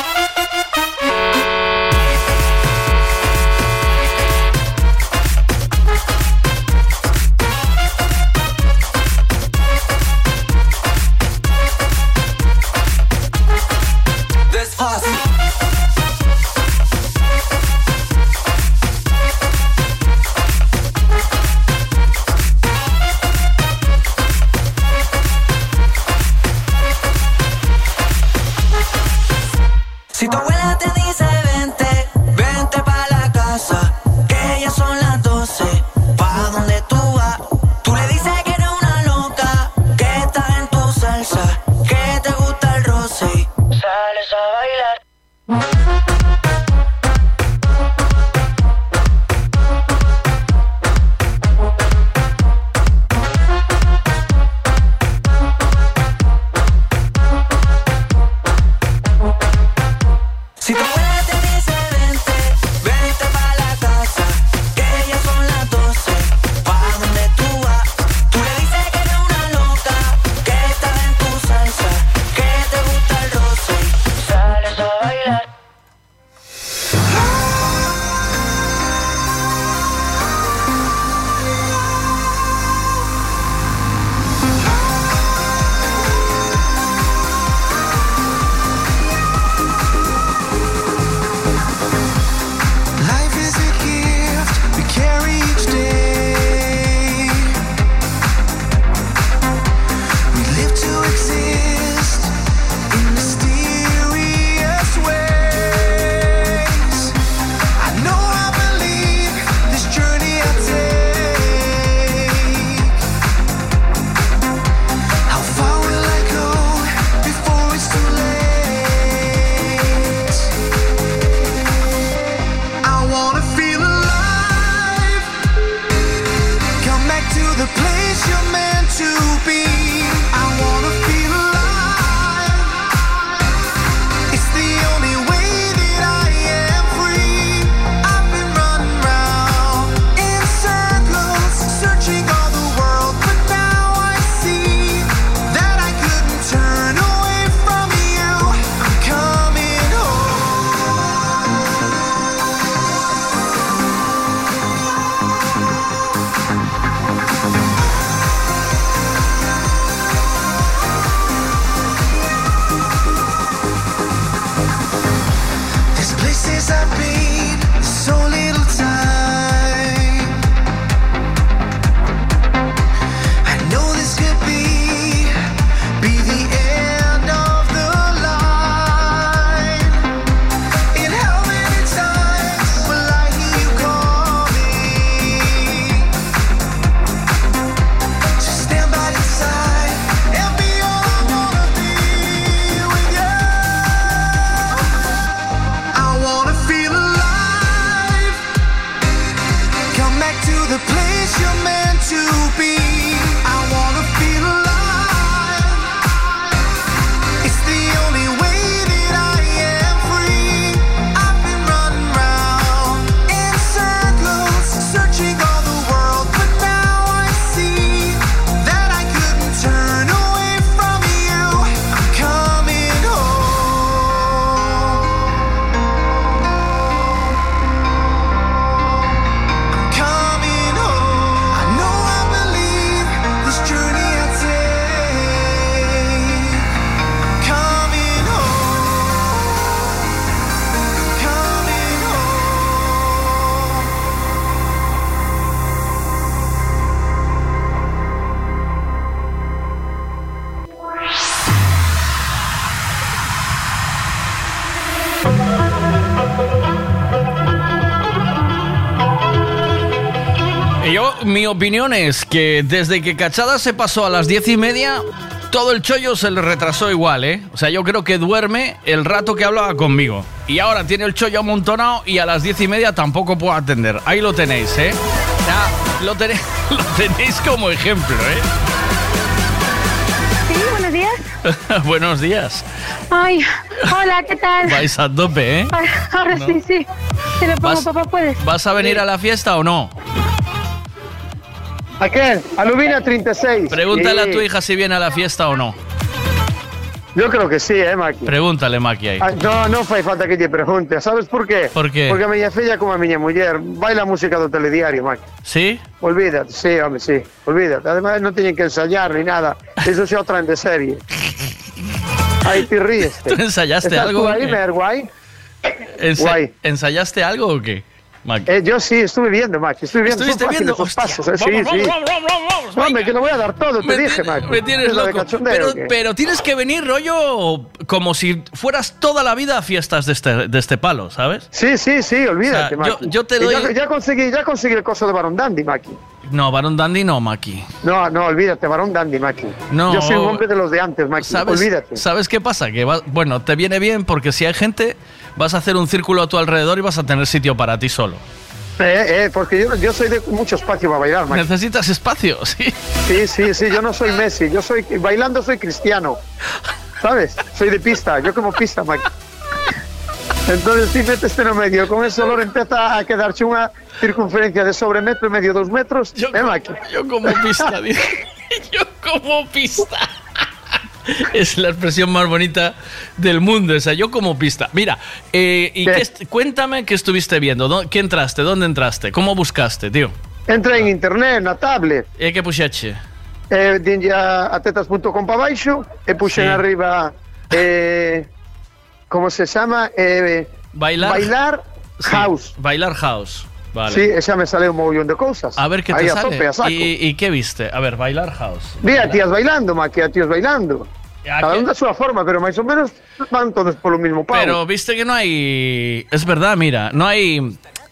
Yo, mi opinión es que desde que Cachada se pasó a las diez y media, todo el chollo se le retrasó igual, ¿eh? O sea, yo creo que duerme el rato que hablaba conmigo. Y ahora tiene el chollo amontonado y a las diez y media tampoco puedo atender. Ahí lo tenéis, ¿eh? Sea, lo, tenéis, lo tenéis como ejemplo, ¿eh? Sí, buenos días. Buenos días. Ay, hola, ¿qué tal? Vais a tope, ¿eh? Ay, Ahora No. sí, sí. Te lo pongo, Vas- papá, ¿puedes? ¿Vas a venir a la fiesta o no? ¿A quién? A Lubina 36. Pregúntale a tu hija si viene a la fiesta o no. Yo creo que sí, eh, Maki. Pregúntale, Maki, ahí. Ah, No, non fai falta que te pregunte. Sabes por qué? Por qué? Porque a miña filla como a miña muller baila música do telediario, Maki. ¿Sí? Olvídate, sí, hombre, sí. Olvídate. Además non teñen que ensayar ni nada. Eso o traen de serie. Ahí te ríes. ¿Tú ensayaste ¿Estás algo tú ahí, o qué? Mer, guay? Ensa- Guay. ¿Ensayaste algo o qué? Maki? Eh, yo sí, estuve viendo, Maki. Estuve viendo. ¿Estuviste Son fáciles viendo? esos Hostia. pasos, eh, Vamos, sí, sí. vamos, vamos, vamos, vamos, Hombre, que lo voy a dar todo, te Me dije, ti- Maki. Me tienes ¿Es lo de loco. cachondeo Pero, pero tienes que venir, rollo, como si fueras toda la vida a fiestas de este, de este palo, ¿sabes? Sí, sí, sí, olvídate, O sea, yo- Maki. yo te doy- Ya, ya conseguí, ya conseguí el coso de Barón Dandy, Maki. No, Barón Dandy no, Maki. No, no, olvídate, Barón Dandy, Maki. No. Yo soy un hombre de los de antes, Maki. ¿Sabes, Olvídate. ¿Sabes qué pasa? Que va- bueno, te viene bien porque si hay gente, vas a hacer un círculo a tu alrededor y vas a tener sitio para ti solo. Eh, eh, porque yo, yo soy de mucho espacio para bailar, Maki. Necesitas espacio, sí. Sí, sí, sí, yo no soy Messi, yo soy, bailando soy cristiano. ¿Sabes? Soy de pista, yo como pista, Maki. Entonces, si metes en medio, con ese olor empieza a quedarse una circunferencia de sobre metro y medio, dos metros. eh, Maki. Yo como pista, dice. Yo como pista. Es la expresión más bonita del mundo, esa. Yo como pista. Mira, eh, y qué cuéntame qué estuviste viendo. ¿Dó- ¿Qué entraste? ¿Dónde entraste? ¿Cómo buscaste, tío? Entra en internet, na tablet. E que puxache? Eh, dinlle a, a tetas.com para baixo e puxen Sí. arriba eh, como se chama eh, Bailar, bailar Sí, house Bailar house. Vale. Sí, e xa me sale un mogollón de cousas A ver qué Aí te a sale. tope, a saco ¿Y, y qué viste? A ver, bailar house. Vi a tías bailando, ma, que a tíos bailando Cada un da súa forma, pero máis ou menos van todos polo mismo pau Pero viste que no hay. Es verdad, mira, no hay.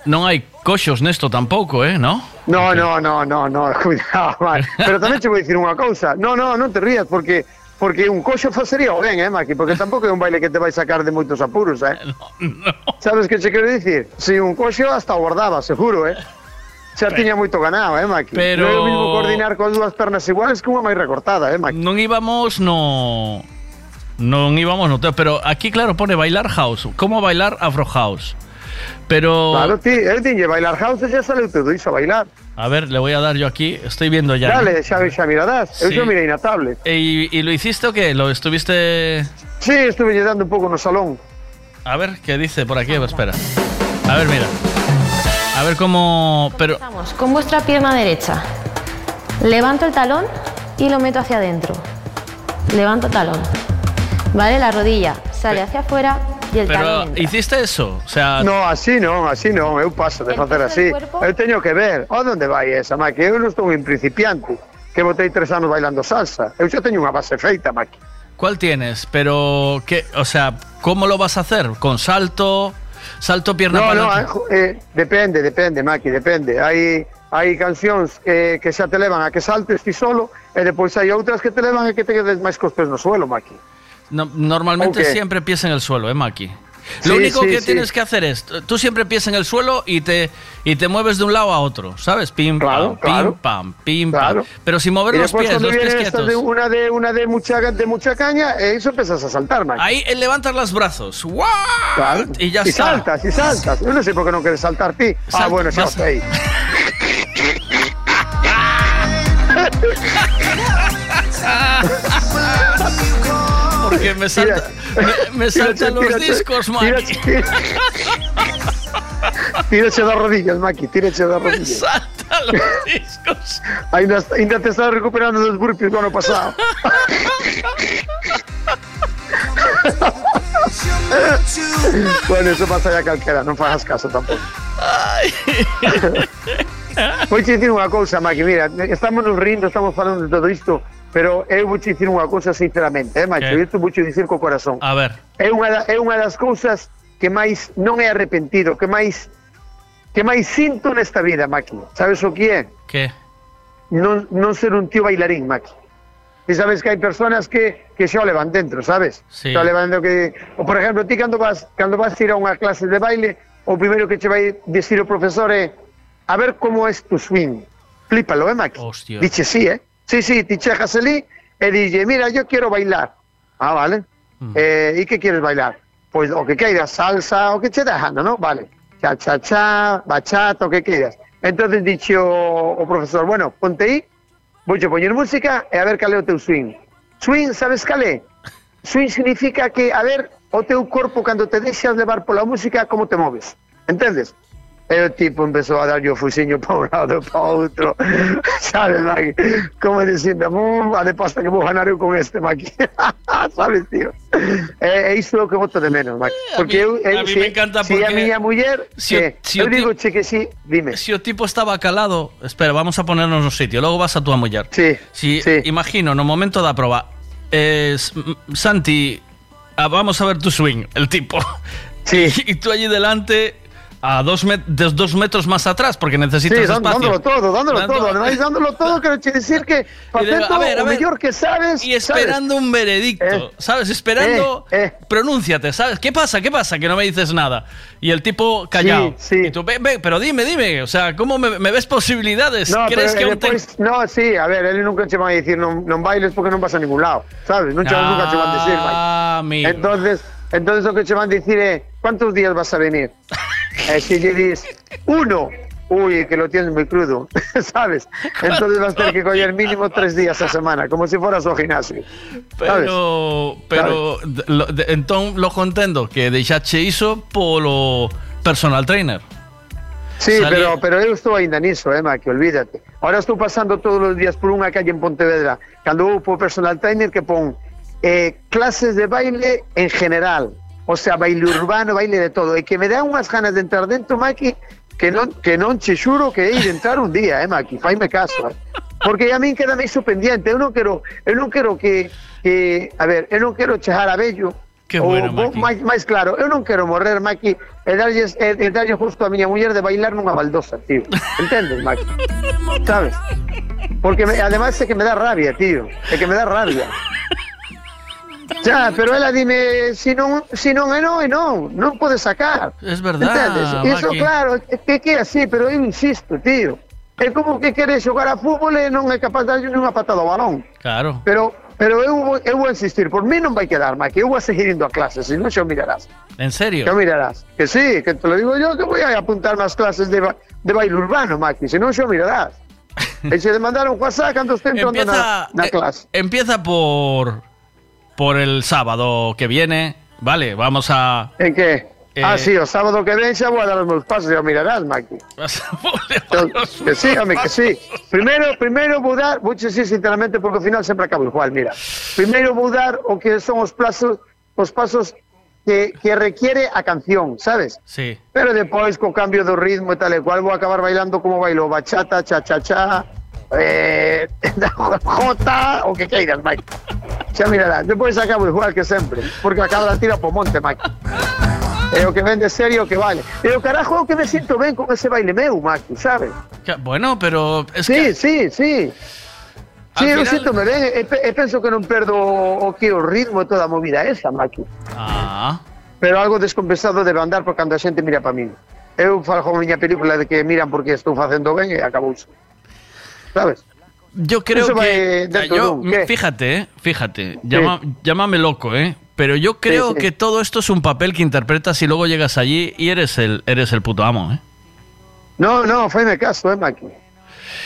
No hay coxos nesto tampouco, ¿eh? ¿No? No, no, no, no, no, cuidado, man. Pero tamén che vou dicir unha cousa. No, no, non te rías porque porque un coxo facería ben, eh, Maki, porque tampouco é un baile que te vai sacar de moitos apuros, eh. Sabes que che quero dicir? Si un coxo hasta guardaba, seguro, eh. Xa tiña moito ganado, eh, Maki. Pero- Non é o mismo coordinar con dúas pernas iguales que unha máis recortada, eh, Maki. Non íbamos no. Non íbamos no pero aquí claro pone bailar house, como bailar afro house. Pero Claro, ti, eu tiñe bailar house e xa saleu todo iso a bailar. a ver, le voy a dar yo aquí, estoy viendo ya. Dale, xa, xa mirarás. Eu Sí. xa mirei na tablet. ¿Y, y lo hiciste o qué? ¿Lo estuviste Sí, estuve lle dando un pouco no salón. A ver qué dice por aquí, espera. A ver, mira. A ver cómo pero Vamos, con vuestra pierna derecha. Levanto el talón y lo meto hacia adentro. Levanto talón. ¿Vale? La rodilla sale hacia afuera el pero entra. hiciste eso, o sea, No, así non, así non, eu paso de facer así. Eu teño que ver, a onde vai esa, Maki? Eu non estou un principiante, que botei tres anos bailando salsa. Eu xa teño unha base feita, Maki. ¿cuál tienes? Pero qué, o sea, ¿cómo lo vas a hacer? ¿Con salto? Salto pierna No, para no, eh, eh, depende, depende, Maki, depende. Hai hai cancións que, que xa te levan a que saltes ti solo e depois hai outras que te levan a que te quedes máis cos pés no suelo, Maki. No- normalmente siempre pies en el suelo, ¿eh, Maki? Sí, Lo único sí, que sí. tienes que hacer es, tú siempre pies en el suelo y te, y te mueves de un lado a otro, ¿sabes? Pim, pam, claro. pim, pam, pim, Claro. pam. Pero sin mover y los pies, los pies quietos. de una de una de mucha de mucha caña, e iso empezas a saltar, Maki. Ahí eh, levantas los brazos. Claro. Y ya y está. saltas, y saltas. Eu non sei por que non queres saltar ti. ah, Salta, bueno, xa o vas- sei. Porque me salta, me, me saltan los discos, Maki. Tírache das rodillas, Maki, tírache das Me rodillas. saltan los discos. Ainda, ainda te estás recuperando dos burpees do ano pasado. bueno, eso pasa ya calquera, non fagas caso tampouco. Vou te dicir unha cousa, Maki, mira, estamos nos rindo, estamos falando de todo isto, pero eu vou te dicir unha cousa sinceramente, eh, macho, Que? isto vou te dicir co corazón. A ver, É unha, é unha das cousas que máis non é arrepentido, que máis que máis sinto nesta vida, Maki. Sabes o que é? Que? Non, non ser un tío bailarín, Maki. E sabes que hai personas que, que xa o levan dentro, sabes? Sí. Xa o levan dentro que... O, por exemplo, ti cando vas, cando vas ir a unha clase de baile, o primeiro que che vai dicir o profesor é a ver como é tu swing. Flípalo, eh, Maki? Hostia. Dice sí, eh? Sí, sí, ti chegas ali e dille, mira, yo quiero bailar. Ah, vale. Eh, e que quieres bailar? Pois o que queiras, salsa, o que che dejando, ¿no? Vale. Cha, cha, cha, bachata, o que queiras. Entonces dixe o, o profesor, bueno, ponte aí, vouche poñer música e a ver cal é o teu swing. Swing, sabes cal é? Swing significa que, a ver, o teu corpo cando te deixas levar pola música, como te moves. Entendes? E o tipo empezou a darlle o fusiño para un lado para outro. Sabes? Como dicindo, "Mm, a de pasta que vou ganar eu con este, Maki. Sabes, tío? Iso é o que boto de menos, Maki. Porque eu, eu a mí si, me encanta si a porque miña muller, o- que, si eu ti- digo che que sí, dime. Si o tipo estaba calado, espera, vamos a ponernos no sitio, logo vas a túa muller. Sí, si, Imagino, no momento da proba, mm, Santi, ah, vamos a ver tu swing, el tipo. Sí. Y, tú allí delante, a dos, met- dos metros más atrás, porque necesitas Sí, espacio. dándolo todo, dándolo Dando- todo. Además, dándolo todo, quero che decir que Y le- facendo a ver, a o ver. mellor que sabes, Y esperando un veredicto, ¿sabes? Esperando, pronúnciate, ¿sabes? ¿Qué pasa? ¿Qué pasa? Que no me dices nada. Y el tipo callado. Y tú, ve, ve, pero dime, dime, o sea, ¿cómo me, me ves posibilidades? No, ¿Crees pero que eh, aún te- no, sí, a ver, ele nunca che vai dicir non, non bailes porque non vas a ningún lado, sabes? Non che, nunca van dicir, vai. Ah, amigo. Entonces, entonces o que che van dicir é, ¿cuántos días vas a venir? e se lle dis, uno, uy, que lo tienes muy crudo, sabes? Entonces vas a tener que coger mínimo tres días a semana, como si fueras ao gimnasio. sabes? Pero, pero de- lo- de- entón lo contendo que deixache iso polo personal trainer. Sí, Salí- pero, pero eu estou ainda niso, eh, que olvídate. Ahora estou pasando todos os días por unha calle en Pontevedra, cando por personal trainer que pon eh, clases de baile en general, o sea, baile urbano, baile de todo, e que me dá unhas ganas de entrar dentro, Maki, que non, que non che xuro que hei de entrar un día, eh, Maki, faime caso, eh. Porque a min queda iso pendiente, eu non quero, eu non quero que, que a ver, eu non quero chejar a bello, Que bueno, vou máis, máis claro, eu non quero morrer, Maki, e darlles, e, e darlle justo a miña muller de bailar nunha baldosa, tío. Entendes, Maki? Sabes? Porque me, además é que me dá rabia, tío. É que me dá rabia. Xa, pero ela dime, si non, si non é non, é non, non pode sacar. Es verdad, Entendes? Iso Maki. claro, que, que así, pero eu insisto, tío. É como que quere xogar a fútbol e non é capaz de darlle unha patada ao balón. Claro. Pero pero eu, eu vou insistir, por mí non vai quedar, Maki, eu vou a seguir indo a clases, se non xa mirarás. En serio? Xa mirarás. Que sí, que te lo digo yo, que voy a apuntar nas clases de, ba- de baile urbano, Maki, se non xa mirarás. e se de mandar un WhatsApp cando esté entrando Empieza, na, na eh, clase. empieza por por el sábado que viene, vale, vamos a En que? Eh, ah, sí, o sábado que ven xa vou a dar os meus pasos, o mirarás, Maki. que sí, home, que sí. Primeiro, primeiro vou dar, vou decir sinceramente porque ao final sempre acabo igual, mira. Primeiro vou dar o que son os plazos, os pasos que, que requiere a canción, sabes? Sí. Pero depois co cambio do ritmo e tal e cual vou acabar bailando como bailo bachata, cha cha cha, eh, jota, o que queiras, Mike. Xa mirarás, depois acabo igual que sempre, porque acaba la tira po monte, Mike. É o que vende serio que vale. E o carajo o que me sinto ben con ese baile meu, Mike, sabes? Que- Bueno, pero es sí, que sí, sí. Sí, eu final- sinto me ben e, pe- e penso que non perdo o que o ritmo e toda a movida esa, Maki. Ah. Pero algo descompensado debe andar por cando a xente mira para min. Eu falo con miña película de que miran porque estou facendo ben e acabouse. Sabes? Yo creo Eso que yo- ¿qué? fíjate, eh, fíjate, llama- llámame loco, eh, pero yo creo sí. que todo esto es un papel que interpretas y luego llegas allí y eres el eres el puto amo, eh. No, no, faime caso, eh, Maki.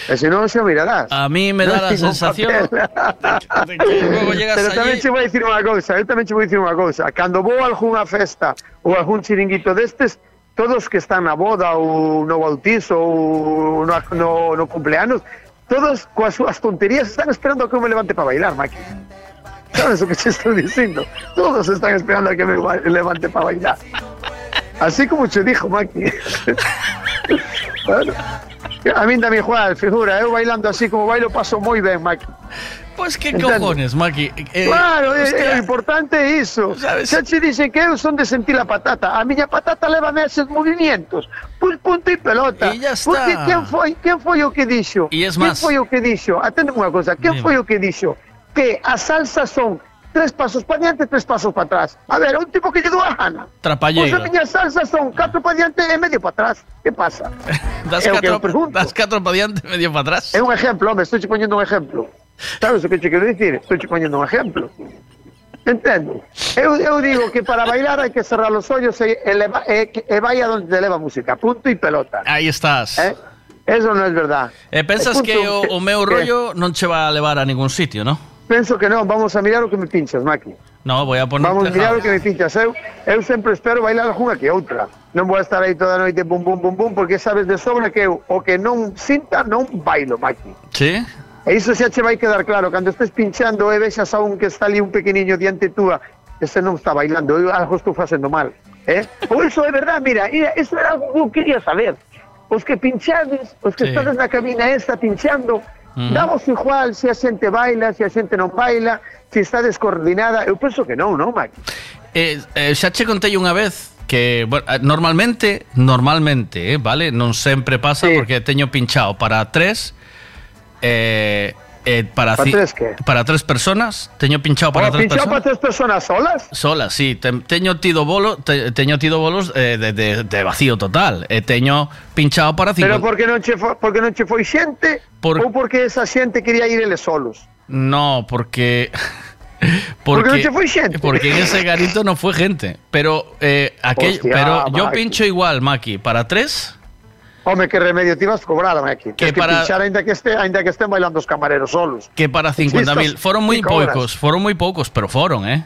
E se non, xa o mirarás. A mí me da la sensación papel. luego llegas Pero tamén allí- che vou dicir unha cousa, eu tamén che vou dicir unha cousa. Cando vou a algunha festa ou a algún chiringuito destes, todos que están na boda ou no bautizo ou no, no, no cumpleanos, todos coas súas tonterías están esperando a que me levante para bailar, Maki. Sabes o que te estou dicindo? Todos están esperando a que me levante para bailar. Así como che dijo, Maki. a min tamén igual, figura, eu bailando así como bailo paso moi ben, Maki. Pois que Entendes? cojones, Maki? Eh, claro, é o importante é iso. Xa che dixen que eu son de sentir a patata. A miña patata leva meses movimientos. Pois punto e pelota. E ya está. Porque quen foi, quen foi o que dixo? E es más- foi o que dixo? Atendeme unha cosa. Quen Dime. foi o que dixo? Que as salsas son tres pasos para diante e tres pasos para atrás. A ver, un tipo que lle dou a gana. Pois Trapalleiro. a miñas salsas son catro para diante e medio para atrás. Que pasa? Das é que catro, pregunto. das catro para diante, medio para atrás. É un ejemplo, home, estou che poñendo un ejemplo. Sabes o que che quero dicir? Estou che poñendo un ejemplo. Entendo. Eu, eu digo que para bailar hai que cerrar os ollos e, eleva, e, que- e vai a donde te leva a música. Punto e pelota. Aí estás. Eh? Eso non é verdad. E pensas E que o, o meu que- rollo non che va a levar a ningún sitio, no? Penso que non, vamos a mirar o que me pinchas, Maki. No, voy a poner Vamos a mirar o que me pinchas. Eu, eu sempre espero bailar algunha que outra. Non vou a estar aí toda a noite bum bum bum bum porque sabes de sobra que eu o que non sinta non bailo, Maki. Sí? E iso xa che vai quedar claro Cando estés pinchando e vexas a un que está ali un pequeniño diante túa Ese non está bailando, eu algo estou facendo mal eh? Ou iso é verdad, mira, mira Iso era algo que eu quería saber Os que pinchades, os que Sí. estades na cabina esta pinchando Damos igual se a xente baila, se a xente non baila Se está descoordinada. Eu penso que non, non, Mike? Eh, eh, xa che contei unha vez que bueno, eh, normalmente, normalmente, eh, vale, non sempre pasa porque teño pinchado. Para tres eh, eh, para, ¿Para ci- tres qué? para tres personas, teño pinchado para Para tres pinchado personas. para tres personas solas? Solas, sí, te, teño tido bolo, te, teño tido bolos eh, de, de, de vacío total. E teño pinchado para cinco. Pero porque non che foi, porque non che foi xente Por- Ou porque esa xente quería ir eles solos No, porque. Porque non che foi xente. Porque en ese garito no fue gente. Pero, eh, aquel, Hostia, pero yo Maki. pincho igual, Maki, para tres. Home, que remedio te ibas cobrar, Maki. Que, que para- pinchar ainda que, este, ainda que estén bailando os camareros solos. Que para 50.000. Estas Fueron muy cinco horas. pocos, fueron muy pocos, pero fueron, ¿eh?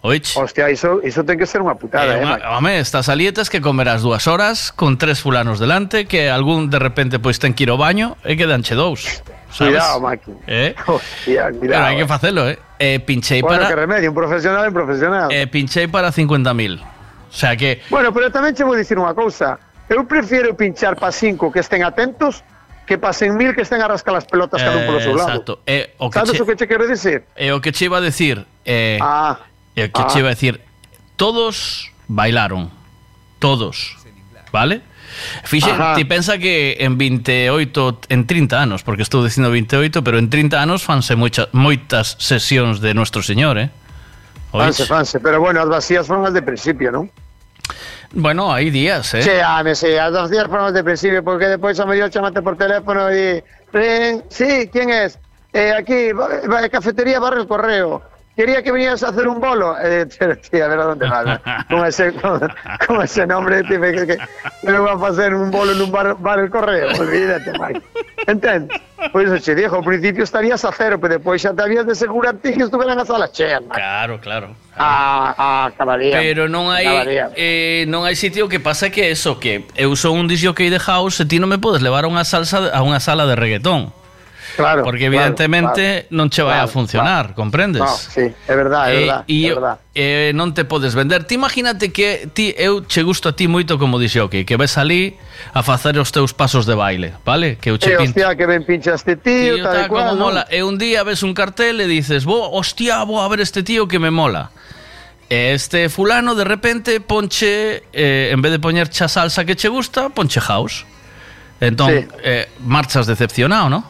Oich. Hostia, iso, iso ten que ser unha putada, Eh, eh, home, estas alietas que comerás dúas horas con tres fulanos delante que algún de repente pois ten que ir ao baño e quedanche dous. Sabes? Cuidado, Maki. Eh? Hostia, Pero cuidado. hai que facelo, eh? eh pinchei Bueno, para que remedio, un profesional un profesional. eh, pinchei para 50.000. O sea que Bueno, pero tamén che vou dicir unha cousa. Eu prefiro pinchar pa cinco que estén atentos que pasen mil que estén a rascar as pelotas eh, cada un polo seu lado. Exacto. Eh, o que Sabes che, o que che quero dicir? É eh, o que che iba a decir. Eh, ah, é o que ah. che iba a decir. Todos bailaron. Todos. Vale? Fixe, Ajá. ti pensa que en 28, en 30 anos, porque estou dicindo 28, pero en 30 anos fanse moita, moitas sesións de Nuestro Señor, eh? Oís? Fanse, fanse, pero bueno, as vacías foron as de principio, non? Bueno, hai días, eh? Sí, ame, sí, as vacías foron as de principio, porque depois a mellor chamate por teléfono. Ven, sí, ¿quién es? Eh, aquí, cafetería Barrio Correo. Quería que vinieras a hacer un bolo. Eh, tío, a ver a dónde vas. Con ese, con, con ese nombre, tío, que, que, que me va a hacer un bolo en un bar, bar el correo. Olvídate, Mike. Entendes? Pois pues, che dixo, ao principio estarías a cero, pero depois xa te habías de asegurar ti que estuveran as salas cheas, Mike. Claro, claro Ah, ah, acabaría. Pero non hai Acabaría. eh, non hai sitio que pasa que eso que eu son un disjockey de house e ti non me podes levar a unha salsa a unha sala de reggaetón. Claro, Porque evidentemente claro, non che vai claro, a funcionar, claro. comprendes? No, sí, é verdade, é eh, verdade. E, é verdad. eh, non te podes vender. Ti imagínate que ti eu che gusto a ti moito como dixo que que ves ali a facer os teus pasos de baile, vale? Que eu eh, che eh, pinto. hostia, que ben pinchaste tío, tío tal, tal cual. Como mola. E un día ves un cartel e dices, "Bo, hostia, vou a ver este tío que me mola." E este fulano de repente ponche eh, en vez de poñer cha salsa que che gusta, ponche house. Entón, sí. eh, marchas decepcionado, ¿no?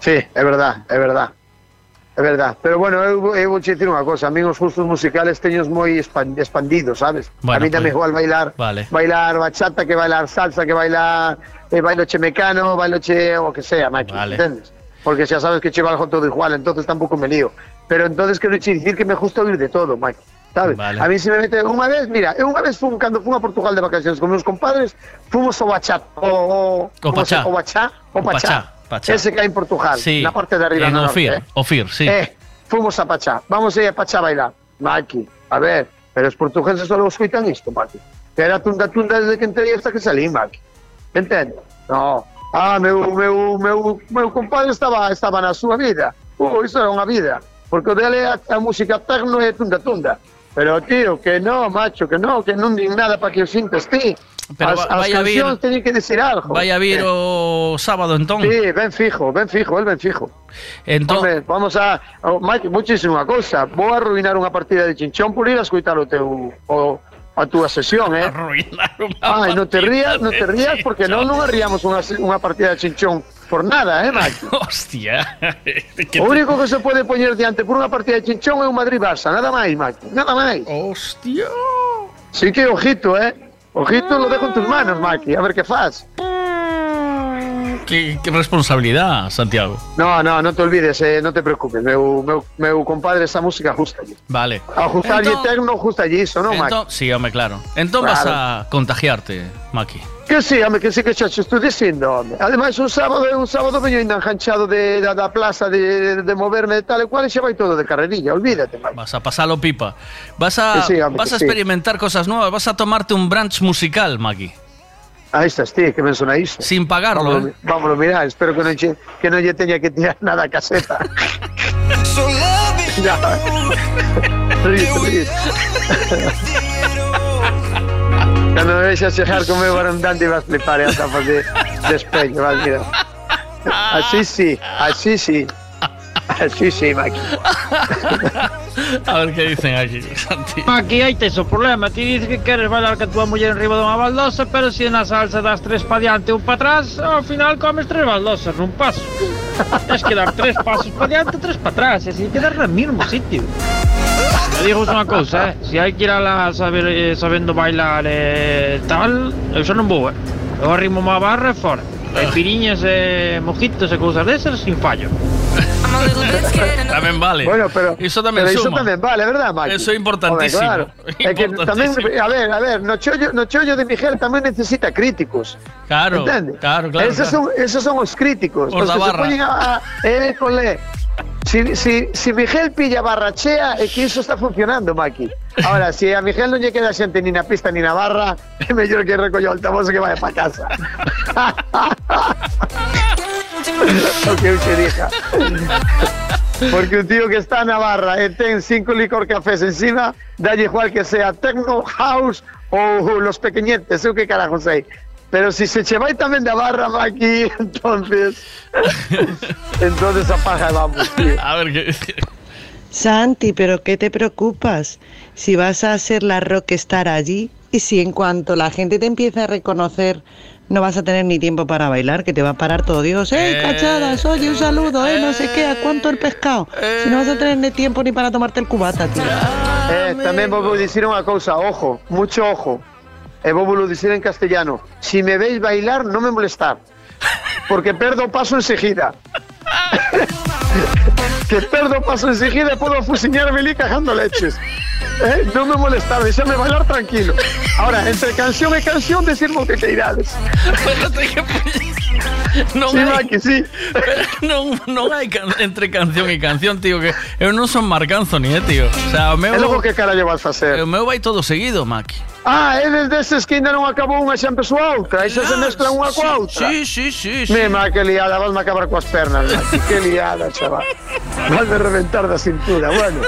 Sí, é verdad, é verdad. É verdad, pero bueno, eu, eu vou che dicir unha cosa, a mí os gustos musicales teños moi expan- expandidos, sabes? Bueno, a mí pues, tamén igual bailar, vale. bailar bachata que bailar salsa, que bailar eh, bailo che mecano, bailo che o que sea, Maki, Vale. entendes? Porque xa sabes que che valgo todo igual, entonces tampouco me lío. Pero entonces quero che dicir que me gusta oír de todo, Maki. Sabes? Vale. A mí se me mete unha vez, mira, eu unha vez fun cando fun a Portugal de vacacións con meus compadres, fomos ao bachata, o, o, O pachá. o bachá, o O pachá, pachá. Ese que hai en Portugal, Sí. na parte de arriba En no Ofir, norte, eh. Ofir, sí. Eh, fuimos a Pachá. Vamos a ir a Pachá a bailar. Maki, a ver, pero os portugueses solo escuitan isto, Maki. Que era tunda tunda desde que entré hasta que salí, Maki. Entende? No. Ah, meu, meu, meu, meu compadre estaba, estaba na súa vida. Uh, iso era unha vida. Porque o dele a, a música tecno é tunda tunda. Pero, tío, que no, macho, que no, que non din nada para que o sintas ti. Pero as, va- as teñen que decir algo. Vaya a vir o sábado entón. Sí, ben fijo, ben fijo, el ben fijo. Entón, Home, vamos a... Oh, Mike, muchísimo unha cousa. Vou a arruinar unha partida de chinchón por ir a escutar o teu... O, a túa sesión, eh? Arruinar unha Ai, non te rías, non te rías porque non non arríamos unha, unha partida de chinchón por nada, eh, Mike? Hostia. O único que se pode poñer diante por unha partida de chinchón é un Madrid-Barça, nada máis, Mike, nada máis. Hostia. Sí que ojito, eh? Ojito lo dejo en tus manos, Mike, a ver que faz. Qué, qué responsabilidad, Santiago. No, no, non te olvides, eh, non te preocupes, meu, meu, meu compadre esa música justa allí. Vale. A justarlle Entón- tecno, justa allí iso, non, Mike? Entón, sí, home, claro. Entón vas Claro. a contagiarte, Maki. Que sí, home, que sí que xa che estou dicindo, home. Ademais, un sábado un sábado veño ainda enganchado de, da, da plaza de, de moverme de tal e cual e xa vai todo de carrerilla, olvídate, Mike. Vas a pasarlo pipa. Vas a, Que sí, home, vas a sí. experimentar cosas nuevas. Vas a tomarte un brunch musical, Maki. Aí estás ti, que me sona iso. Sin pagarlo, Vámonos, eh. vámonos espero que che, que non lle teña que tirar nada a caseta. Ya. Ríe, ríe. Cando me vexas chegar con meu varón dante vas flipar e as gafas de, de espello, vas mira. Así sí, así sí. Así sí, Maki. A ver qué dicen aquí, Santi. Aquí aí tes o problema, ti dices que queres bailar que a tua muller enriba dunha baldosa, pero se na salsa das tres pa diante un pa atrás, ao final comes tres baldosas nun paso. Tens que dar tres pasos pa diante tres pa atrás, e así quedar no mesmo sitio. Te digo unha cousa, eh, se hai que ir a la saber, eh, sabendo bailar e tal, eu xa non vou, eh. Eu arrimo má barra e fora. E piriñas e mojitos e cousas desas sin fallo. Tamén vale. Bueno, pero Iso tamén pero suma. tamén vale, verdad, Maki? Eso é importantísimo. Home, claro. É que tamén, a ver, a ver, no chollo, no chollo de Miguel tamén necesita críticos. Claro, Entende? claro, claro, Esos, claro. Son, esos son os críticos. Os Os, da que se barra. poñen a, a eh, cole. Si, si, si Miguel pilla barrachea é que iso está funcionando, Maki. Ahora, si a Miguel non lle queda xente ni na pista ni na barra, é mellor que recolla o altavoz que vaya para casa. o. Porque un tío que está na barra e ten cinco licor cafés encima, dalle igual que sea techno, house ou los pequeñetes, eu que carajo sei. Pero si se che vai tamén da barra, Maki, entonces... entonces apaga vamos, tío. A ver qué. Santi, pero ¿qué te preocupas? Si vas a ser la rockstar allí y si en cuanto la gente te empieza a reconocer no vas a tener ni tiempo para bailar, que te va a parar todo Dios. ¡Ey, cachadas! Oye, un saludo, ¿eh? No sé qué, ¿a cuánto el pescado? Si no vas a tener ni tiempo ni para tomarte el cubata, tío. Eh, tamén vou vou dicir unha cousa, ojo, mucho ojo. E vou vos dicir en castellano. Si me veis bailar, non me molestar. Porque perdo paso enseguida. Que perdo o paso enseguida podo fusiñarme ali cajando leches. Eh, non me molestar, deixame bailar tranquilo. Ahora, entre canción e canción, decirme o que queirades. Non Sí, hai, Maki, sí. non, non hai can, entre canción e canción, tío, que eu non son Marc Anthony, eh, tío. O sea, o meu... E logo que carallo vas facer? O meu vai todo seguido, Maki. Ah, eles deses que ainda non acabou unha xa empezou a outra, e xa se mezclan unha coa outra. Sí, sí, sí, sí. Mema, que liada, vas a acabar coas pernas, Maki, que liada, chaval. Vas de reventar da cintura, bueno.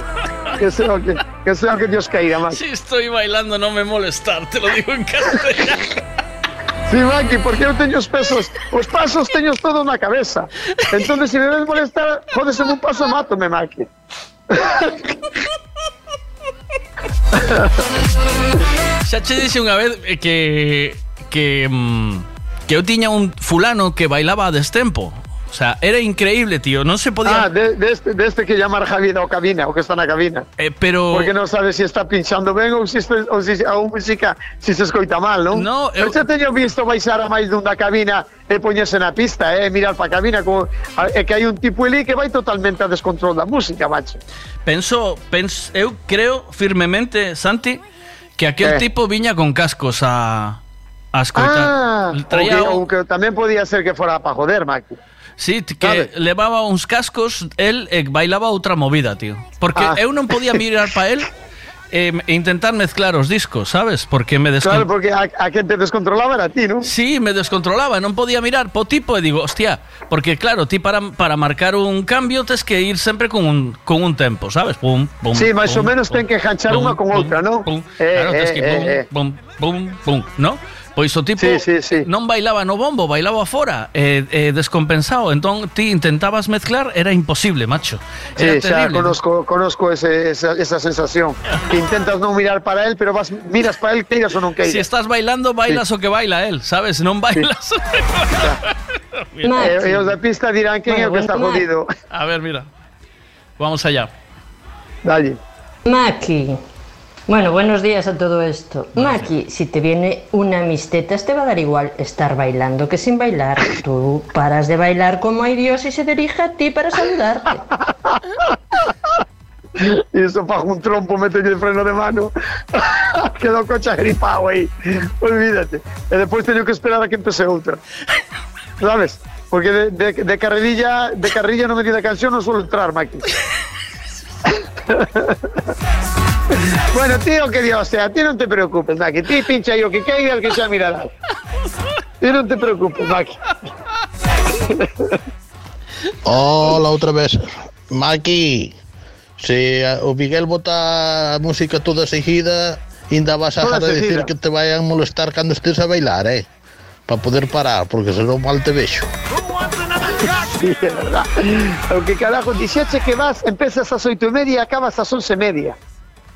Que sea que, que sea que Dios caíra, Maki. Si estoy bailando, no me molestar, te lo digo en castellano. Sí, Maki, porque eu teño os pesos, os pasos teños todos na cabeza. Entonces, se me ves molestar, jódese un paso, mátome, Maki. Xa che dixe unha vez eh, que que mm, que eu tiña un fulano que bailaba a destempo. O sea, era increíble, tío. Non se podía Ah, de, de, este, de este que llamar Javier o cabina, o que está na cabina. Eh, pero Porque non sabe se está pinchando ben ou se, está, ou se a música se se escoita mal, non? No, eu... xa teño visto baixar a máis dun da cabina e poñerse na pista, eh, mirar pa cabina como, é que hai un tipo ali que vai totalmente a descontrol da música, macho. penso, penso, eu creo firmemente, Santi, que aquel Eh. tipo viña con cascos a a escoitar. Ah, o que, o que tamén podía ser que fora pa joder, Maki. Sí, que levaba uns cascos, el e bailaba outra movida, tío. Porque Ah. eu non podía mirar pa él eh, intentar mezclar os discos, sabes? Porque me Claro, descontrolaba. porque a, a quen te descontrolaba era a ti, non? Sí, me descontrolaba, non podía mirar po tipo e digo, hostia, porque claro, ti para, para marcar un cambio tes que ir sempre con un, con un tempo, sabes? Pum, pum, Sí, máis ou pum, menos ten que enganchar pum, unha con pum, outra, non? Eh, Claro, tes que pum, eh, eh. pum, pum, pum, ¿no? Pois o tipo Sí, sí, sí. non bailaba no bombo, bailaba fora, eh, eh, descompensado. Entón ti intentabas mezclar, era imposible, macho. Era Sí, xa terrible. conozco, conozco ese, esa, esa sensación que intentas non mirar para él, pero vas miras para él, queiras ou non queiras. Si estás bailando, bailas o que baila él, sabes? Non bailas. Eh, e os da pista dirán quen é o que está jodido. A ver, mira. Vamos allá. Dale. Maki. Bueno, buenos días a todo esto. Maki, si te viene una mis tetas te va a dar igual estar bailando que sin bailar. Tú paras de bailar como hay Dios y se dirige a ti para saludarte. E iso fajo un trompo, meto el freno de mano. Quedou o coche agripado aí. Olvídate. E depois teño que esperar a que empece outra. Sabes? Porque de, de, de carrerilla, de carrilla no me di da canción non suelo entrar, Maki. bueno, tío, que Dios sea, ti non te preocupes, Maki. Ti pincha aí o que caiga, el que xa mirará. Ti non te preocupes, Maki. Hola, outra vez. Maki, se a- o Miguel bota a música toda seguida, ainda vas a Toda dejar de decir que te vayan molestar cando estés a bailar, eh? Para poder parar, porque senón mal te vexo. Sí, é verdad. O que carajo, dixeche que vas, empezas ás oito e media acabas ás once e media.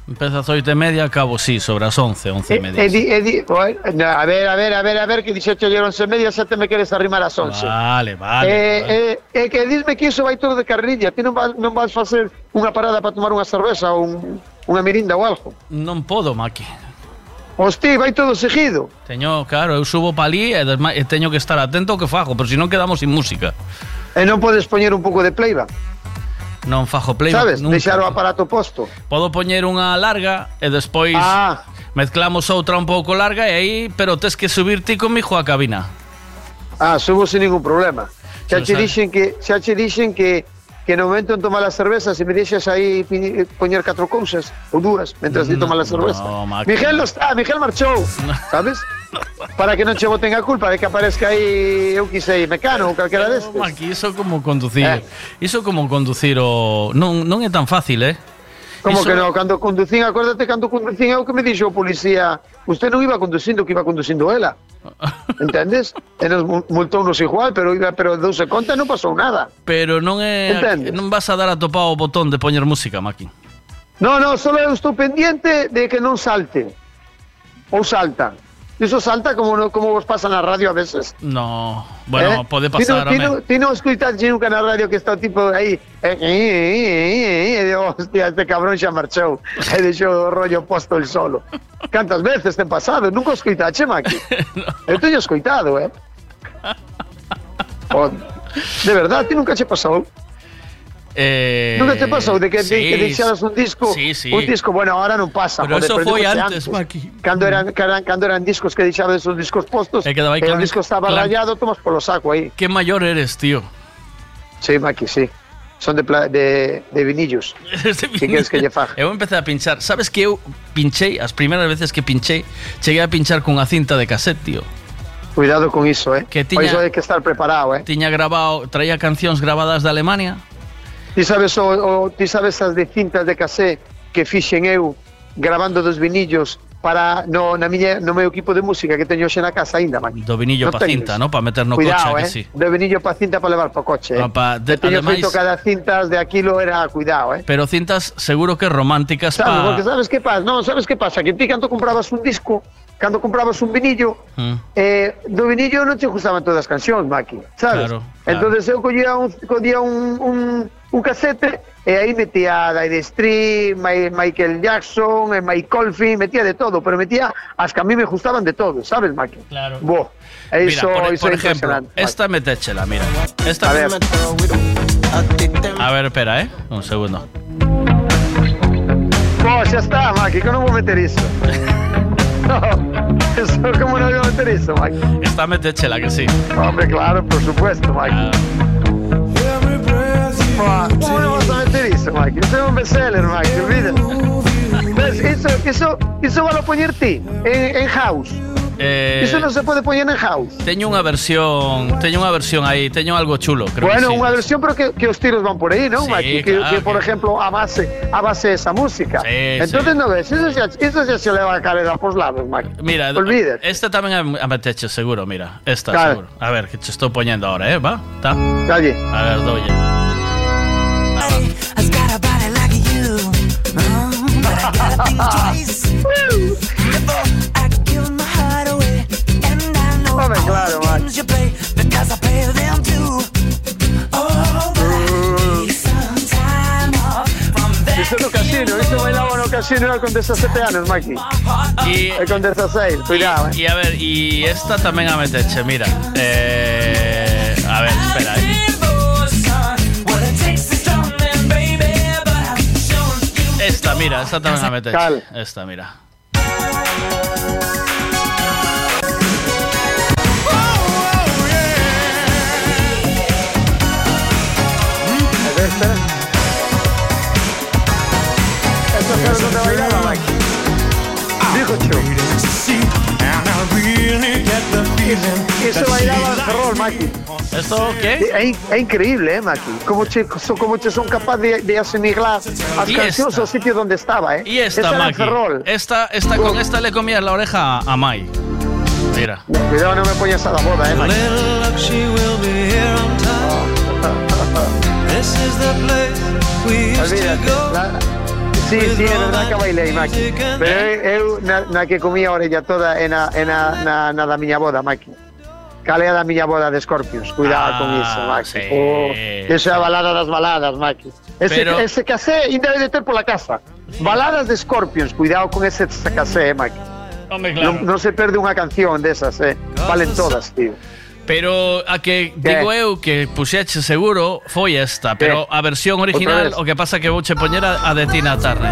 Empeza ás oito e media, acabo, sí, sobre as once, once e E, media. e, di, e di, bueno, a ver, a ver, a ver, a ver, que dixeche ayer once e media, xa te me queres arrimar ás once. Vale, vale. Eh, eh, eh, que disme que iso vai todo de carrilla, ti non vas, non vas facer unha parada para tomar unha cerveza ou un, unha mirinda ou algo. Non podo, Maki. Hosti, vai todo seguido. Teño, claro, eu subo pa ali e, e teño que estar atento ao que fago, pero se non quedamos sin música. E non podes poñer un pouco de playback, Non fajo playback sabes? nunca. Deixar o aparato posto. Podo poñer unha larga e despois Ah. mezclamos outra un pouco larga e aí, pero tes que subir ti comigo á cabina. Ah, subo sin ningún problema. Xa che dixen que xa che dixen que que no momento en tomar a cerveza, se me deixas aí pi- poñer catro cousas ou dúas, mentras ti tomas a cerveza. no, Maki. Miguel non está, Miguel marchou, sabes? Para que non che boten a culpa de que aparezca aí, eu quisei, mecano ou calquera destes. Maki, iso como conducir. Eh. Iso como conducir o non non é tan fácil, eh? Como Iso- que non, cando conducín, acuérdate cando conducín eu que me dixo o policía, usted non iba conducindo, que iba conducindo ela. Entendes? E nos mul- multounos igual, pero iba pero douse conta non pasou nada. Pero non é Entendes? non vas a dar a topar o botón de poñer música, Maki. No, no, solo eu estou pendiente de que non salte. Ou salta. Iso salta como no, como vos pasa na radio a veces. No, bueno, Eh? Ti pasar, non- ti home. non- Ti non escuitas nunca na radio que está tipo aí eh, eh, eh, eh, eh, digo, hostia, este cabrón xa marchou e deixou o rollo posto el solo Cantas veces ten pasado? Nunca o escuitache, Maki? Eu teño escoitado, eh? Oh, de verdad, ti nunca che pasou? Eh, Nunca te pasou de que, sí, de que un disco Sí, sí. Un disco, bueno, ahora non pasa Pero joder, eso antes, Maki. Cando eran, que eran, cando eran discos que deixabas esos discos postos E e o clan- disco estaba clan- rayado, tomas polo saco aí Que maior eres, tío. Sí, Maki, sí. Son de, pla- de, de vinillos. que queres que lle faga? Eu empecé a pinchar. Sabes que eu pinchei, as primeiras veces que pinchei, cheguei a pinchar cunha cinta de cassette, tío. Cuidado con iso, eh. Que Por tiña- iso hai que estar preparado, eh. Tiña grabado, traía cancións grabadas de Alemania. Ti sabes o, o ti sabes as de cintas de casé que fixen eu grabando dos vinillos para no na miña no meu equipo de música que teño xe na casa aínda, Maki. Do vinillo Non pa cinta, ¿no? Pa meter no Cuidado, coche, eh. que sí. Do vinillo pa cinta para levar pa coche. Eh. Pa- pa- de- teño ademais- feito cada cintas de aquilo era cuidado, eh. Pero cintas seguro que románticas Sabes, pa... porque sabes que pasa? Non, sabes que pasa? Que ti cando comprabas un disco, cando comprabas un vinillo, Mm. eh, do vinillo non te gustaban todas as cancións, Maki, sabes? Claro, claro. Entonces eu collía un, collía un, un, un casete e aí metía Dire Street, My- Michael Jackson, e Mike Colfin, metía de todo, pero metía as que a mí me gustaban de todo, sabes, Maki? Claro. Bo, e Mira, por, iso por ejemplo, Maki. esta metéchela, mira. Esta A ver. A ver, espera, ¿eh? Un segundo. Bo, xa está, Maki, que non vou meter iso. no, eso, como non vou meter iso, Maki? Esta metéchela, que sí. Hombre, claro, por supuesto, Mike. ¿Cómo no vas a meter eso, Mike? Eso es un bestseller, Mike, olvídate. ¿Ves? Eso, eso, eso va a poner ti en, en house. Eh, Eso non se pode poñer en house. Teño unha versión, teño unha versión aí, teño algo chulo, creo bueno, que sí. unha versión pero que, que os tiros van por aí, non, Sí, Maki? Que, claro que, por ejemplo, a base a base de esa música. Sí, Entonces, no ves, eso ya, eso ya se le va a caer a pos lados, Maki. Mira, Olvides. esta tamén a, a meteche seguro, mira. Esta Claro. seguro. A ver, que te estou poñendo ahora, eh, va? Tá. Calle. A ver, doye. Has got a body like you, but I gotta think twice before I give my heart away. And I know all claro, the games you play because I play them too. But I need some time off from that. Iso no con 17 anos, Maki. Y, E con 16, cuidado, eh. Y a ver, y esta tamén a meteche, mira. Eh, a ver, espera, eh. Esta, mira, esta tamén a meteche. Cal. Esta, mira. A ver, espera. Esta sabes dónde bailaba, Maki. Dijo Chu. Eso bailaba en Ferrol, Maki. ¿Esto qué? In- é increíble, eh, Maki. Como che, so- como che son capaz de, de asimilar as Y cancións esta. ao sitio donde estaba, eh. Y esta, en Maki. Esta, esta, con esta le comías la oreja a Mai. Mira. Cuidado, no me poñas a la boda, eh, Maki. Olvídate. La... Sí, sí, é verdad que bailei, Maki. Pero eu, na, na que comía a orella toda é na, é na, na, na da miña boda, Maki. Calea da miña boda de Scorpions, cuidado ah, con iso, Maki. Sí, oh, esa é a balada das baladas, Maki. Ese, pero... ese casé ainda debe ter pola casa. Baladas de Scorpions, cuidado con ese casé, eh, Maqui. Hombre, claro. non, non se perde unha canción desas, eh. Valen todas, tío. Pero a que digo eu que puxeche seguro foi esta, pero a versión original o que pasa que vouche poñer a, a de Tina Turner.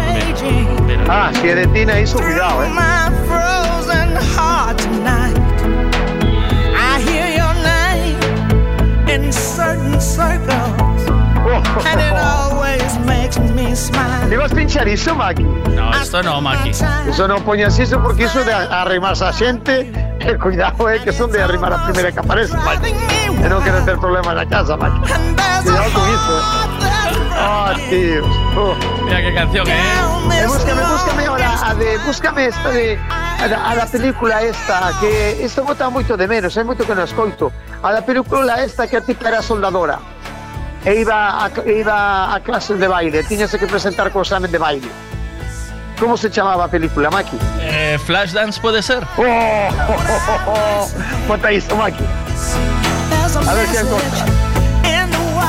Mira. Ah, si é de Tina, iso, cuidado, eh. My frozen heart me smile. Ibas pinchar iso, Maki? No, esto no, Maki. Iso non poñas iso porque iso de arrimarse a xente eh, Cuidado, eh, que son de arrimar a primeira que aparece Maki non queren ter problemas na casa, Maki Cuidado con iso eh. Oh, tío oh. Mira qué canción, eh. Eh, búscame, búscame ahora a de, búscame esta de a da, a da película esta que isto bota moito de menos, hai moito que non escoito. A da película esta que a tipa era soldadora. E iba a, e iba a clases de baile, tiñase que presentar co examen de baile. Como se chamaba a película, Maki? Eh, Flashdance puede ser. Oh, oh, oh, oh. Bota Maki. A ver que encontras.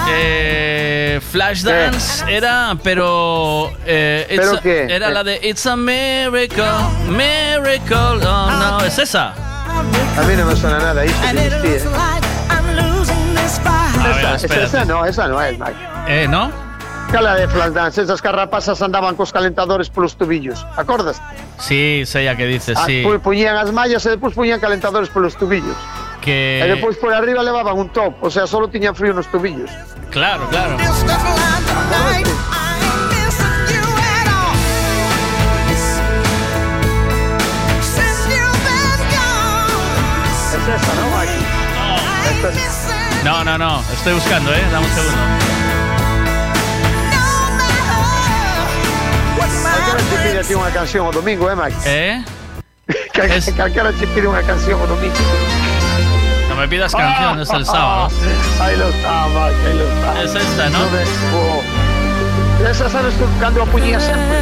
Eh, Flashdance era, pero eh, ¿Pero it's a- qué? era la de It's a Miracle, Miracle. Oh no, es esa. A mí no me suena nada, losing this fight. A ver, Esa, esa no, esa no es, Maki. Eh, ¿no? Cala de Flashdance, esas carrapasas andaban cos calentadores polos tubillos. Acordas? Sí, sé ya que dices, Ah, sí. pu- Puñían as mallas e depois puñían calentadores polos tubillos. Que E depois por arriba levaban un top, o sea, solo tiñan frío nos tubillos. claro, claro. Es esa, ¿no, Maki? Esta es- No, no, no. Estoy buscando, eh. Dame un segundo. Calquera che pide a ti unha canción o domingo, eh, Maki? ¿Eh? Cal- Calquera che pide unha canción o domingo. No me pidas canción, es el sábado. Ahí lo está, Maki, ahí lo está. Es esta, ¿no? me- oh. Esa sabes que cando a sempre.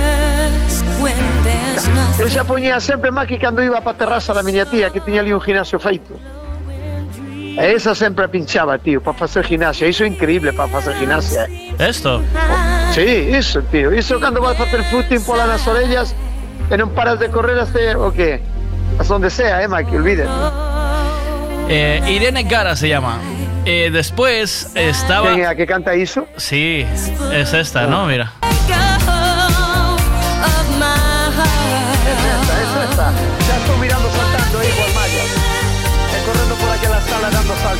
Eu xa poñía sempre Maki cando iba pa terraza da miña tía que tiña ali un gimnasio feito. E esa sempre a pinchaba, tío, para facer gimnasia. Iso é increíble para facer gimnasia. eh. ¿Esto? Sí, iso, tío. Iso cando vas a facer footing pola nas orellas e non paras de correr hasta o que? Hasta donde sea, eh, Maki, olvídate. Eh, Irene Gara se llama. Eh, después estaba. ¿Quién que canta iso? Sí, es esta, ¿no? Mira. Esa, esa, esa. Ya estou mirando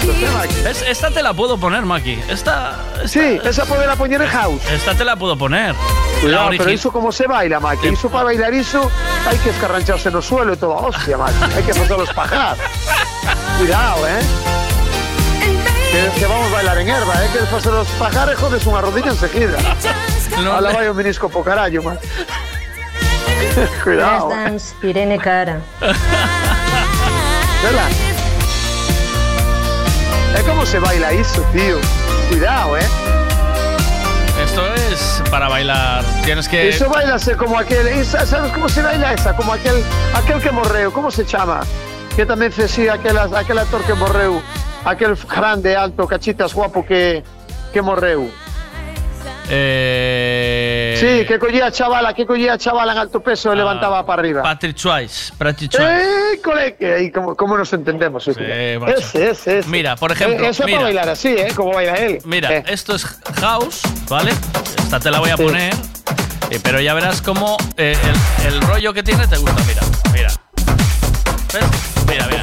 dando saltos, eh, Maki? Es- esta te la puedo poner, Maki. Esta, esta- Sí, esa poderá poñer en house. Esta te la puedo poner. Cuidado, pero iso como se baila, Maki? Iso para bailar iso hai que escarrancharse no suelo e toda hostia, Maki. Hai que facelos pajar. Cuidado, eh? Que, que vamos a bailar en herba, eh? Que facelos pajar e jodes unha rodilla enseguida. No, Ala vai o menisco po carallo, Maki. Cuidado. Flash dance, Irene Cara. Vela. É como se baila iso, tío. Cuidado, eh? Esto es para bailar. Tienes que. Eso bailase como aquel, esa- ¿sabes cómo se baila esa? Como aquel, aquel que morreu, ¿cómo se llama? Que también fecía aquel, aquel actor que morreu, aquel grande, alto, cachitas, guapo que, que morreu. Eh, Sí, que collía chavala, que collía a chavala en alto peso y levantaba para arriba. Patrick Swayze. Patrick Swayze. ¡Eh! Ahí, ¿cómo, cómo nos entendemos? macho. ese, ese, ese. Mira, por ejemplo, Eh, Eso es mira. para bailar así, ¿eh? Como baila él. Mira, Eh. esto es house, ¿vale? Esta te la voy a poner. eh, pero ya verás cómo eh, el, el rollo que tiene te gusta. Mira, mira. ¿Ves? Mira, mira.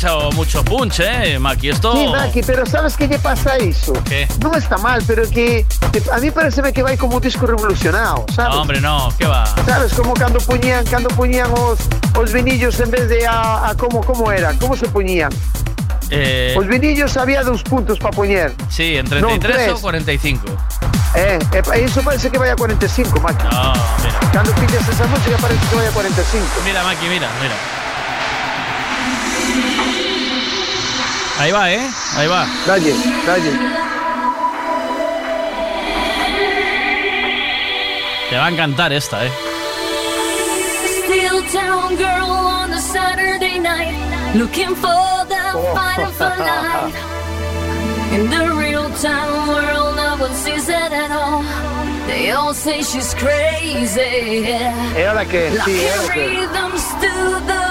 Mucho, mucho punch, ¿eh, Maki? Esto. Sí, Maki, pero ¿sabes qué lle pasa a iso? ¿Qué? Non está mal, pero que, que a mí pareceme que vai como un disco revolucionado, sabes? No, hombre, no, ¿qué va? Sabes como cando puñían, cando puñían os, os vinillos en vez de a, a como como era, como se puñían? Eh, Os vinillos había dos puntos para poñer. sí, en no, 33 tres. o 45. Eh, eh, eso parece que vaya a 45, Maki. No, mira. Pillas esa música parece que vaya a 45. Mira, Maki, mira, mira. Ahí va, ¿eh? Ahí va. Te va a encantar esta, ¿eh? Still town girl on a Saturday night, looking for the fight of a life. In the real town world, no one sees it at all. They all say she's crazy. E que, sí, e que.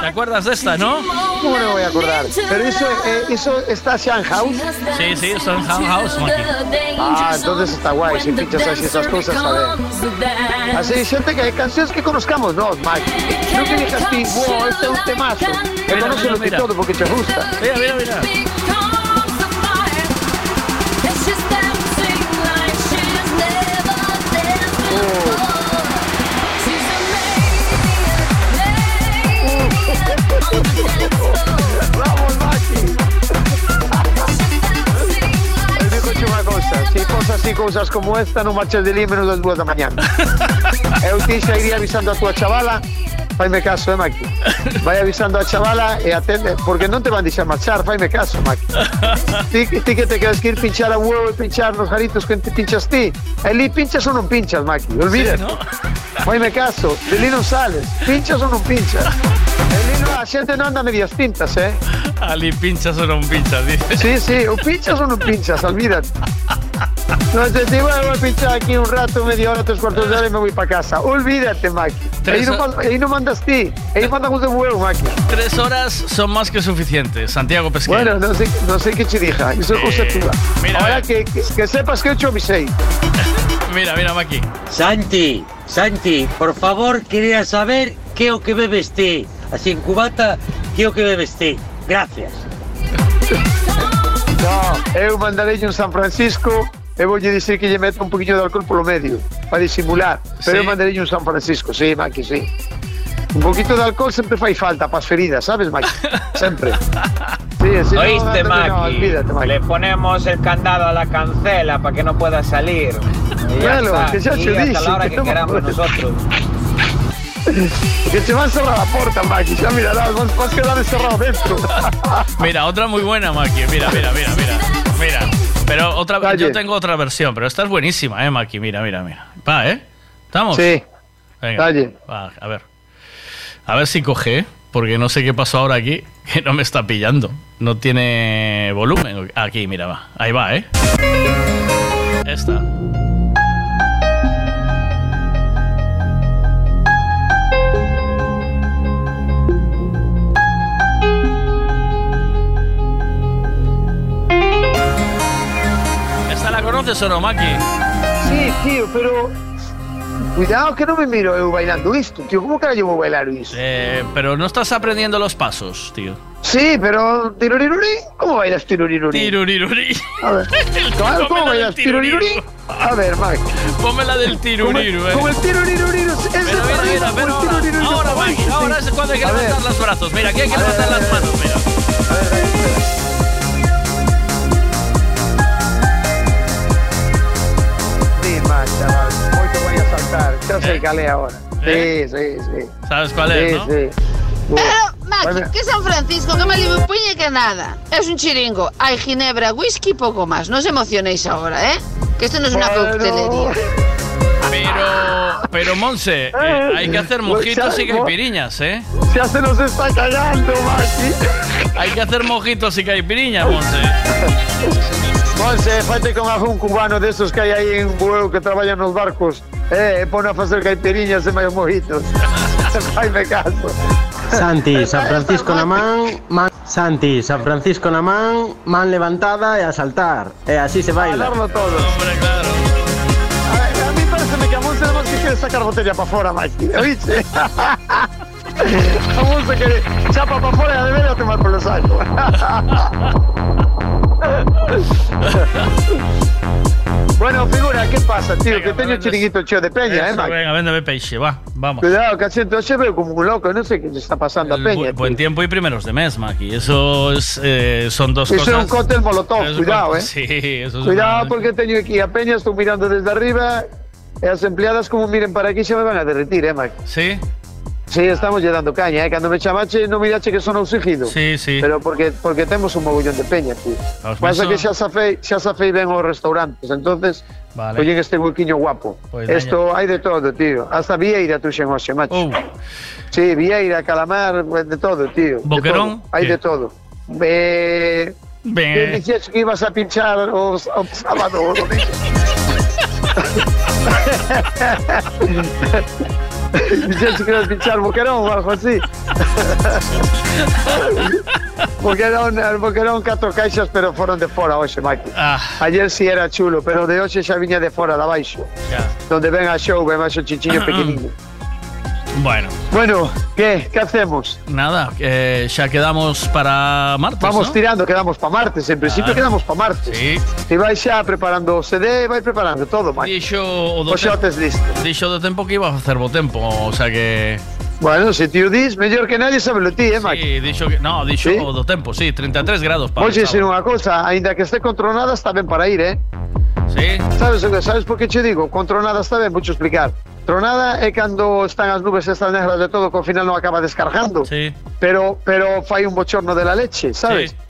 ¿Te acuerdas de esta, no? ¿Cómo no me voy a acordar? Pero eso, eh, eso está Sean House. Sí, sí, son House House, Maki. Ah, entonces está guay, si pinchas así esas cosas, a ver. Así, xente que hai cancións que conozcamos nós, Mike. Non que digas wow, este é un temazo. Que lo que todo porque te gusta. Mira, mira, mira. Se fos así cousas como esta, non marches de menos das duas da mañana. Eu ti xa iría avisando a tua chavala Faime caso, eh, Maki. Vai avisando a chavala e atende, porque non te van deixar marchar, faime caso, Maki. Ti, ti que te quedas que ir pinchar a huevo e pinchar nos garitos que te pinchas ti. E li pinchas ou non pinchas, Maki, olvídate. Sí, ¿no? Faime caso, de li non sales, pinchas ou non pinchas. E li non, a xente non anda a medias tintas, eh. Ali pinchas o no pinchas, dice. Sí, sí, o pinchas o non pinchas, olvídate. No te digo, voy a pinchar aquí un rato, media hora, tres cuartos de hora y me voy para casa. Olvídate, Maki. Ahí Tres no, ahí no mandas ti, ahí mandan os de huevo, Maki. Tres horas son más que suficientes. Santiago Pesquera. Bueno, no sé, no sé qué te dija, eso es cosa Eh, tuya. mira, Ahora mira. que, que, que sepas que he hecho mi seis. Mira, mira, Maki. Santi, Santi, por favor, quería saber qué o que bebes ti. Así en cubata, qué o que bebes ti. Gracias. No, eu mandarei un San Francisco e voulle dicir que lle meta un poquillo de alcohol polo medio, para disimular. Pero Sí. eu mandarei un San Francisco, sí, Maki, sí. Un poquito de alcohol sempre fai falta para as feridas, sabes, Maki? Sempre. Sí, sí, no, ¿Oíste, no, olvídate, Maki. Le ponemos el candado a la cancela para que no pueda salir. Y Bueno, está. que ya te hasta dije, la hora que queramos nosotros. Que te van a cerrar la puerta, Maki. Ya mirarás, vas, vas a quedar encerrado dentro. Mira, otra muy buena, Maki. Mira, mira, mira, mira. Mira. Pero otra Calle. yo tengo otra versión, pero esta es buenísima, eh, Maki. Mira, mira, mira. Va, ¿eh? ¿Estamos? Sí. Venga. Calle. Va, a ver. A ver si coge, ¿eh? porque no sé qué pasó ahora aquí, que no me está pillando. No tiene volumen. Aquí, mira, va. Ahí va, ¿eh? Esta. ¿Esta la conoces o no, Maki? Sí, tío, pero Cuidado que non me miro eu bailando isto, tío. Como que eu vou bailar isto? Eh, pero no estás aprendiendo los pasos, tío. Sí, pero tiruriruri, ¿cómo bailas tiruriruri? Tiruriruri. A ver, claro, ¿cómo la bailas tiruriruri? A ver, Mike. Ponme la del tiruriru, eh. Como el tiruriruri, es Pero mira, mira, pero ahora, ahora, es cuando hay que A ver. levantar los brazos. Mira, aquí hay que A ver, levantar a ver. las manos, mira. Sí, te voy a saltar. Xa sei cal é agora. Sí, sí, sí. ¿Sabes cuál es, sí, no? Sí, Pero, Maki, que San Francisco, que me libre puñe que nada. Es un chiringo. Hay ginebra, whisky y poco más. No os emocionéis ahora, ¿eh? Que esto no es una Bueno. coctelería. Pero, pero Monse, eh, hay que hacer mojitos y caipiriñas, ¿eh? Ya se nos está cagando, Maki. Hay que hacer mojitos y caipiriñas, Monse. Monse, fate con algún cubano de esos que hay ahí en Bueu que trabajan nos barcos. Eh, pon a facer caipiriñas e máis mojitos. Ai, me caso. Santi, San Francisco na man, man Santi, San Francisco na man, man levantada e a saltar. E así se baila. Bailarlo todo. Hombre, claro. A, a mí parece que a Monse nada más que quiere sacar botella para fora, Maki. ¿Oíste? a Monse quiere chapa para fora e a deber a tomar por los sacos. bueno, figura, ¿qué pasa, tío? que teño chiringuito cheo de peña, eh, Eso, Maki? venga, véndeme peixe, va, vamos. Cuidado, que asiento se veo como un loco, no sé qué le está pasando a El Peña. bu- buen tiempo y primeros de mes, Maki. Eso es, eh, son dos Eso cosas. es un cóctel molotov, Eso es cuidado, un- eh. Sí, eso es Cuidado una- porque teño aquí a Peña, estou mirando desde arriba e as empleadas como miren para aquí se me van a derretir, eh, Mike? Sí? Sí, estamos lle dando caña, eh? Cando me chamache non mirache que son oxigido. Sí, sí. Pero porque porque temos un mogollón de peña, tío. Os Pasa meso- que xa safei, xa safei ben os restaurantes, entonces Vale. Oye, este huequiño guapo. Pois Esto hai de todo, tío. Hasta Vieira tuxen hoxe, macho. Oh. Sí, Vieira, calamar, pues, de todo, tío. Boquerón? Hai de todo. Eh, Ben. que dixes que ibas a pinchar o, o sábado o domingo. Dixes que ibas a pinchar Boquerón ou algo así. Boquerón, el Boquerón catro caixas, pero foron de fora hoxe, Mike. Ah, Ayer sí era chulo, pero de hoxe xa viña de fora, de abaixo. ya. Donde ven a show, ven a o chichiño pequeniño. Bueno, Bueno, ¿qué? ¿Qué hacemos? nada, eh, ya quedamos para martes. Vamos ¿no? tirando, quedamos para martes. En principio Claro. quedamos para martes. Sí. Si vais xa preparando CD, vai preparando todo, Mike. Dixo o do O xa o tes listo. Dixo do tempo que iba a facer bo tempo, o sea que... Bueno, se ti o dis, mellor que nadie sabe lo ti, eh, Mike? Sí, dixo que... No, dixo Sí? do tempo, sí, 33 grados para Oxe, ser unha cousa, aínda que este con tronada está ben para ir, eh? Sí. Sabes, sabes por que che digo? Con tronada está ben, mucho explicar. Tronada é cando están as nubes estas negras de todo que ao final non acaba descargando. Sí. Pero, pero fai un bochorno de la leche, sabes? Sí.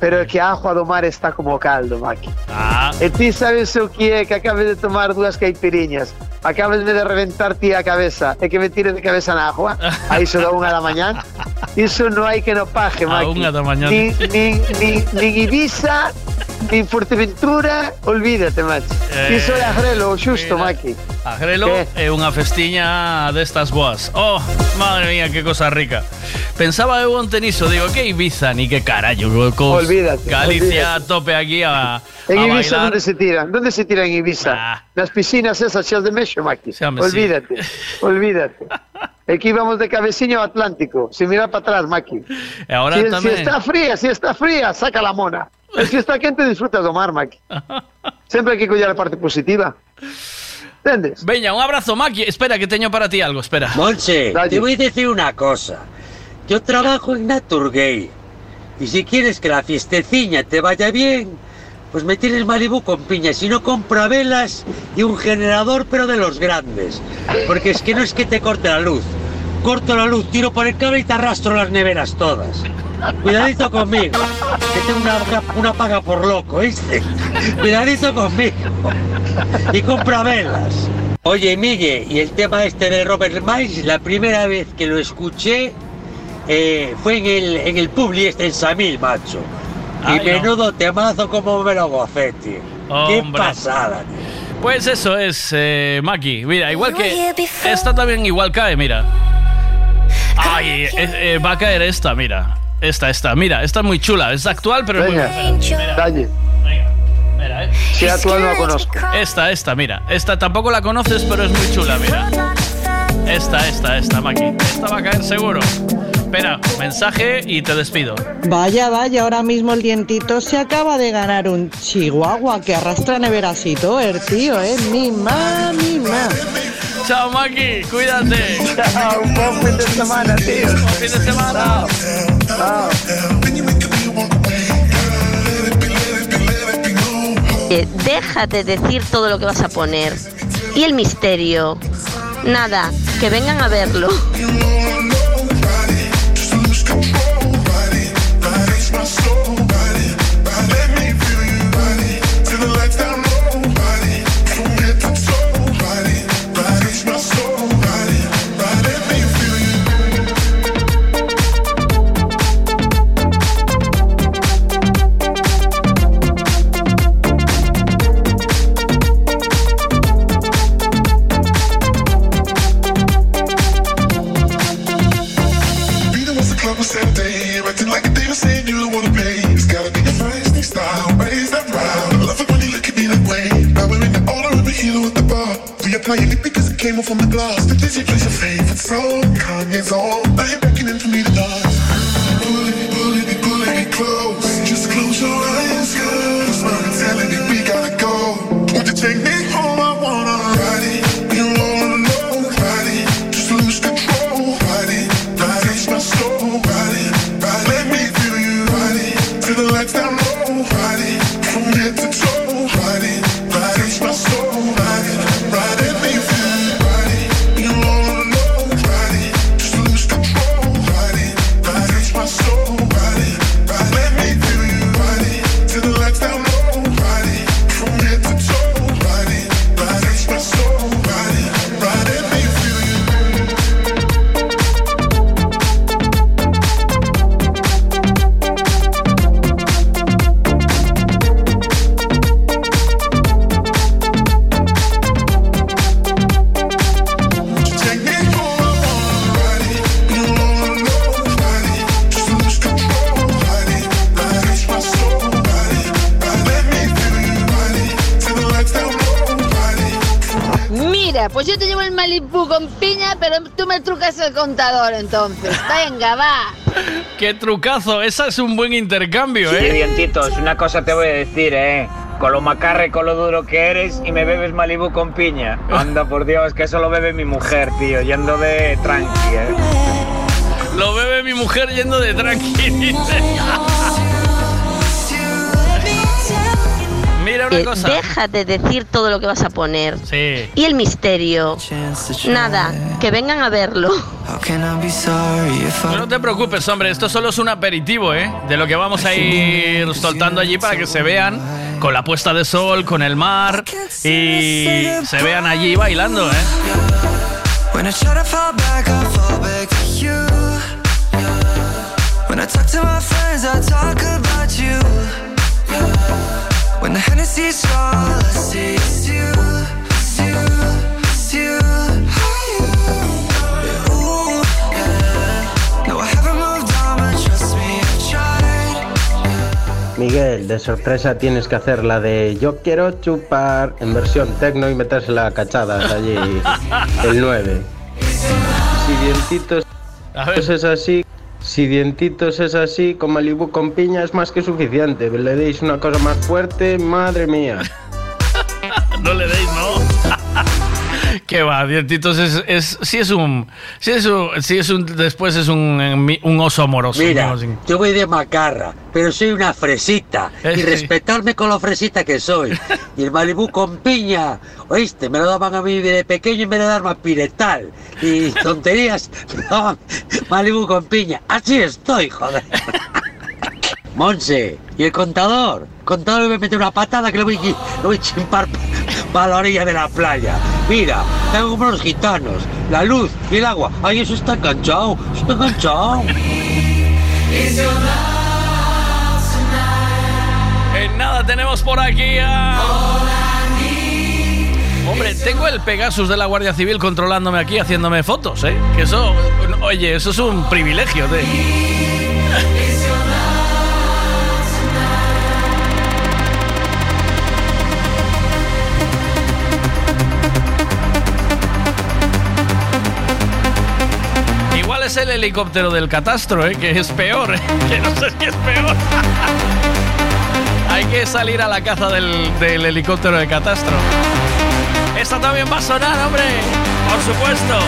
Pero que a agua do mar está como caldo, Maki. Ah, E ti sabes o que é que acabes de tomar dúas caipiriñas Acabes de reventar ti a cabeza E que me tire de cabeza na agua A iso da unha da mañán Iso non hai que no paje, A Maki unha da mañán. Nin, nin, nin, nin Ibiza Nin Fuerteventura Olvídate, macho Eh, Iso é agrelo, xusto, mira. Maki Agrelo é unha festiña destas boas. Oh, madre mía, que cosa rica. Pensaba eu onte niso, digo, que Ibiza, ni que carallo. co- Olvídate, Galicia olvídate. a tope aquí a, a En Ibiza, bailar. onde se tiran? Donde se tiran en Ibiza? Nas piscinas esas xas de mexo, Maki. Olvídate, olvídate É que íbamos de cabeciño Atlántico Sin mirar para atrás, Maki E ahora si, si tamén... está fría, si está fría, saca la mona. Si está quente, disfruta do mar, Maki. Sempre hai que coller a parte positiva. ¿Entendes? Veña, un abrazo, Maki. Espera, que teño para ti algo, espera. Monse, te voy a decir una cosa. Yo trabajo en Naturgay. Y si quieres que la fiesteciña te vaya bien, pues me tienes Malibu con piña. Si no, compra velas y un generador, pero de los grandes. Porque es que no es que te corte la luz. Corto la luz, tiro por el cable y te arrastro las neveras todas. Cuidadito conmigo, que tengo una, una, paga por loco, ¿viste? Cuidadito conmigo. Y compra velas. Oye, Miguel, y el tema este de Robert Miles, la primera vez que lo escuché eh, fue en el, en el Publi este en Samil, macho. Y Ay, no. menudo temazo como me lo gocé, tío. Qué Hombre. pasada, Pues eso es, eh, Maki. Mira, igual que. Esta también igual cae, mira. Ay, eh, eh, va a caer esta, mira. Esta, esta, mira, esta es muy chula. Es actual, pero es muy Venga. Mira. dalle. Espera, ¿eh? Si actual no la conozco. Esta, esta, mira. Esta tampoco la conoces, pero es muy chula, mira. Esta, esta, esta, Maki. Esta va a caer seguro. Espera, mensaje y te despido. Vaya, vaya, ahora mismo el dientito se acaba de ganar un chihuahua que arrastra neveras y todo, el tío, ¿eh? Mima, mima. Chao, Maki, cuídate. Chao, un buen fin de semana, tío. Buen fin de semana. Eh, déjate decir todo lo que vas a poner. Y el misterio. Nada, que vengan a verlo. Apply it because it came off from the glass. The Disney plays your favorite song, Kanye's on. Now you're beckoning for me to dance. Pues yo te llevo el Malibu con piña, pero tú me trucas el contador entonces. Venga, va. Qué trucazo, esa es un buen intercambio, Sí, ¿eh? dientitos, una cosa te voy a decir, eh. Con lo macarre con lo duro que eres y me bebes Malibu con piña. Anda, por Dios, que eso lo bebe mi mujer, tío, yendo de tranqui, eh. Lo bebe mi mujer yendo de tranqui. dice. Mira una Eh, cosa. déjate decir todo lo que vas a poner. Sí. Y el misterio. Nada, que vengan a verlo. No te preocupes, hombre, esto solo es un aperitivo, ¿eh? De lo que vamos a ir soltando allí para que se vean con la puesta de sol, con el mar y se vean allí bailando, ¿eh? When I try to fall back, I fall back to you. When I talk to my friends, I talk about you. When the Hennessy's all I see is you, it's you, it's you. Ooh, yeah. No, I haven't moved on, but trust me, I've tried. Miguel, de sorpresa tienes que hacer la de Yo quiero chupar en versión tecno y metérsela a cachadas allí el 9. Si Dientitos es así, si Dientitos es así, con Malibu con piña es más que suficiente. Le deis una cosa más fuerte, madre mía. No le deis. Que va, dientitos es, es sí es un sí es un, sí es un después es un, un oso amoroso. Mira, así. yo voy de macarra, pero soy una fresita. Eh, y sí. respetarme con lo fresita que soy. Y el Malibú con piña, oíste, me lo daban a mí de pequeño y me lo daban a piretal. Y tonterías, daban Malibú con piña. Así estoy, joder. Monse, ¿y el contador? El contador me voy a meter una patada que lo voy, lo voy a chimpar para la orilla de la playa. Mira, tengo como los gitanos, la luz y el agua. Ay, eso está enganchado, está enganchado. En nada tenemos por aquí a... Hombre, tengo el Pegasus de la Guardia Civil controlándome aquí, haciéndome fotos, ¿eh? Eso, oye, eso es un privilegio, ¿eh? Es el helicóptero del catastro, ¿eh? que es peor, ¿eh? que no sé si es peor. Hay que salir a la caza del, del helicóptero del catastro. Esta también va a sonar, hombre. Por supuesto.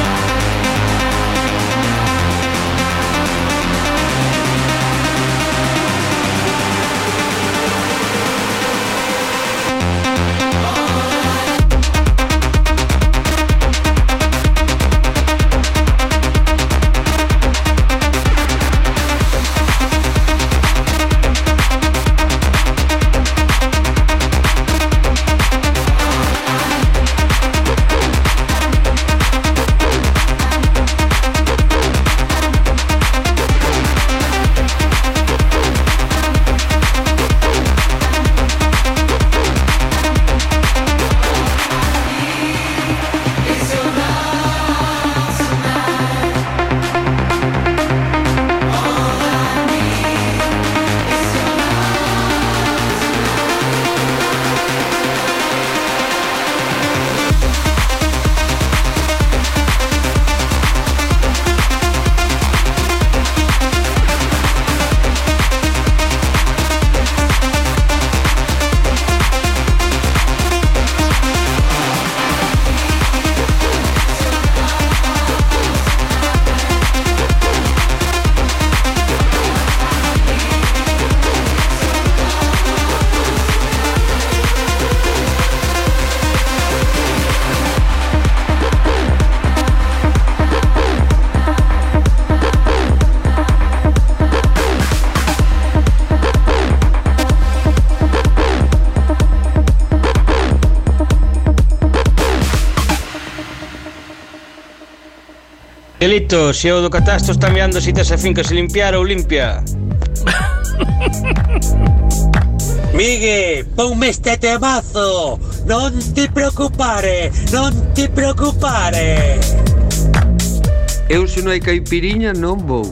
Miguelito, se o do catastro está mirando si tes a finca se limpiar ou limpia. Migue, ponme este temazo. Non ti preoccupare, non ti preoccupare. Eu se non hai caipiriña non vou.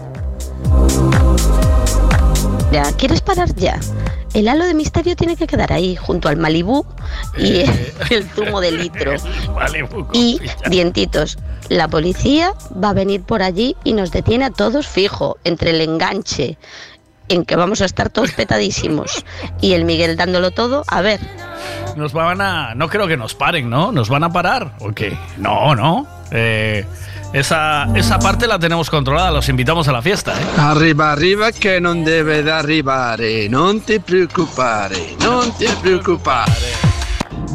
Ya, ¿quieres parar ya? El halo de misterio tiene que quedar ahí, junto al Malibú y el zumo de litro. Y dientitos. La policía va a venir por allí y nos detiene a todos fijo, entre el enganche, en que vamos a estar todos petadísimos, y el Miguel dándolo todo, a ver. Nos van a. No creo que nos paren, ¿no? ¿Nos van a parar? ¿O qué? No, no. Eh, esa, esa parte la tenemos controlada, los invitamos a la fiesta, ¿eh? Arriba, arriba che non deve da arrivare. Non ti preoccupare, non ti preoccupare.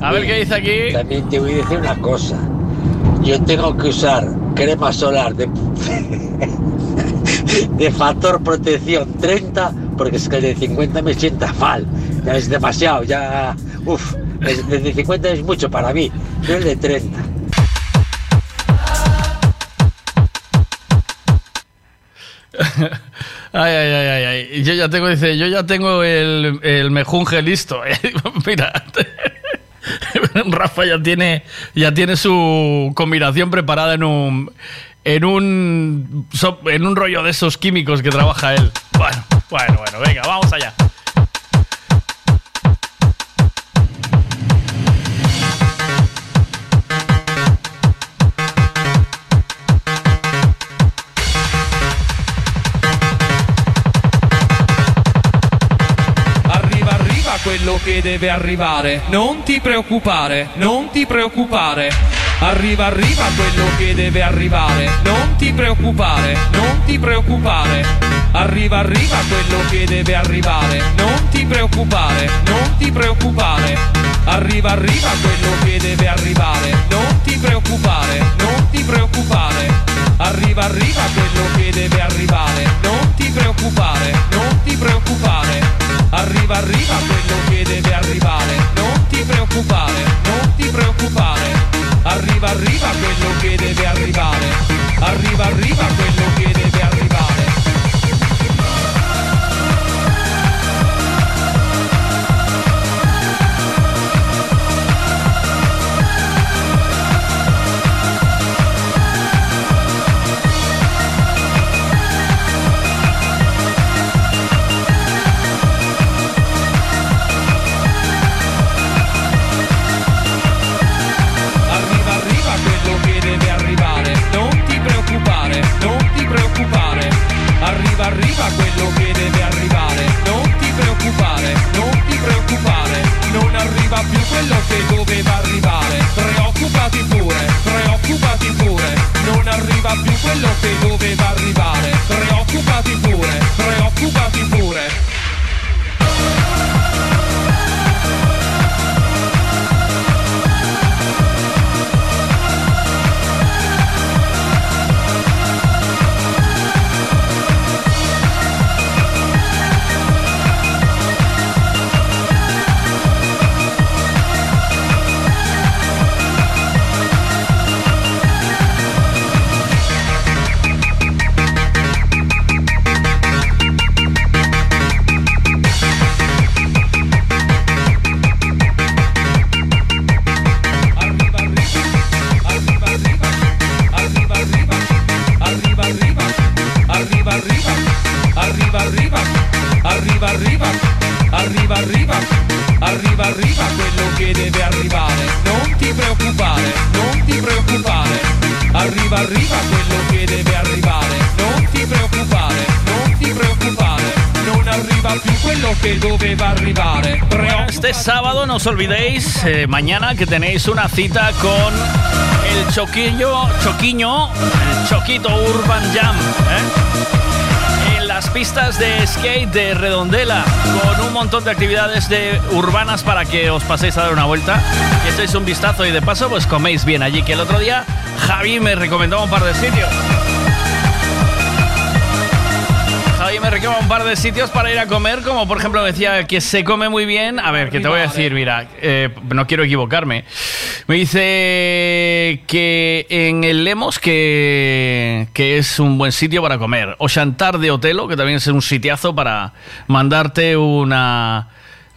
A ver qué dice aquí. También te voy a decir una cosa. Yo tengo que usar crema solar de, de factor protección 30 porque es que de 50 me sienta mal. Ya es demasiado, ya... Uf, el de 50 es mucho para mí. Yo el de 30. Ay, ay, ay, ay. Yo ya tengo, dice, yo ya tengo el, el mejunje listo. Mira, Rafa ya tiene, ya tiene su combinación preparada en un, en un, en un rollo de esos químicos que trabaja él. Bueno, bueno, bueno, venga, vamos allá. Quello che deve arrivare. Non ti preoccupare, non ti preoccupare. Arriva, arriva quello che deve arrivare. Non ti preoccupare, non ti preoccupare. Arriva, arriva quello che deve arrivare. Non ti preoccupare, non ti preoccupare. Arriva, arriva quello che deve arrivare. Non ti preoccupare, non ti preoccupare. Arriva, arriva quello che deve arrivare. Non ti preoccupare, non ti preoccupare. Arriva, arriva quello che deve arrivare. Non ti preoccupare, non ti preoccupare. Arriva, arriva quello che deve arrivare. Arriva, arriva quello che deve arrivare. quello che doveva arrivare. Preoccupati pure, preoccupati pure. Non arriva più quello che doveva arrivare. Preoccupati pure, preoccupati pure. Deve arrivare. Non ti preoccupare, non ti preoccupare, arriva, arriva quello che deve arrivare. Non ti preoccupare, non ti preoccupare, non arriva più quello que doveva arrivare. Bueno, este sábado no os olvidéis, eh, mañana que tenéis una cita con el Choquillo, Choquiño, el Choquito Urban Jam, ¿eh? Las pistas de skate de Redondela, con un montón de actividades de urbanas para que os paséis a dar una vuelta y echéis un vistazo y de paso pues coméis bien allí, que el otro día Javi me recomendó un par de sitios. Javi me reclama un par de sitios para ir a comer, como por ejemplo me decía que se come muy bien. A ver, que te voy a decir, mira, eh, no quiero equivocarme. Me dice que en el Lemos que, que es un buen sitio para comer. O Chantar de Otelo, que también es un sitiazo para mandarte una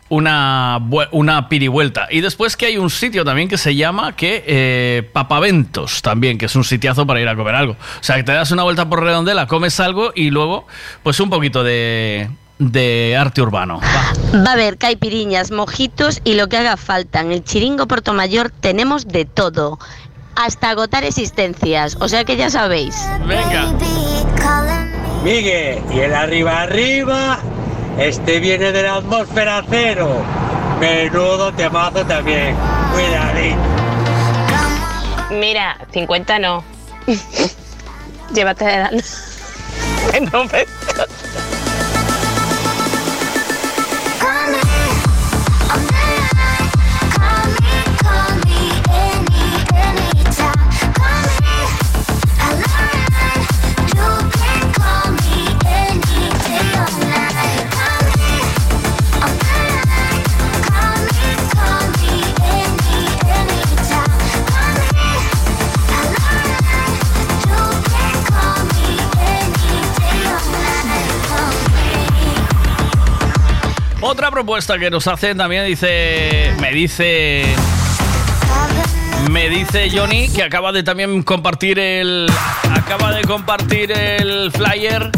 una, una pirivuelta. Y después que hay un sitio también que se llama que eh, Papaventos también, que es un sitiazo para ir a comer algo. O sea, que te das una vuelta por Redondela, comes algo y luego pues un poquito de, de arte urbano. Va. Va a haber caipiriñas, mojitos y lo que haga falta. En el Chiringo Portomayor tenemos de todo. Hasta agotar existencias. O sea que ya sabéis. Venga. Miguel, y el arriba arriba, este viene de la atmósfera cero. Menudo temazo también. Cuidadito. Mira, 50 no. Llévate de la... Otra propuesta que nos hacen también dice. Me dice. Me dice Johnny que acaba de también compartir el. Acaba de compartir el flyer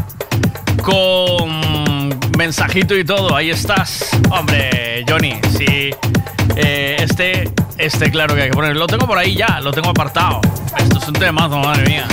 con mensajito y todo. Ahí estás. Hombre, Johnny, sí. Eh, este, este, claro que hay que poner. Lo tengo por ahí ya, lo tengo apartado. Esto es un temazo, madre mía.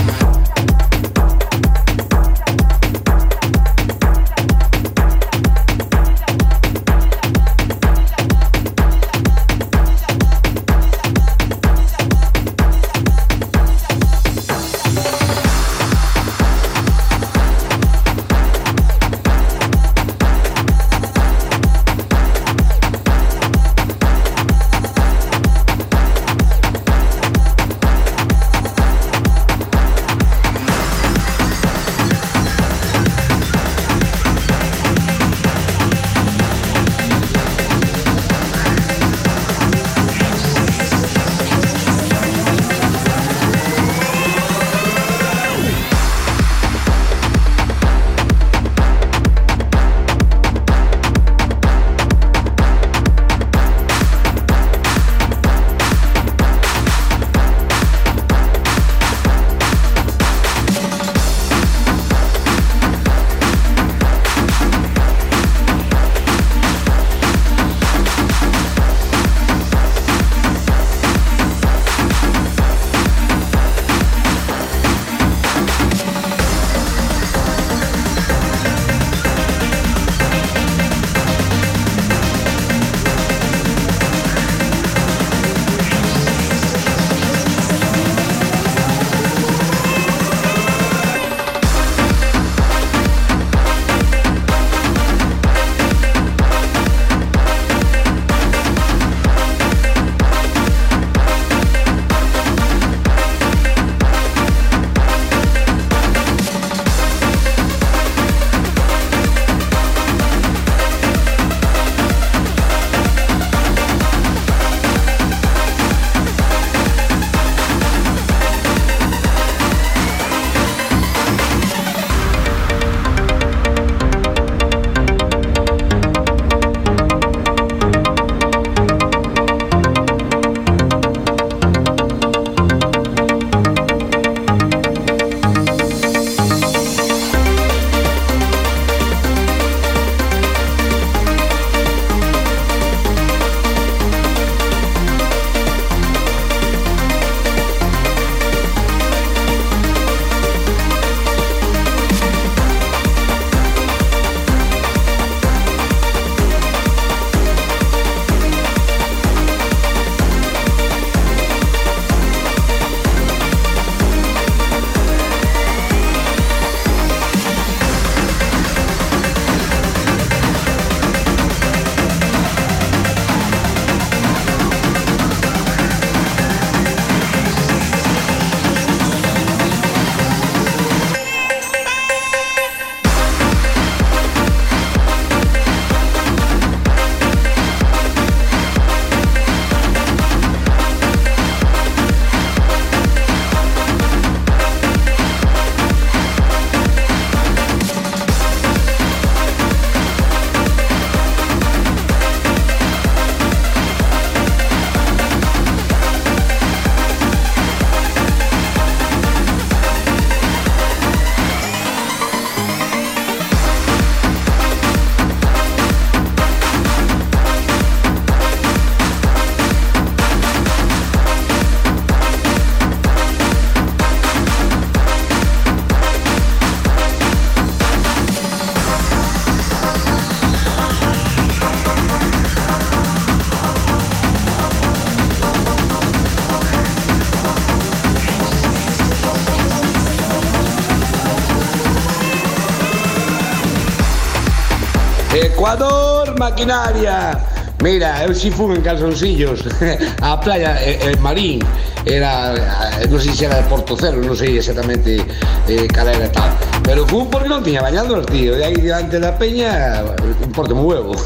Ecuador, maquinaria. Mira, eu si fun en calzoncillos á playa eh, en Marín. Era, eh, non sei se era de Porto Cero non sei exactamente eh, cal era tal. Pero fun porque non tiña bañador tío. E aí diante da peña un porto moi huevo.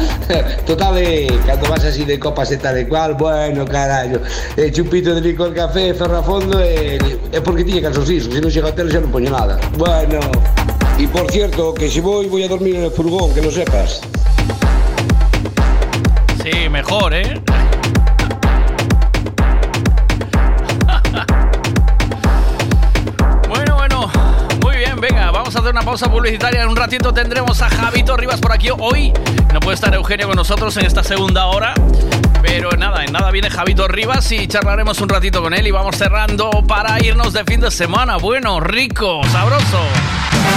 Total eh, cando vas así de copas e tal e cual bueno carallo eh, chupito de licor café ferro a fondo e, é porque tiña calzoncillos se non chega a hotel xa non poño nada. Bueno y por cierto que si voy voy a dormir en el furgón que lo sepas Sí, mejor, ¿eh? Bueno, bueno, muy bien, venga, vamos a hacer una pausa publicitaria. En un ratito tendremos a Javito Rivas por aquí. Hoy no puede estar Eugenio con nosotros en esta segunda hora. Pero nada, en nada viene Javito Rivas y charlaremos un ratito con él y vamos cerrando para irnos de fin de semana. Bueno, rico, sabroso.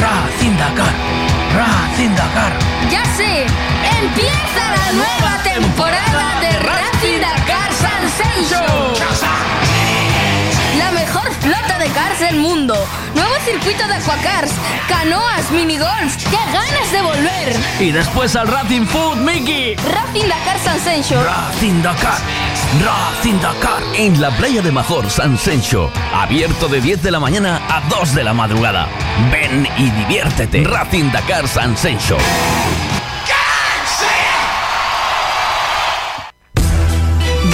Racing Dakar, Racing Dakar. ¡Ya sé! ¡Empieza la nueva temporada de Racing Dakar San La mejor flota de cars del mundo. Nuevo circuito de aquacars, canoas, minigolf. ¡Qué ganas de volver! Y después al Racing Food, Miki. Racing Dakar San Sencho. Racing Dakar. Racing Dakar. En la playa de Major San Sencho. Abierto de 10 de la mañana a 2 de la madrugada. Ven y diviértete. Racing Dakar San Sencho.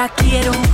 Ahora quiero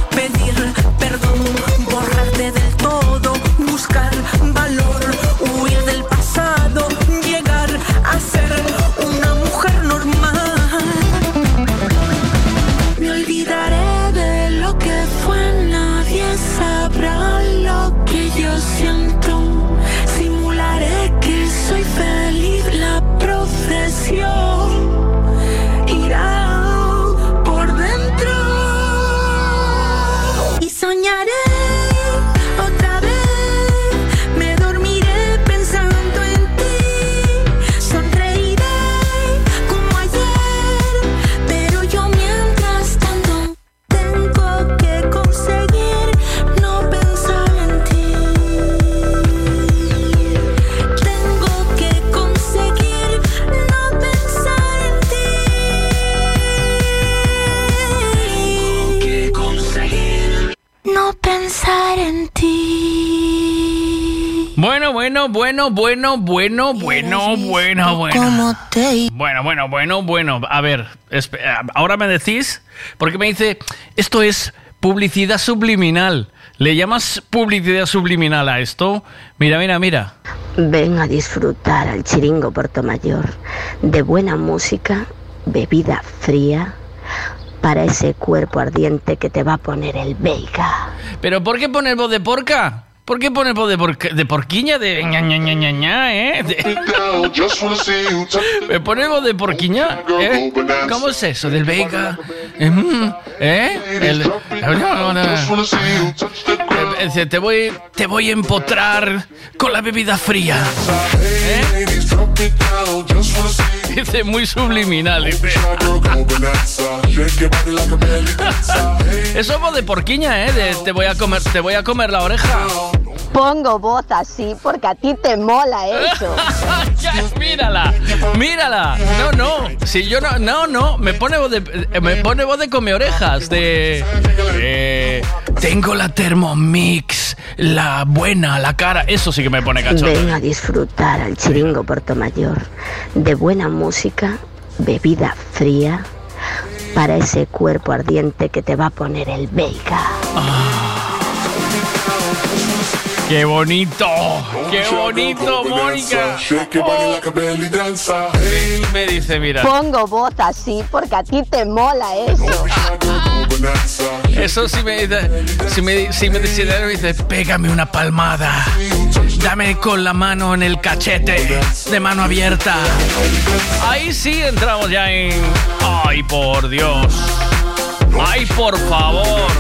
Bueno, bueno, bueno, bueno, bueno, bueno, bueno, bueno. ¿Cómo te Bueno, bueno. A ver, espe- ahora me decís, porque me dice, esto es publicidad subliminal. ¿Le llamas publicidad subliminal a esto? Mira, mira, mira. Ven a disfrutar al Chiringo Puerto Mayor de buena música, bebida fría, para ese cuerpo ardiente que te va a poner el Veiga. ¿Pero por qué poner voz de porca? ¿Por qué poner voz de, porca- de porquiña? De ña, ¿eh? De- ¿Me pone voz de porquiña? ¿Eh? ¿Cómo es eso? ¿Del Veiga? Mm, ¿Eh? El- Eh, dice, Te voy, te voy a empotrar con la bebida fría. ¿Eh? Dice muy subliminal. Dice. Eso es de porquiña, ¿eh? De, te voy a comer, te voy a comer la oreja. Pongo voz así porque a ti te mola eso. Mírala, mírala. No, no. Si yo no, no, no. Me pone voz de, eh, me pone voz de come orejas. De, eh, tengo la Thermomix, la buena, la cara. Eso sí que me pone cachondo. Ven a disfrutar al Chiringo Puerto Mayor de buena música, bebida fría, para ese cuerpo ardiente que te va a poner el Veiga. Qué bonito, qué bonito, Mónica. Me dice, mira. Pongo voz así porque a ti te mola eso. Eso sí me dice, si me, si me dice, me dice, pégame una palmada. Dame con la mano en el cachete, de mano abierta. Ahí sí entramos ya en... Ay, por Dios. Ay, por favor.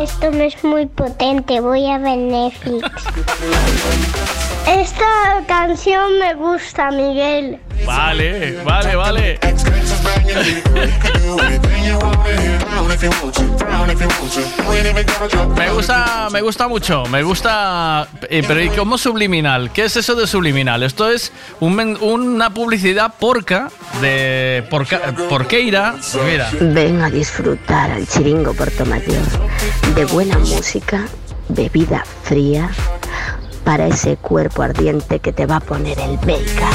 Esto no es muy potente, voy a ver Netflix. Esta canción me gusta, Miguel. Vale, vale, vale. Me gusta, me gusta mucho, me gusta, eh, pero ¿y cómo subliminal? ¿Qué es eso de subliminal? Esto es un men- una publicidad porca de porca, porqueira. Mira, Ven a disfrutar al Chiringo Puerto Mayor de buena música, bebida fría, para ese cuerpo ardiente que te va a poner el Veiga.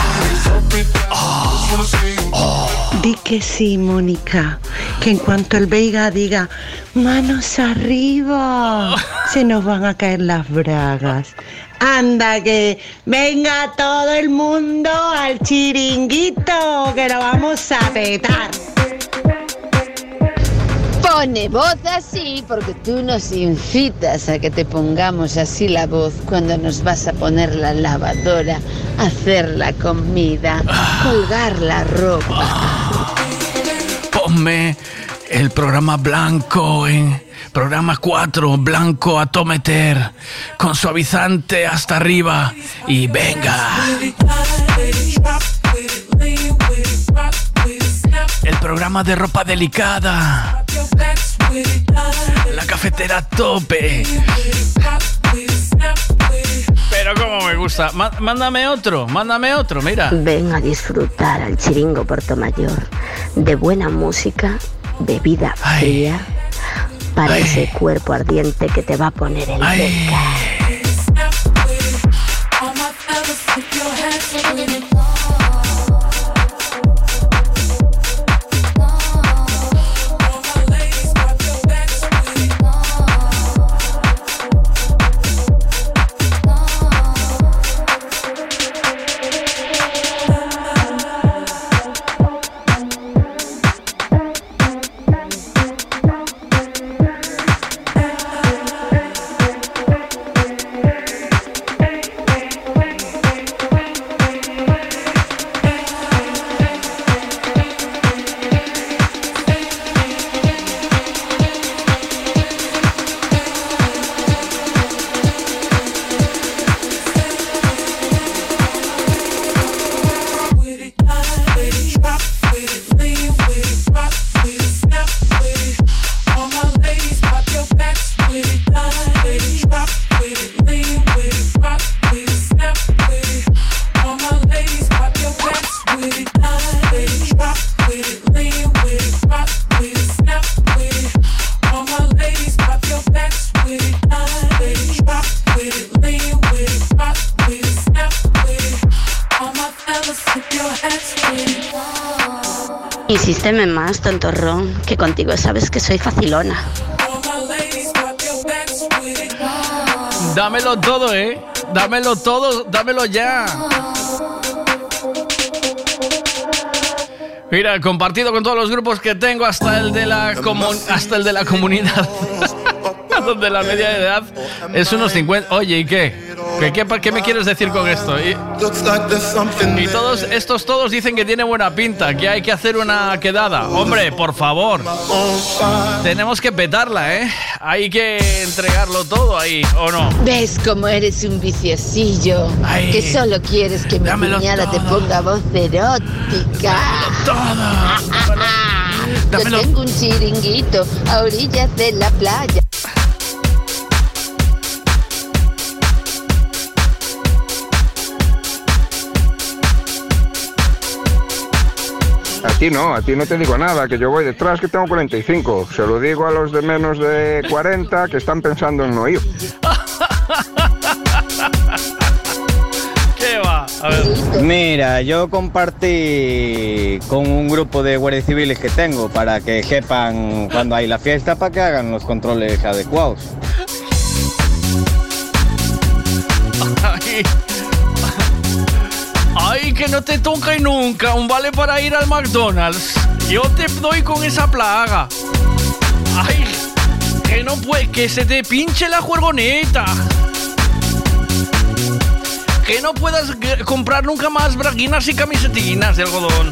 Di que sí, Mónica, que en cuanto el Veiga diga manos arriba, se nos van a caer las bragas. Anda, que venga todo el mundo al chiringuito, que lo vamos a petar. Pone voz así porque tú nos incitas a que te pongamos así la voz cuando nos vas a poner la lavadora, hacer la comida, colgar la ropa. ponme el programa blanco en programa 4, blanco a tometer, con suavizante hasta arriba y venga. El programa de ropa delicada. La cafetera a tope. Pero como me gusta. Mándame otro, mándame otro, mira. Ven a disfrutar al Chiringo Puerto Mayor de buena música, bebida fría, para ese cuerpo ardiente que te va a poner el beca. Tontorrón, que contigo sabes que soy facilona. Dámelo todo, ¿eh? Dámelo todo, dámelo ya. Mira, compartido con todos los grupos que tengo, hasta el de la, hasta el de la comunidad. Donde la media de edad es unos 50. Oye, ¿y qué? ¿Qué, qué, qué me quieres decir con esto? Y, y todos estos todos dicen que tiene buena pinta, que hay que hacer una quedada. Hombre, por favor. Tenemos que petarla, ¿eh? Hay que entregarlo todo ahí, ¿o no? ¿Ves cómo eres un viciosillo? Que solo quieres que mi dámelo cuñada te ponga voz erótica. Yo tengo un chiringuito a orillas de la playa. A ti no, a ti no te digo nada, que yo voy detrás que tengo 45. Se lo digo a los de menos de 40 que están pensando en no ir. ¿Qué va? A ver. Mira, yo compartí con un grupo de guardias civiles que tengo para que sepan cuando hay la fiesta para que hagan los controles adecuados. Que no te toque nunca un vale para ir al McDonald's. Yo te doy con esa plaga. Ay, que no puede, que se te pinche la juergoneta. Que no puedas comprar nunca más braguinas y camisetinas de algodón.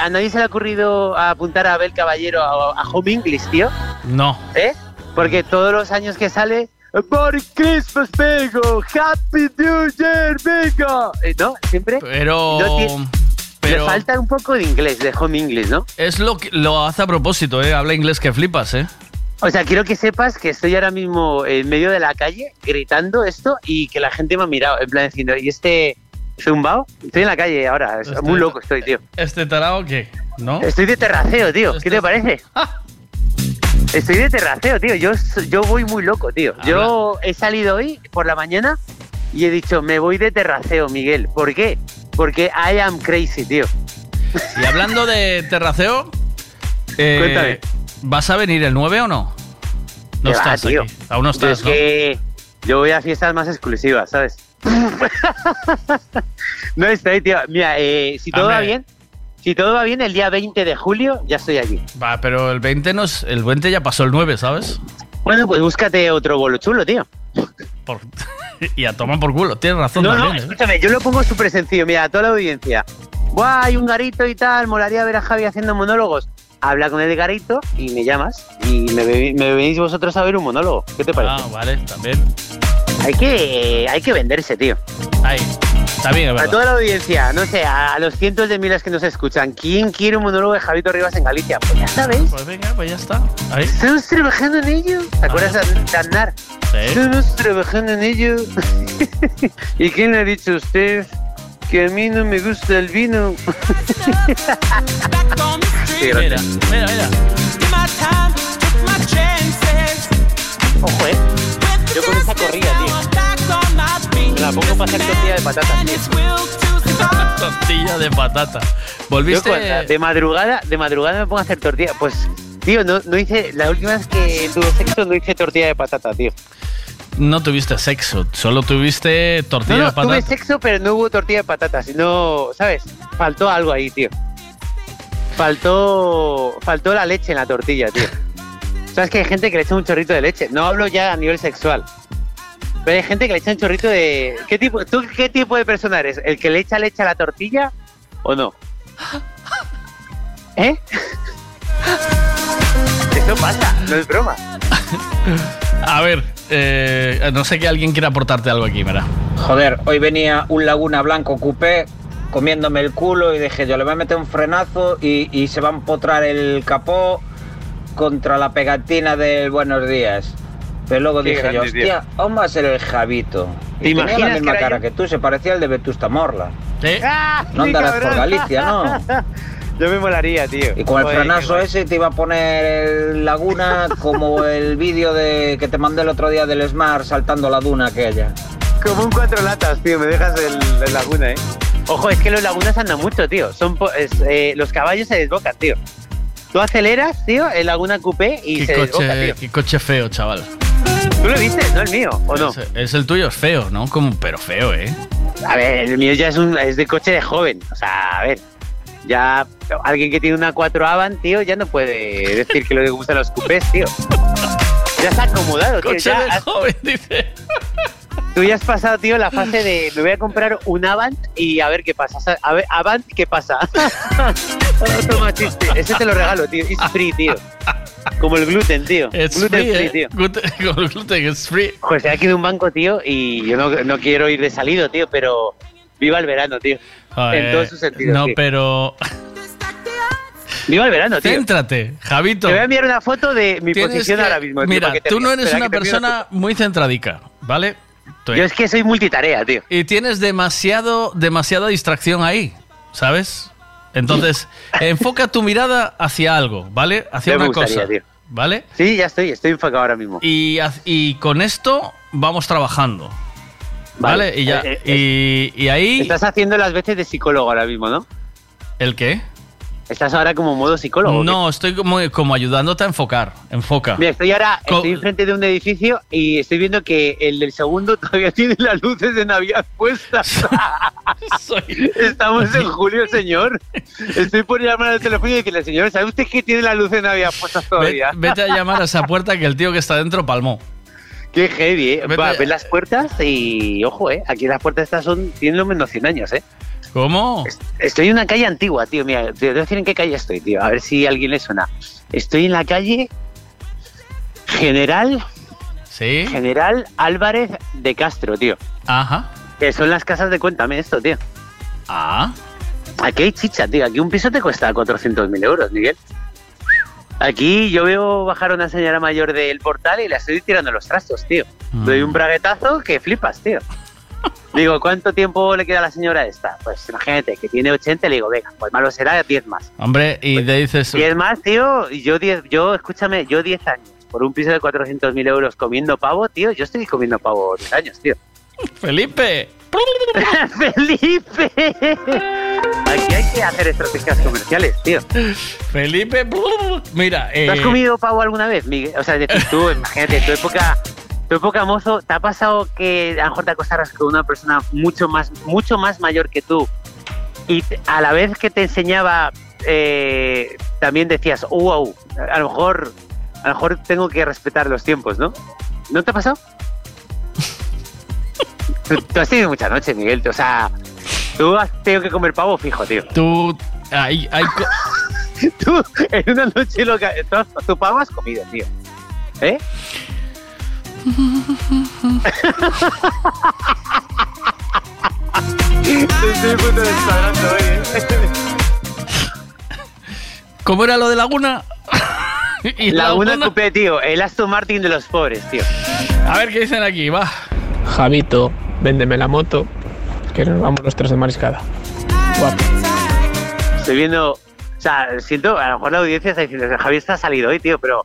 a nadie se le ha ocurrido apuntar a Abel Caballero a, a Home English, tío. No. ¿Eh? Porque todos los años que sale. Merry Christmas. Happy New Year, Bego. Eh, ¿No? Siempre. Pero. No tiene- pero Le falta un poco de inglés, de Home English, ¿no? es lo que lo hace a propósito, ¿eh? Habla inglés que flipas, ¿eh? O sea, quiero que sepas que estoy ahora mismo en medio de la calle gritando esto y que la gente me ha mirado, en plan diciendo, ¿y este zumbao? Estoy en la calle ahora, Este- muy loco estoy, tío. ¿Este tarao qué? ¿No? Estoy de terraceo, tío. ¿Qué te parece? Estoy de terraceo, tío. Yo, yo voy muy loco, tío. Yo he salido hoy por la mañana y he dicho, me voy de terraceo, Miguel. ¿Por qué? Porque I am crazy, tío. Y hablando de terraceo, eh, Cuéntame. ¿vas a venir el 9 o no? No ¿Qué va, estás tío? aquí. Aún no Yo estás, es ¿no? que yo voy a fiestas más exclusivas, ¿sabes? no estoy, tío. Mira, eh, si todo va bien, si todo va bien, el día 20 de julio ya estoy aquí. Va, pero el 20 no es, el 20 ya pasó el 9, ¿sabes? Bueno, pues búscate otro bolo chulo, tío. Por- y a tomar por culo. Tienes razón No, no, ¿eh? escúchame, yo lo pongo súper sencillo. Mira, a toda la audiencia. Buah, hay un garito y tal, molaría ver a Javi haciendo monólogos. Habla con el garito y me llamas y me, me venís vosotros a ver un monólogo. ¿Qué te parece? Ah, vale, también. Hay que, hay que venderse, tío. Ahí. Está bien, es A toda la audiencia, no sé, a, a los cientos de miles que nos escuchan, ¿quién quiere un monólogo de Javito Rivas en Galicia? Pues ya sabéis. Pues venga, pues ya está. Ahí. Estamos trabajando en ello. ¿Te acuerdas de de Aznar? Sí. Estamos trabajando en ello. ¿Y quién le ha dicho a usted que a mí no me gusta el vino? Mira, mira, mira. Ojo, eh. Yo con esa corrida, tío. Me la pongo para hacer tortilla de patatas, tío. Tortilla de patata. Yo Volviste. cuando- de madrugada, de madrugada me pongo a hacer tortilla. Pues, tío, no, no hice. La última vez que tuve sexo no hice tortilla de patata, tío. No tuviste sexo, solo tuviste tortilla No, no, de patata. tuve sexo, pero no hubo tortilla de patatas, sino, ¿sabes? Faltó algo ahí, tío. Faltó, faltó la leche en la tortilla, tío. ¿Sabes que hay gente que le echa un chorrito de leche? No hablo ya a nivel sexual. Pero hay gente que le echa un chorrito de. ¿Qué tipo, ¿Tú qué tipo de persona eres? ¿El que le echa leche a la tortilla o no? ¿Eh? Eso pasa, no es broma. A ver, eh, no sé que alguien quiera aportarte algo aquí, mira. Joder, hoy venía un Laguna Blanco coupé comiéndome el culo y dije yo le voy a meter un frenazo y, y se va a empotrar el capó contra la pegatina del buenos días. Pero luego Qué dije yo, hostia, aún va a ser el Javito. ¿Te Y tenía la imaginas misma que cara yo? que tú, se parecía al de Vetusta Morla. ¡Ah, No andarás por! Galicia, ¿no? Yo me molaría, tío. Y con el frenazo ese te iba a poner el Laguna como el vídeo de que te mandé el otro día del Smart saltando la duna aquella. Como un cuatro latas, tío, me dejas el, el laguna, eh. Ojo, es que los lagunas andan mucho, tío. Son es, eh, los caballos se desbocan, tío. Tú aceleras, tío, el laguna coupé y Qué se desboca, coche, tío. qué coche feo, chaval. Tú lo viste, no el mío, ¿o no? Es, es el tuyo, es feo, ¿no? Como, pero feo, ¿eh? A ver, el mío ya es un es de coche de joven. O sea, a ver. Ya alguien que tiene una 4 Avant, tío, ya no puede decir que le gustan los coupés, tío. Ya está acomodado, tío. Coche ya de has- joven, dice. Tú ya has pasado, tío, la fase de me voy a comprar un Avant y a ver qué pasa. A ver, Avant, ¿qué pasa? Toma chiste. Ese te lo regalo, tío. Es free, tío. Como el gluten, tío. Es gluten free, free, ¿eh? tío. Gluten, como el gluten es free. Estoy aquí de un banco, tío, y yo no, no quiero ir de salido, tío, pero viva el verano, tío. Joder, en todos sus sentidos. No, tío. pero. Viva el verano, tío. Céntrate, Javito. Te voy a enviar una foto de mi posición que- ahora mismo. tío, Mira, tú no eres una persona muy centradica, ¿vale? Yo es que soy multitarea, tío. Y tienes demasiado, demasiada distracción ahí, ¿sabes? Entonces, enfoca tu mirada hacia algo, ¿vale? Hacia me una gustaría, cosa, tío. ¿vale? Sí, ya estoy, estoy enfocado ahora mismo. Y, y con esto vamos trabajando, ¿vale? Vale. Y, ya, Eh, eh, y, y ahí... Estás haciendo las veces de psicólogo ahora mismo, ¿no? ¿El qué? Estás ahora como modo psicólogo. No, estoy como, como ayudándote a enfocar, enfoca. Mira, estoy ahora Co- estoy enfrente de un edificio y estoy viendo que el del segundo todavía tiene las luces de Navidad puestas. Estamos en julio, señor. Estoy por llamar al teléfono y decirle, señor, ¿sabe usted que tiene la luz de Navidad puestas todavía? vete a llamar a esa puerta que el tío que está dentro palmó. Qué heavy, ¿eh? Vete- Va, ves las puertas y, ojo, ¿eh? Aquí las puertas estas son, tienen lo menos 100 años, ¿eh? ¿Cómo? Estoy en una calle antigua, tío. Mira, te voy a decir en qué calle estoy, tío. A ver si a alguien le suena. Estoy en la calle General. Sí. General Álvarez de Castro, tío. Ajá. Que son las casas de Cuéntame esto, tío. Ah. Aquí hay chicha, tío. Aquí un piso te cuesta 400.000 euros, Miguel. Aquí yo veo bajar a una señora mayor del portal y la estoy tirando los trastos, tío. Mm. Doy un braguetazo que flipas, tío. Digo, ¿cuánto tiempo le queda a la señora esta? Pues imagínate, que tiene 80, le digo, venga, pues malo será 10 más. Hombre, y te dices... 10 más, tío, y yo 10, yo, escúchame, yo 10 años, por un piso de 400.000 euros comiendo pavo, tío, yo estoy comiendo pavo 10 años, tío. Felipe. ¡Felipe! Aquí hay que hacer estrategias comerciales, tío. Felipe, mira, ¿Tú has eh, comido pavo alguna vez, Miguel? O sea, tú, imagínate, en tu época, tu época mozo, ¿te ha pasado que a lo mejor te acostaras con una persona mucho más, mucho más mayor que tú y a la vez que te enseñaba eh, también decías, wow, a lo mejor, a lo mejor tengo que respetar los tiempos, ¿no? ¿No te ha pasado? tú, tú has tenido mucha noche, Miguel. O sea, tú has tenido que comer pavo fijo, tío. Tú, hay, hay tú, en una noche loca, tú, tu pavo has comido, tío. ¿Eh? ¿Cómo era lo de Laguna? ¿Y Laguna Coupé, tío. El Aston Martin de los pobres, tío. A ver qué dicen aquí, va. Javito, véndeme la moto, que nos vamos los tres de mariscada. Guapo. Estoy viendo. O sea, siento, a lo mejor la audiencia está diciendo, Javier está salido hoy, tío, pero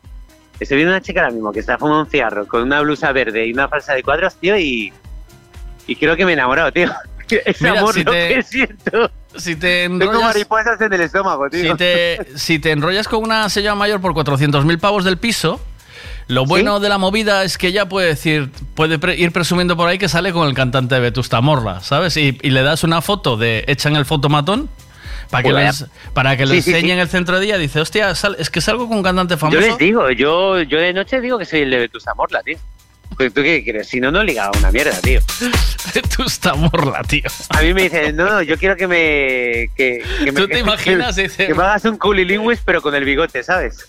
estoy viendo una chica ahora mismo que está fumando un cigarro con una blusa verde y una falsa de cuadros, tío, y. Y creo que me he enamorado, tío. Es Mira, amor si lo te- que siento. Si te Tengo enrollas, mariposas en el estómago, tío. si te, si te enrollas con una señora mayor por 400.000 pavos del piso, lo bueno de la movida es que ya puede decir, puede pre- ir presumiendo por ahí que sale con el cantante de Vetusta Morla, ¿sabes? Y, y le das una foto de hecha en el fotomatón para que, les- para que lo Sí, el centro de día. Dice, hostia, sal- es que salgo con un cantante famoso. Yo les digo, yo, yo de noche digo que soy el de Vetusta Morla, tío. Pues, ¿Tú qué quieres? Si no, no ligaba una mierda, tío. Tú estás morla, tío. A mí me dicen, no, no, yo quiero que me... Que, que me ¿Tú te imaginas? Que, Dice- que me hagas un culilingüis, pero con el bigote, ¿sabes?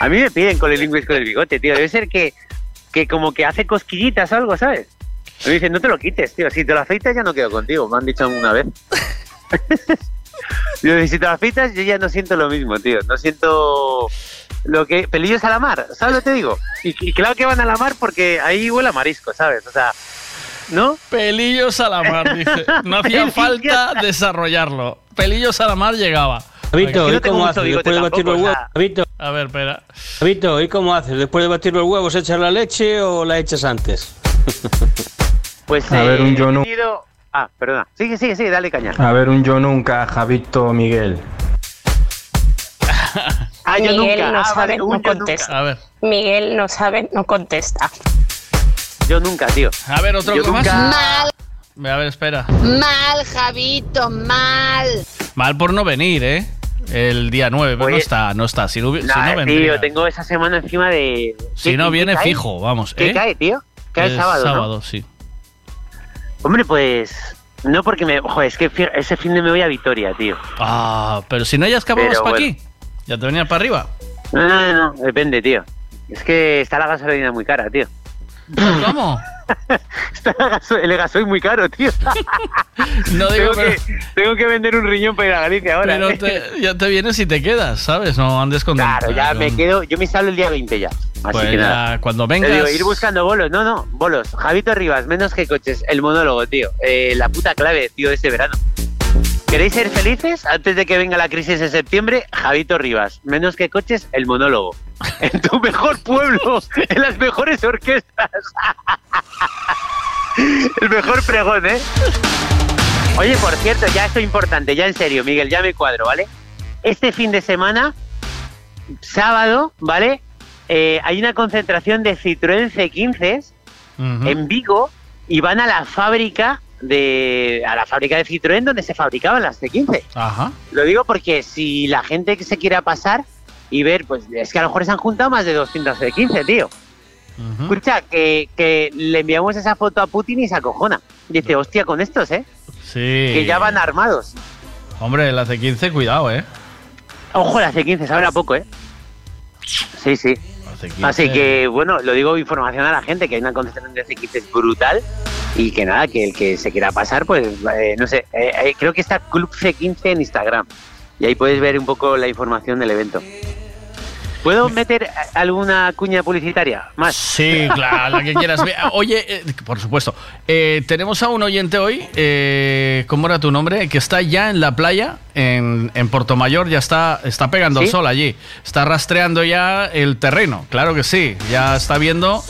A mí me piden culilingüis con el bigote, tío. Debe ser que, que como que hace cosquillitas o algo, ¿sabes? Me dicen, no te lo quites, tío. Si te lo afeitas ya no quedo contigo. Me han dicho una vez. Yo, si te lo afeitas, yo ya no siento lo mismo, tío. No siento lo que. Pelillos a la mar, ¿sabes lo que te digo? Y, y claro que van a la mar porque ahí huele a marisco, ¿sabes? O sea, ¿no? Pelillos a la mar, dice. No hacía falta desarrollarlo. Pelillos a la mar llegaba. Aquí ¿y cómo haces después de batir los huevos? A ver, espera. Javito, ¿y cómo haces? ¿Después de batir los huevos echas la leche o la echas antes? Pues A ver, un yo no- he tenido- Ah, perdona. Sigue, sigue, sigue, dale caña. A ver, un yo nunca, Javito Miguel. Ah, yo Miguel nunca. no Ah, sabe, vale, no contesta. nunca. A ver. Miguel no sabe, no contesta. Yo nunca, tío. A ver, otro Yo más. Mal, A ver, espera. mal, Javito, mal. Mal por no venir, ¿eh? El día 9, pero no está, no está. Si no, si Nah, no vendría. tío, tengo esa semana encima de. Si ¿Qué- no viene cae? fijo, vamos. ¿Qué ¿eh? cae, tío? Cae Es sábado, ¿no? sábado, sí. Hombre, pues. No, porque me. Joder, es que ese fin de me voy a Vitoria, tío. Ah, pero si no ya escapabas para bueno. aquí. Ya te venías para arriba. No, no, no, no, depende, tío. Es que está la gasolina muy cara, tío. ¿Cómo? El gasoil muy caro, tío. No digo, tengo, pero, que, tengo que vender un riñón para ir a Galicia ahora. pero ¿eh? te- ya te vienes y te quedas, ¿sabes? No andes con Claro, ya me quedo. Yo me salo el día 20 ya. Así Pues que nada. cuando vengas. digo, ir buscando bolos. No, no, bolos. Javito Rivas, menos que coches. El monólogo, tío. Eh, la puta clave, tío, de este verano. ¿Queréis ser felices antes de que venga la crisis en septiembre? Javito Rivas, menos que coches, el monólogo. En tu mejor pueblo, en las mejores orquestas. El mejor pregón, ¿eh? Oye, por cierto, ya esto es importante, ya en serio, Miguel, ya me cuadro, ¿vale? Este fin de semana, sábado, ¿vale? Eh, hay una concentración de Citroën C15 en Vigo y van a la fábrica de a la fábrica de Citroën donde se fabricaban las C15. Ajá. Lo digo porque si la gente que se quiera pasar y ver, pues es que a lo mejor se han juntado más de 200 C15, tío. Escucha, que, que le enviamos esa foto a Putin y se acojona. Dice, hostia, con estos, ¿eh? Sí. Que ya van armados. Hombre, la C15, cuidado, ¿eh? Ojo, la C15, saben a poco, ¿eh? Sí, sí. C15. Así que, bueno, lo digo información a la gente, que hay una concentración de C15 brutal y que nada, que el que se quiera pasar, pues, eh, no sé, eh, eh, creo que está Club C15 en Instagram y ahí puedes ver un poco la información del evento. ¿Puedo meter alguna cuña publicitaria más? Sí, claro, la que quieras. Oye, eh, por supuesto, eh, tenemos a un oyente hoy, eh, ¿cómo era tu nombre? Que está ya en la playa, en, en Mayor, ya está, está pegando el sol allí. Está rastreando ya el terreno, claro que sí. Ya está viendo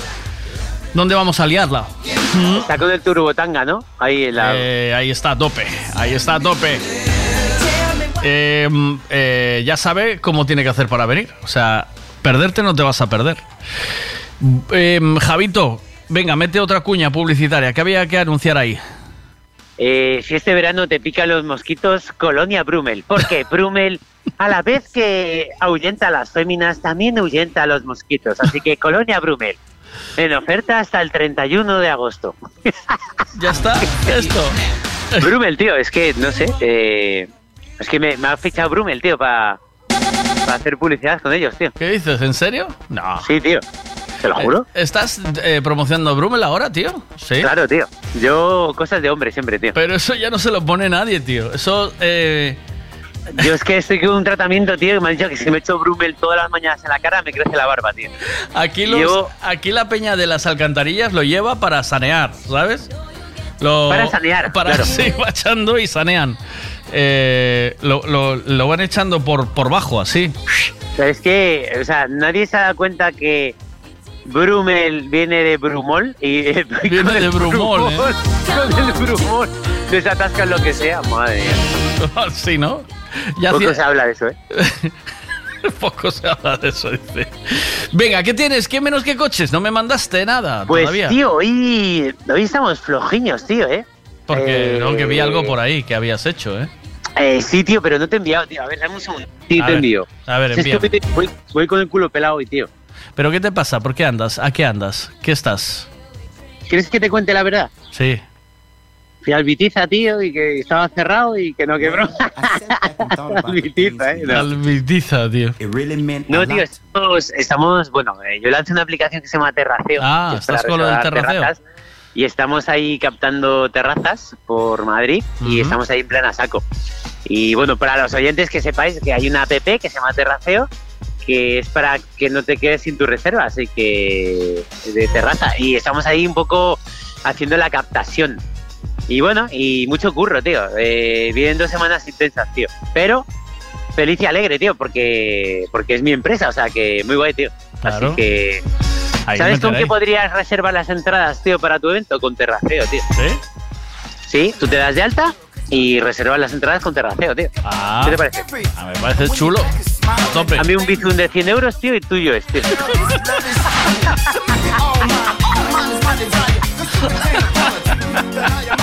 dónde vamos a liarla. Está con el turbotanga, ¿no? Ahí en la... Eh, ahí está a tope, ahí está a tope. Eh, mm, eh, ya sabe cómo tiene que hacer para venir. O sea, perderte no te vas a perder. Eh, Javito, venga, mete otra cuña publicitaria. ¿Qué había que anunciar ahí? Eh, si este verano te pican los mosquitos, Colonia Brumel. Porque Brumel, a la vez que ahuyenta a las féminas, también ahuyenta a los mosquitos. Así que Colonia Brumel. En oferta hasta el 31 de agosto. Ya está, esto. Brumel, tío, es que, no sé, eh, es que me, me ha fichado Brumel, tío, para hacer publicidad con ellos, tío. ¿Qué dices? ¿En serio? No. Sí, tío. Te lo juro. ¿Estás eh, promocionando Brumel ahora, tío? Sí. Claro, tío. Yo, cosas de hombre siempre, tío. Pero eso ya no se lo pone nadie, tío. Eso, eh, Yo es que estoy con un tratamiento, tío, que me han dicho que si me echo Brumel todas las mañanas en la cara me crece la barba, tío. Aquí, los, Llevo- aquí la peña de las alcantarillas lo lleva para sanear, ¿sabes? Lo- Para sanear, Para, claro. Sí, va echando y sanean. Eh, lo, lo- lo van echando por, por bajo, así. Pero es que, o sea, nadie se da cuenta que Brumel viene de Brumol y Viene de Brumol, ¿eh? Con el Brumol desatascan lo que sea, madre mía. sí, ¿no? Ya Poco hacía- se habla de eso, ¿eh? Poco se habla de eso, dice. Venga, ¿qué tienes? ¿Qué menos que coches? No me mandaste nada Pues, todavía. tío, hoy, hoy estamos flojiños, tío, ¿eh? Porque eh, no, que vi algo por ahí que habías hecho, ¿eh? Eh, sí, tío, pero no te he enviado, tío. A ver, dame un segundo. Sí, A te ver, envío. a ver, voy, voy- voy con el culo pelado hoy, tío. ¿Pero qué te pasa? ¿Por qué andas? ¿A qué andas? ¿Qué estás? ¿Quieres que te cuente la verdad? Sí. Fui al Vitiza, tío, y que estaba cerrado y que no quebró. al Vitiza, ¿eh? No. Al Vitiza, tío. No, tío, estamos, estamos- bueno, eh, yo lancé una aplicación que se llama Terraceo. Ah, estás con lo del terraceo. terrazas, y estamos ahí captando terrazas por Madrid y estamos ahí en plena saco. Y bueno, para los oyentes que sepáis que hay una app que se llama Terraceo que es para que no te quedes sin tu reserva, así que de terraza. Y estamos ahí un poco haciendo la captación. Y bueno, y mucho curro, tío. Eh, vienen dos semanas intensas, tío. Pero feliz y alegre, tío, porque, porque es mi empresa, o sea que muy guay, tío. Claro. Así que... Ahí ¿Sabes con qué podrías reservar las entradas, tío, para tu evento? Con Terraceo, tío. ¿Sí? Sí, tú te das de alta y reservas las entradas con Terraceo, tío. Ah. ¿Qué te parece? A mí me parece chulo. A tope. A mí un bizum de 100 euros, tío, y tuyo es, tío.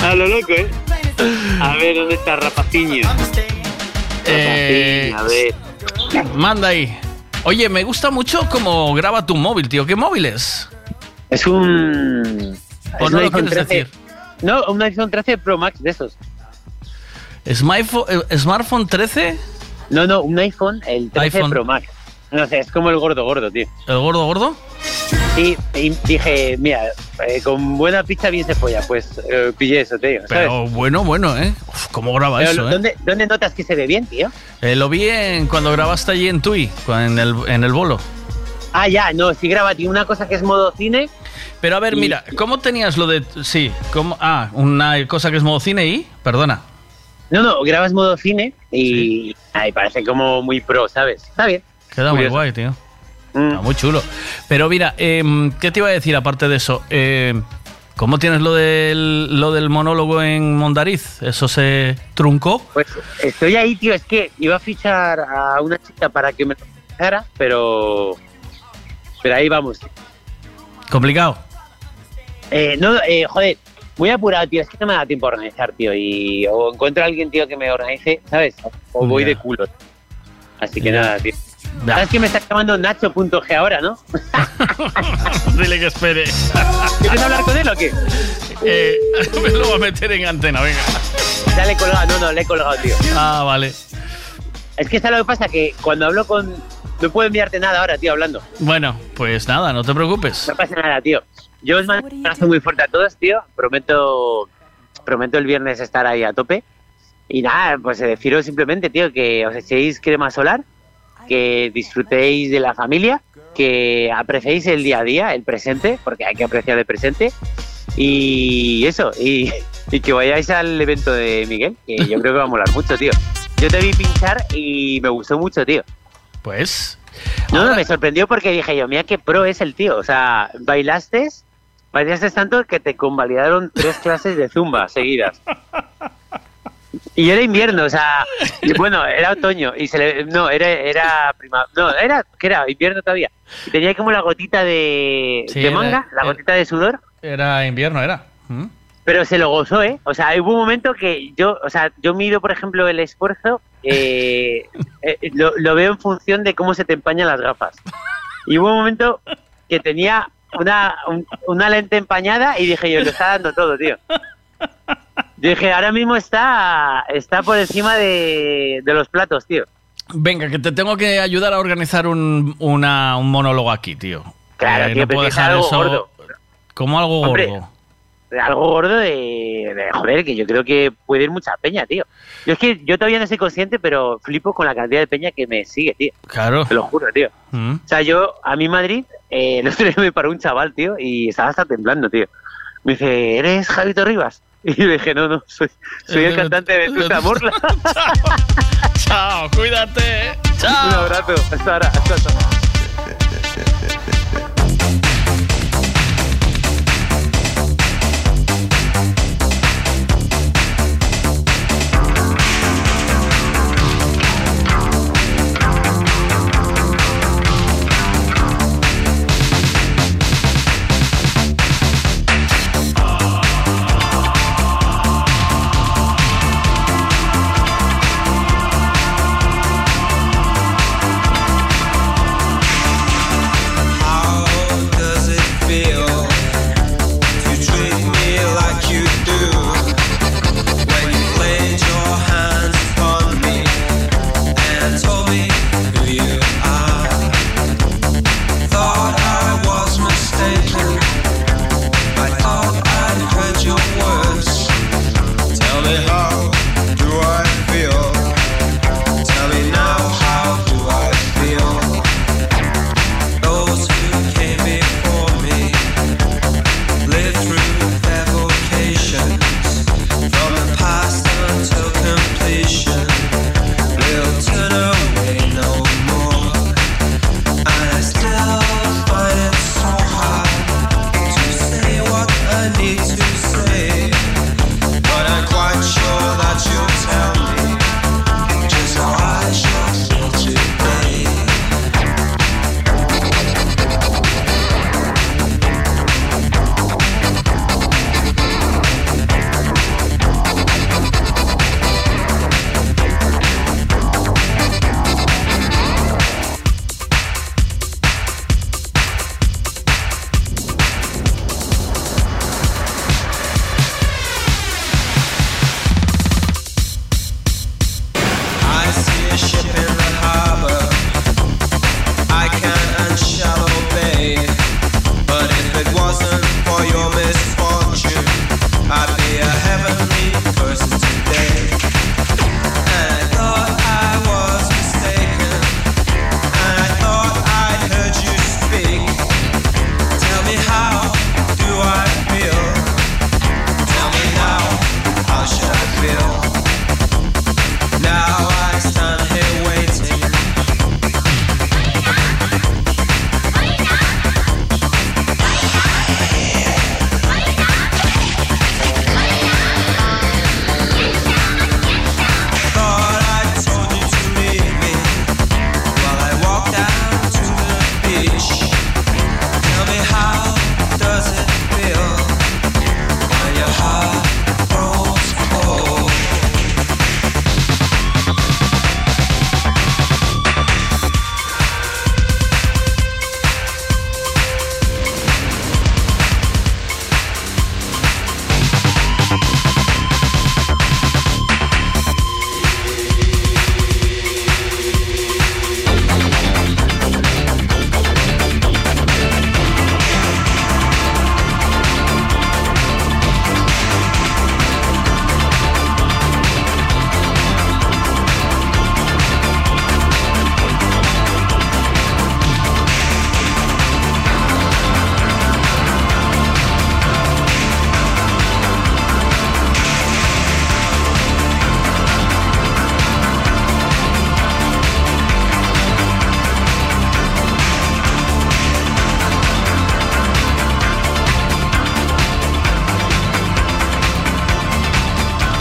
A lo loco, ¿eh? A ver, ¿dónde está Rapaciño? Eh, a ver. Manda ahí. Oye, me gusta mucho cómo graba tu móvil, tío. ¿Qué móvil es? Es un... ¿O es no un lo iPhone puedes 13. decir? No, un iPhone 13 Pro Max de esos. ¿Smartphone, eh, ¿Smartphone 13? No, no, un iPhone, el 13 iPhone. Pro Max. No sé, es como el gordo gordo, tío. ¿El gordo gordo? Sí, y dije, mira, eh, con buena pizza bien se folla, pues eh, pillé eso, tío. ¿sabes? Pero bueno, bueno, ¿eh? Uf, ¿Cómo graba Pero, eso, eh? ¿dónde, ¿Dónde notas que se ve bien, tío? Eh, Lo vi en, cuando grabaste allí en Tui, en el, en el bolo. Ah, ya, no, sí graba, tío, una cosa que es modo cine. Pero a ver, Y- mira, ¿cómo tenías lo de... Sí, ¿cómo? Ah, una cosa que es modo cine y... Perdona. No, no, grabas modo cine y ay, parece como muy pro, ¿sabes? Está bien. Queda muy guay, tío. Mm. Está muy chulo. Pero mira, em, ¿qué te iba a decir aparte de eso? Em, ¿Cómo tienes lo del, lo del monólogo en Mondariz? ¿Eso se truncó? Pues estoy ahí, tío, es que iba a fichar a una chica para que me lo pero... Pero ahí vamos. ¿Complicado? Eh, no, eh, joder, muy apurado, tío. Es que no me da tiempo a organizar, tío. Y o encuentro a alguien, tío, que me organice, ¿sabes? O voy de culo. Así que nada, tío. ¿Sabes que me está llamando Nacho.g ahora, no? Dile que espere. ¿Quieres hablar con él o qué? Eh, me lo voy a meter en antena, venga. Ya le he colgado, no, no, le he colgado, tío. Ah, vale. Es que ¿sabes lo que pasa? Que cuando hablo con... No puedo enviarte nada ahora, tío, hablando. Bueno, pues nada, no te preocupes. No pasa nada, tío. Yo os mando un abrazo muy fuerte a todos, tío. Prometo, prometo el viernes estar ahí a tope. Y nada, pues deciros simplemente, tío, que os echéis crema solar, que disfrutéis de la familia, que apreciéis el día a día, el presente, porque hay que apreciar el presente. Y eso, y, y que vayáis al evento de Miguel, que yo creo que va a molar mucho, tío. Yo te vi pinchar y me gustó mucho, tío. Pues. No, no, me sorprendió porque dije yo, mira qué pro es el tío. O sea, bailaste, bailaste tanto que te convalidaron tres clases de zumba seguidas. Y era invierno, o sea, y bueno, era otoño y se le, no, era era prima, no, era que era invierno todavía. Y tenía como la gotita de, Sí, de era- manga, la era- gotita de sudor, Era invierno, era. ¿Mm? pero se lo gozó, ¿eh? O sea, hubo un momento que yo, o sea, yo mido, por ejemplo, el esfuerzo, eh, eh, lo, lo veo en función de cómo se te empañan las gafas. Y hubo un momento que tenía una, un- una lente empañada y dije yo, lo está dando todo, tío. Yo dije, ahora mismo está, está por encima de, de los platos, tío. Venga, que te tengo que ayudar a organizar un, una- un monólogo aquí, tío. Claro, Eh, tío, no puedo dejar algo eso gordo. como algo Hombre, gordo. algo gordo de, de, joder, que yo creo que puede ir mucha peña, tío. Yo es que yo todavía no soy consciente, pero flipo con la cantidad de peña que me sigue, tío. Claro. Te lo juro, tío. Mm. O sea, yo a mi Madrid, eh, el otro día me paró un chaval, tío, y estaba hasta temblando, tío. Me dice, ¿eres Javito Rivas? Y dije, no, no, soy, soy el cantante de Tusa Morla. Chao, cuídate. Chao. Un abrazo. Hasta ahora. Hasta ahora.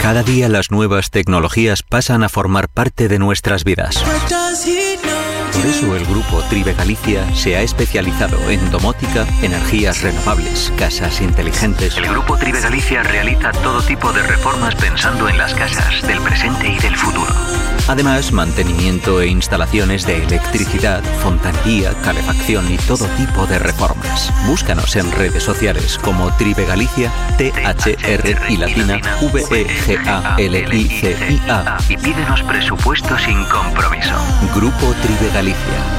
Cada día las nuevas tecnologías pasan a formar parte de nuestras vidas. Por eso el grupo Tribe Galicia se ha especializado en domótica, energías renovables, casas inteligentes. El grupo Tribe Galicia realiza todo tipo de reformas pensando en las casas del presente y del futuro. Además, mantenimiento e instalaciones de electricidad, fontanería, calefacción y todo tipo de reformas. Búscanos en redes sociales como Tribe Galicia, T-H-R y latina V-E-G-A-L-I-C-I-A y pídenos presupuesto sin compromiso. Grupo Tribe Galicia.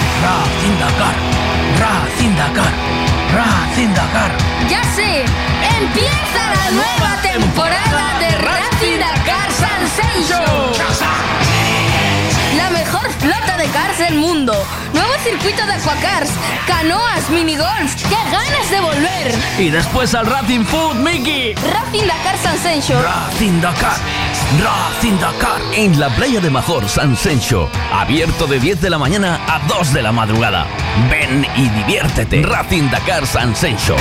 Racing Dakar, Racing Dakar, Racing Dakar. ¡Ya sé! ¡Empieza la nueva temporada de Racing Dakar Sensation! La mejor flota de cars del mundo. Nuevo circuito de aquacars, canoas, minigolf. ¡Qué ganas de volver! Y después al Racing Food, Miki. Racing Dakar Sensation. Racing Dakar. Racing Dakar. En la playa de Major, San Sencho. Abierto de 10 de la mañana a 2 de la madrugada. Ven y diviértete. Racing Dakar San Sencho.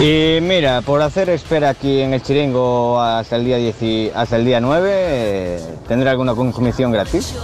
Y mira, por hacer espera aquí en el Chiringo hasta el día 10 y- hasta el día 9, eh, ¿tendré alguna consumición gratis?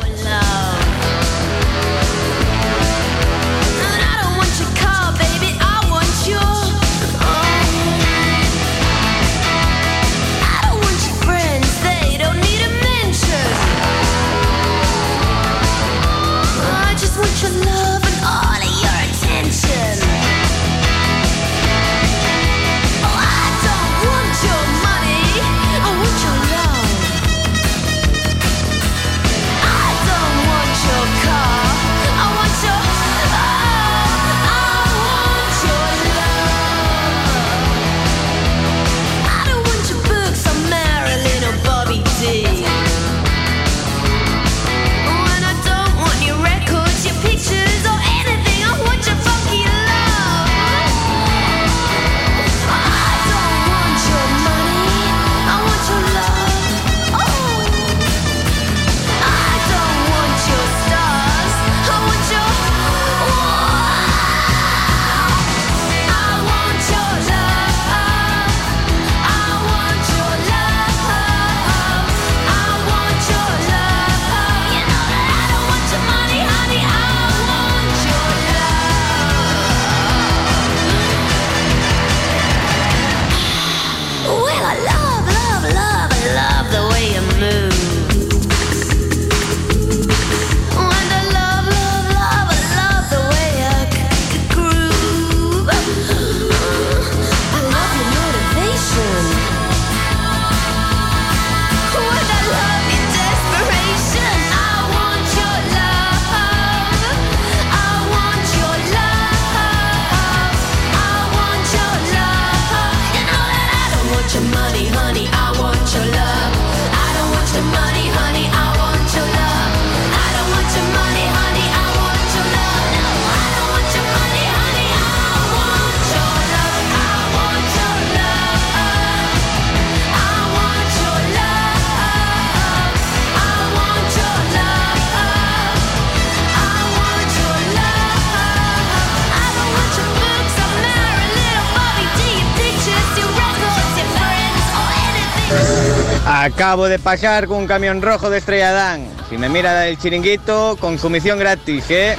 Acabo de pasar con un camión rojo de Estrella Dan. Si me mira el chiringuito, consumición gratis, ¿eh?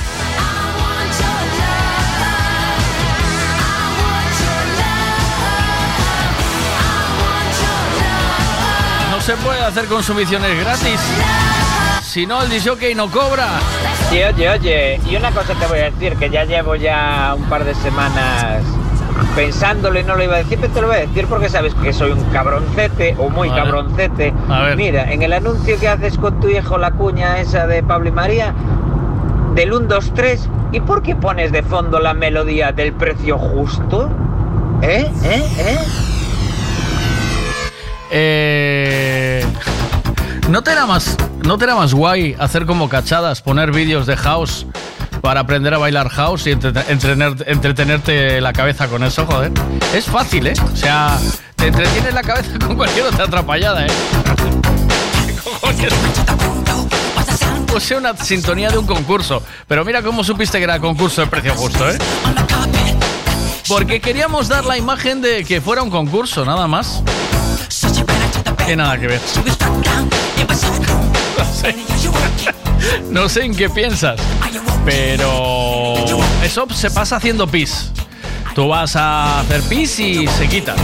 No se puede hacer consumiciones gratis. Si no, el disjockey no cobra. Sí, oye, oye, y una cosa te voy a decir, que ya llevo ya un par de semanas pensándolo y no lo iba a decir, pero te lo voy a decir porque sabes que soy un cabroncete o muy Vale. cabroncete. A ver. Mira, en el anuncio que haces con tu hijo la cuña esa de Pablo y María, del 1, 2, 3, ¿y por qué pones de fondo la melodía del precio justo? ¿Eh? ¿Eh? ¿Eh? Eh, ¿no, te era más, ¿No te era más guay hacer como cachadas, poner vídeos de house para aprender a bailar house y entrete- entretener- entretenerte la cabeza con eso, joder? Es fácil, ¿eh? O sea, te entretienes la cabeza con cualquier otra atrapallada, ¿eh? Puse una sintonía de un concurso, pero mira cómo supiste que era concurso de precio justo, ¿eh? Porque queríamos dar la imagen de que fuera un concurso, nada más. Que nada que ver. No sé en qué piensas, pero eso se pasa haciendo pis. Tú vas a hacer pis y se quita.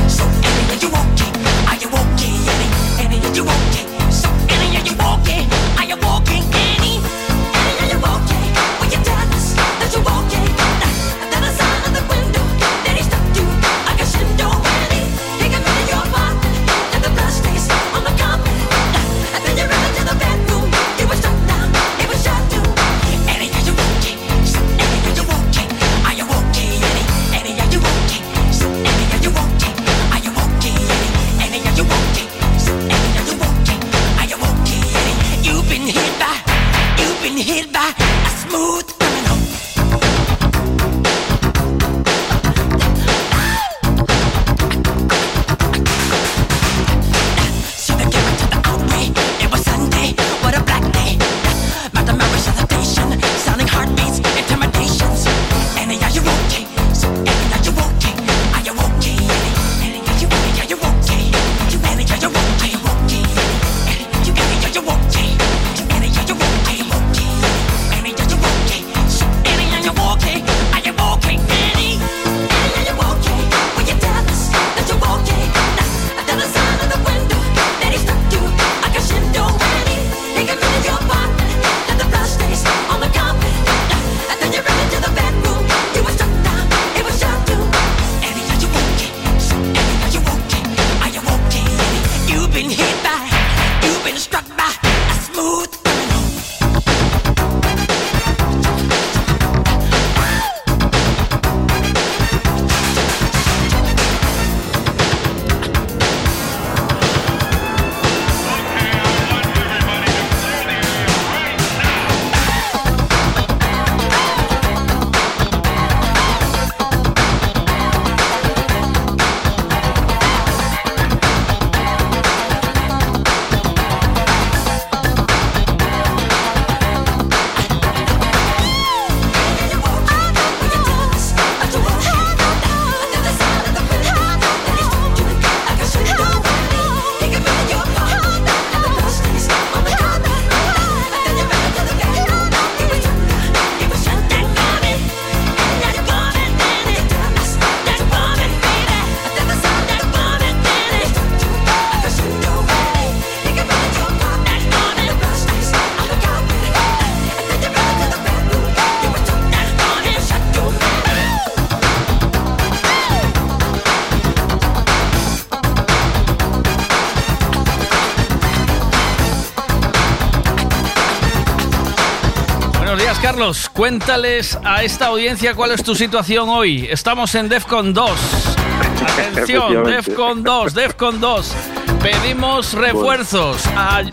Cuéntales a esta audiencia cuál es tu situación hoy. Estamos en DEFCON 2. Atención. DEFCON 2, DEFCON 2. Pedimos refuerzos.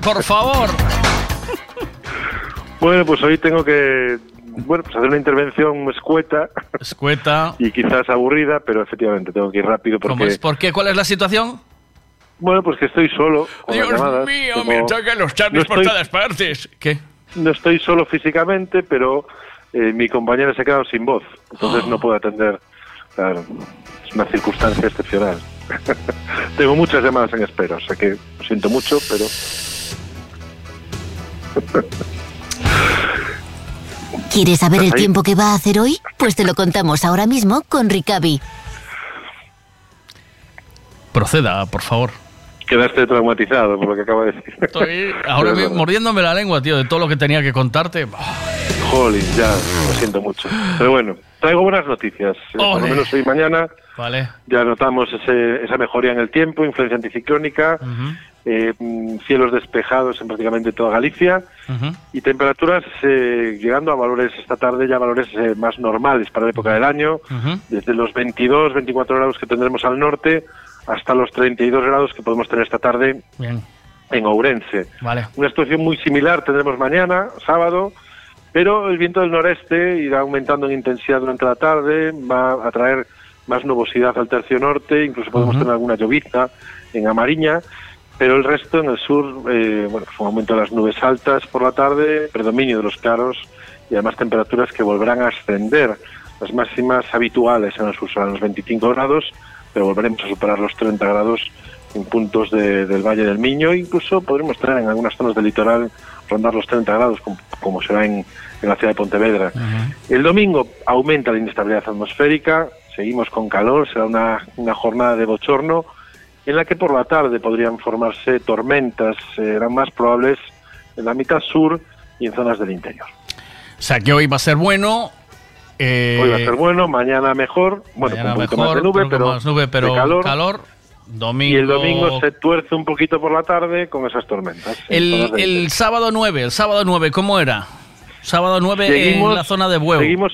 Por favor. Bueno, pues hoy tengo que bueno, pues hacer una intervención escueta. Escueta. Y quizás aburrida, pero efectivamente tengo que ir rápido ¿Cómo porque... es? ¿Por qué? ¿Cuál es la situación? Bueno, pues que estoy solo. con las Dios llamadas. mío, Como- me tocan los charles no por estoy- todas partes. ¿Qué? No estoy solo físicamente, pero eh, mi compañera se ha quedado sin voz. Entonces Oh. no puedo atender. Claro, es una circunstancia excepcional. Tengo muchas llamadas en espera, o sea que lo siento mucho, pero... ¿Quieres saber el tiempo que va a hacer hoy? Pues te lo contamos ahora mismo con Ricavi. Proceda, por favor. Quedaste traumatizado por lo que acabo de decir. Estoy ahora mismo mordiéndome la lengua, tío, de todo lo que tenía que contarte. Jolín, ya, lo siento mucho. Pero bueno, traigo buenas noticias. Eh, Por lo menos hoy mañana Vale. ya notamos ese- esa mejoría en el tiempo, influencia anticiclónica, eh, mm, cielos despejados en prácticamente toda Galicia y temperaturas eh, llegando a valores esta tarde, ya valores eh, más normales para la época del año, desde los 22, 24 grados que tendremos al norte hasta los 32 grados que podemos tener esta tarde Bien. en Ourense. Vale. Una situación muy similar tendremos mañana, sábado, pero el viento del noreste irá aumentando en intensidad durante la tarde, va a traer más nubosidad al tercio norte, incluso podemos tener alguna llovizna en Amariña, pero el resto en el sur, eh, bueno, pues un aumento de las nubes altas por la tarde, predominio de los claros y además temperaturas que volverán a ascender. Las máximas habituales en el sur serán los 25 grados, pero volveremos a superar los 30 grados en puntos de- del Valle del Miño, incluso podremos tener en algunas zonas del litoral rondar los 30 grados, como, como será en, en la ciudad de Pontevedra. El domingo aumenta la inestabilidad atmosférica, seguimos con calor, será una, una jornada de bochorno en la que por la tarde podrían formarse tormentas, serán más probables en la mitad sur y en zonas del interior. O sea que hoy va a ser bueno. Eh, Hoy va a ser bueno, mañana mejor, bueno, mañana con un poquito mejor, más de nube, pero, más nube, pero de calor. calor. Domingo. Y el domingo se tuerce un poquito por la tarde con esas tormentas. en El, el sábado 9, el sábado 9, ¿cómo era? Sábado 9 en la zona de Bueu. Seguimos,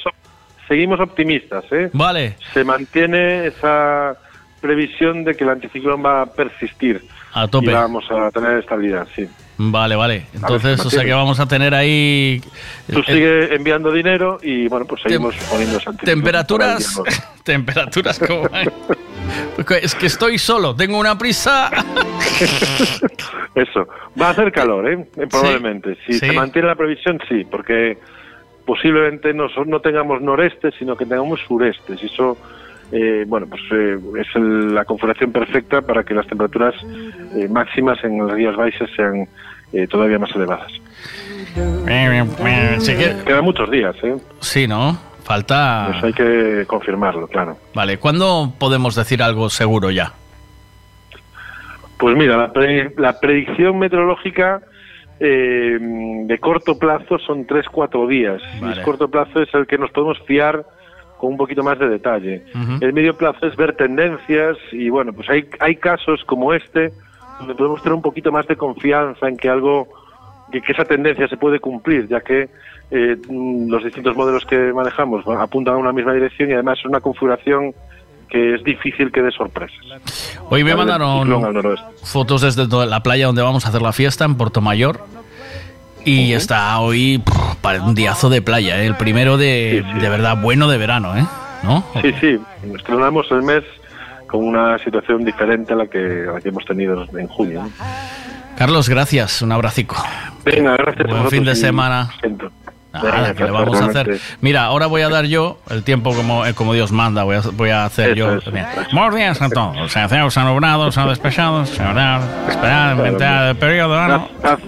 seguimos optimistas, ¿eh? Vale. Se mantiene esa previsión de que el anticiclón va a persistir. A tope. Y vamos a tener estabilidad, sí. Vale, vale. Entonces, o sea que vamos a tener ahí Tú eh, sigue enviando dinero y, bueno, pues seguimos poniendo ese anticiclón temperaturas, temperaturas como es que estoy solo, tengo una prisa. Eso. Va a hacer calor, ¿eh? Eh, Probablemente. Si Sí. se mantiene la previsión, sí, porque posiblemente no, no tengamos noreste, sino que tengamos sureste. Y eso, eh, bueno, pues eh, es el- la configuración perfecta para que las temperaturas eh, máximas en las Rías Baixas sean todavía más elevadas. Sí, Quedan muchos días, ¿eh? sí, ¿no? Falta. Eso hay que confirmarlo, claro. Vale, ¿cuándo podemos decir algo seguro ya? Pues mira, la, pre- la predicción meteorológica de corto plazo son 3-4 días. Y Vale. el corto plazo es el que nos podemos fiar con un poquito más de detalle. Ujú. El medio plazo es ver tendencias y bueno, pues hay, hay casos como este donde podemos tener un poquito más de confianza en que algo, que, que esa tendencia se puede cumplir, ya que eh, mm, los distintos modelos que manejamos bueno, apuntan a una misma dirección y además es una configuración que es difícil que dé sorpresas. Hoy me mandaron fotos desde la playa donde vamos a hacer la fiesta en Puerto Mayor. Y está hoy pff, para un diazo de playa, ¿eh? el primero de, de verdad bueno de verano, ¿eh? ¿No? Sí, sí, estrenamos el mes con una situación diferente a la que, a la que hemos tenido en junio. ¿no? Carlos, gracias, un abracico. Venga, gracias. a Buen fin de semana. Nada, ¿qué le vamos a hacer? Mira, ahora voy a dar yo el tiempo como, eh, como Dios manda. Voy a, voy a hacer yo. Buenos días a todos. Se hacen nubrados, se despejados, se hará esperar Claro, el periodo haz-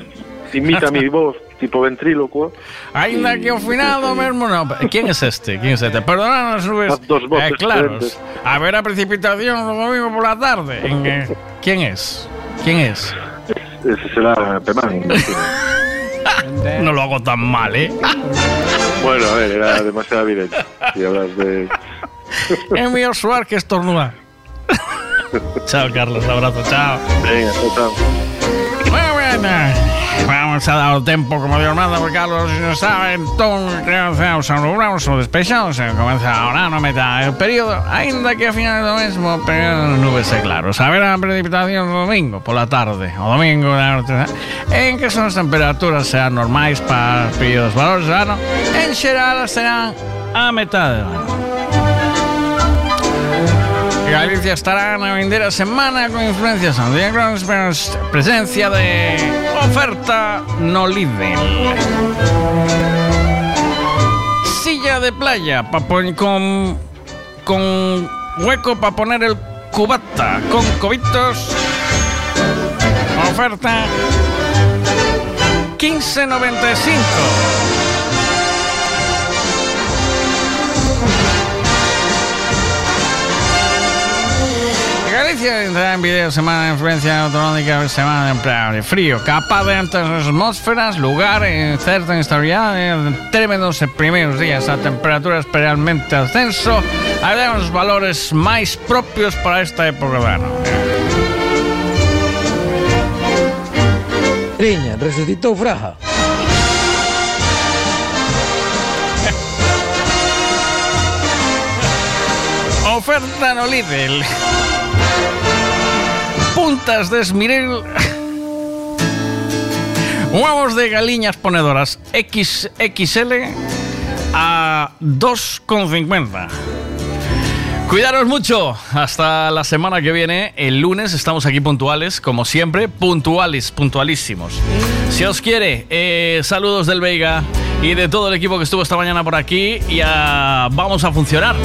imita mi voz, tipo ventrílocuo. Ainda que ao final do mesmo no. ¿Quién es este? ¿Quién es este? Nubes. Haz dos voces eh, claros. diferentes. Haberá precipitación o domingo por la tarde. En, ¿Quién es? ¿Quién es? Ese será Pemán. No lo hago tan mal, ¿eh? bueno, a ver, era demasiado evidente. Si hablas de... Es mi Osuar que estornuda. chao, Carlos. Abrazo, chao. Venga, chao, chao. Bueno, bueno, vamos a dar o tempo como Dios manda, porque Carlos non sabe, entón, creamos a nubrados ou despechados, e comeza ahora no meta el período, ainda que a final do mesmo período nubes e claros. Haberá precipitación domingo pola tarde, o domingo en que son as temperaturas serán normais para os períodos valores do ano, en xeral serán a metade do ano. Galicia estará na vindeira semana con influencias pero presencia de oferta no Lidl. Silla de playa con, con hueco para poner el cubata con cobitos. Oferta 15.95. Galicia entra en video semana de influencia autonómica, semana de empleo de frío, capa de altas atmósferas, lugar en cierta inestabilidad, en tremendos primeros días a temperaturas realmente ascenso, haremos valores más propios para esta época de verano. Riña, resucitou Fraja. Oferta no Lidl. Puntas de esmirel. Huevos de galiñas ponedoras XXL a 2,50. Cuidaros mucho. Hasta la semana que viene. El lunes estamos aquí puntuales, como siempre. Puntuales, puntualísimos. Si os quiere, eh, saludos del Veiga y de todo el equipo que estuvo esta mañana por aquí. Ya vamos a funcionar.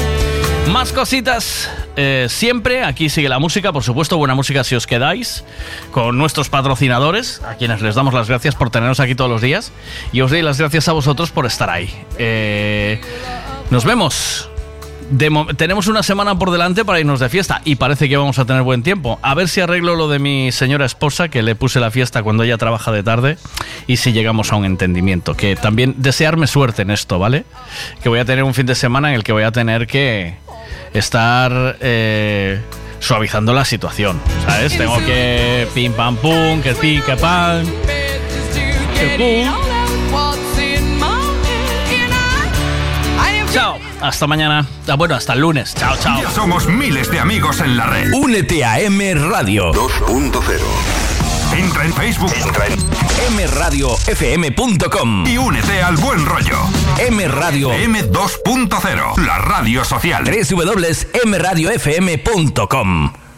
Más cositas eh, siempre. Aquí sigue la música, por supuesto, buena música si os quedáis. Con nuestros patrocinadores, a quienes les damos las gracias por tenernos aquí todos los días. Y os doy las gracias a vosotros por estar ahí. Eh, nos vemos. Tenemos una semana por delante para irnos de fiesta y parece que vamos a tener buen tiempo. A ver si arreglo lo de mi señora esposa, que le puse la fiesta cuando ella trabaja de tarde, y si llegamos a un entendimiento. Que también desearme suerte en esto, ¿vale? Que voy a tener un fin de semana en el que voy a tener que estar eh, suavizando la situación, ¿sabes? Tengo que pim pam pum, que pim que pam. que pum. Chao, hasta mañana. Ah, bueno, hasta el lunes. Chao, chao. Ya somos miles de amigos en la red. Únete a M Radio 2.0. Entra en Facebook. Entra en mradiofm.com y únete al buen rollo. M Radio M2.0. La radio social. www.mradiofm.com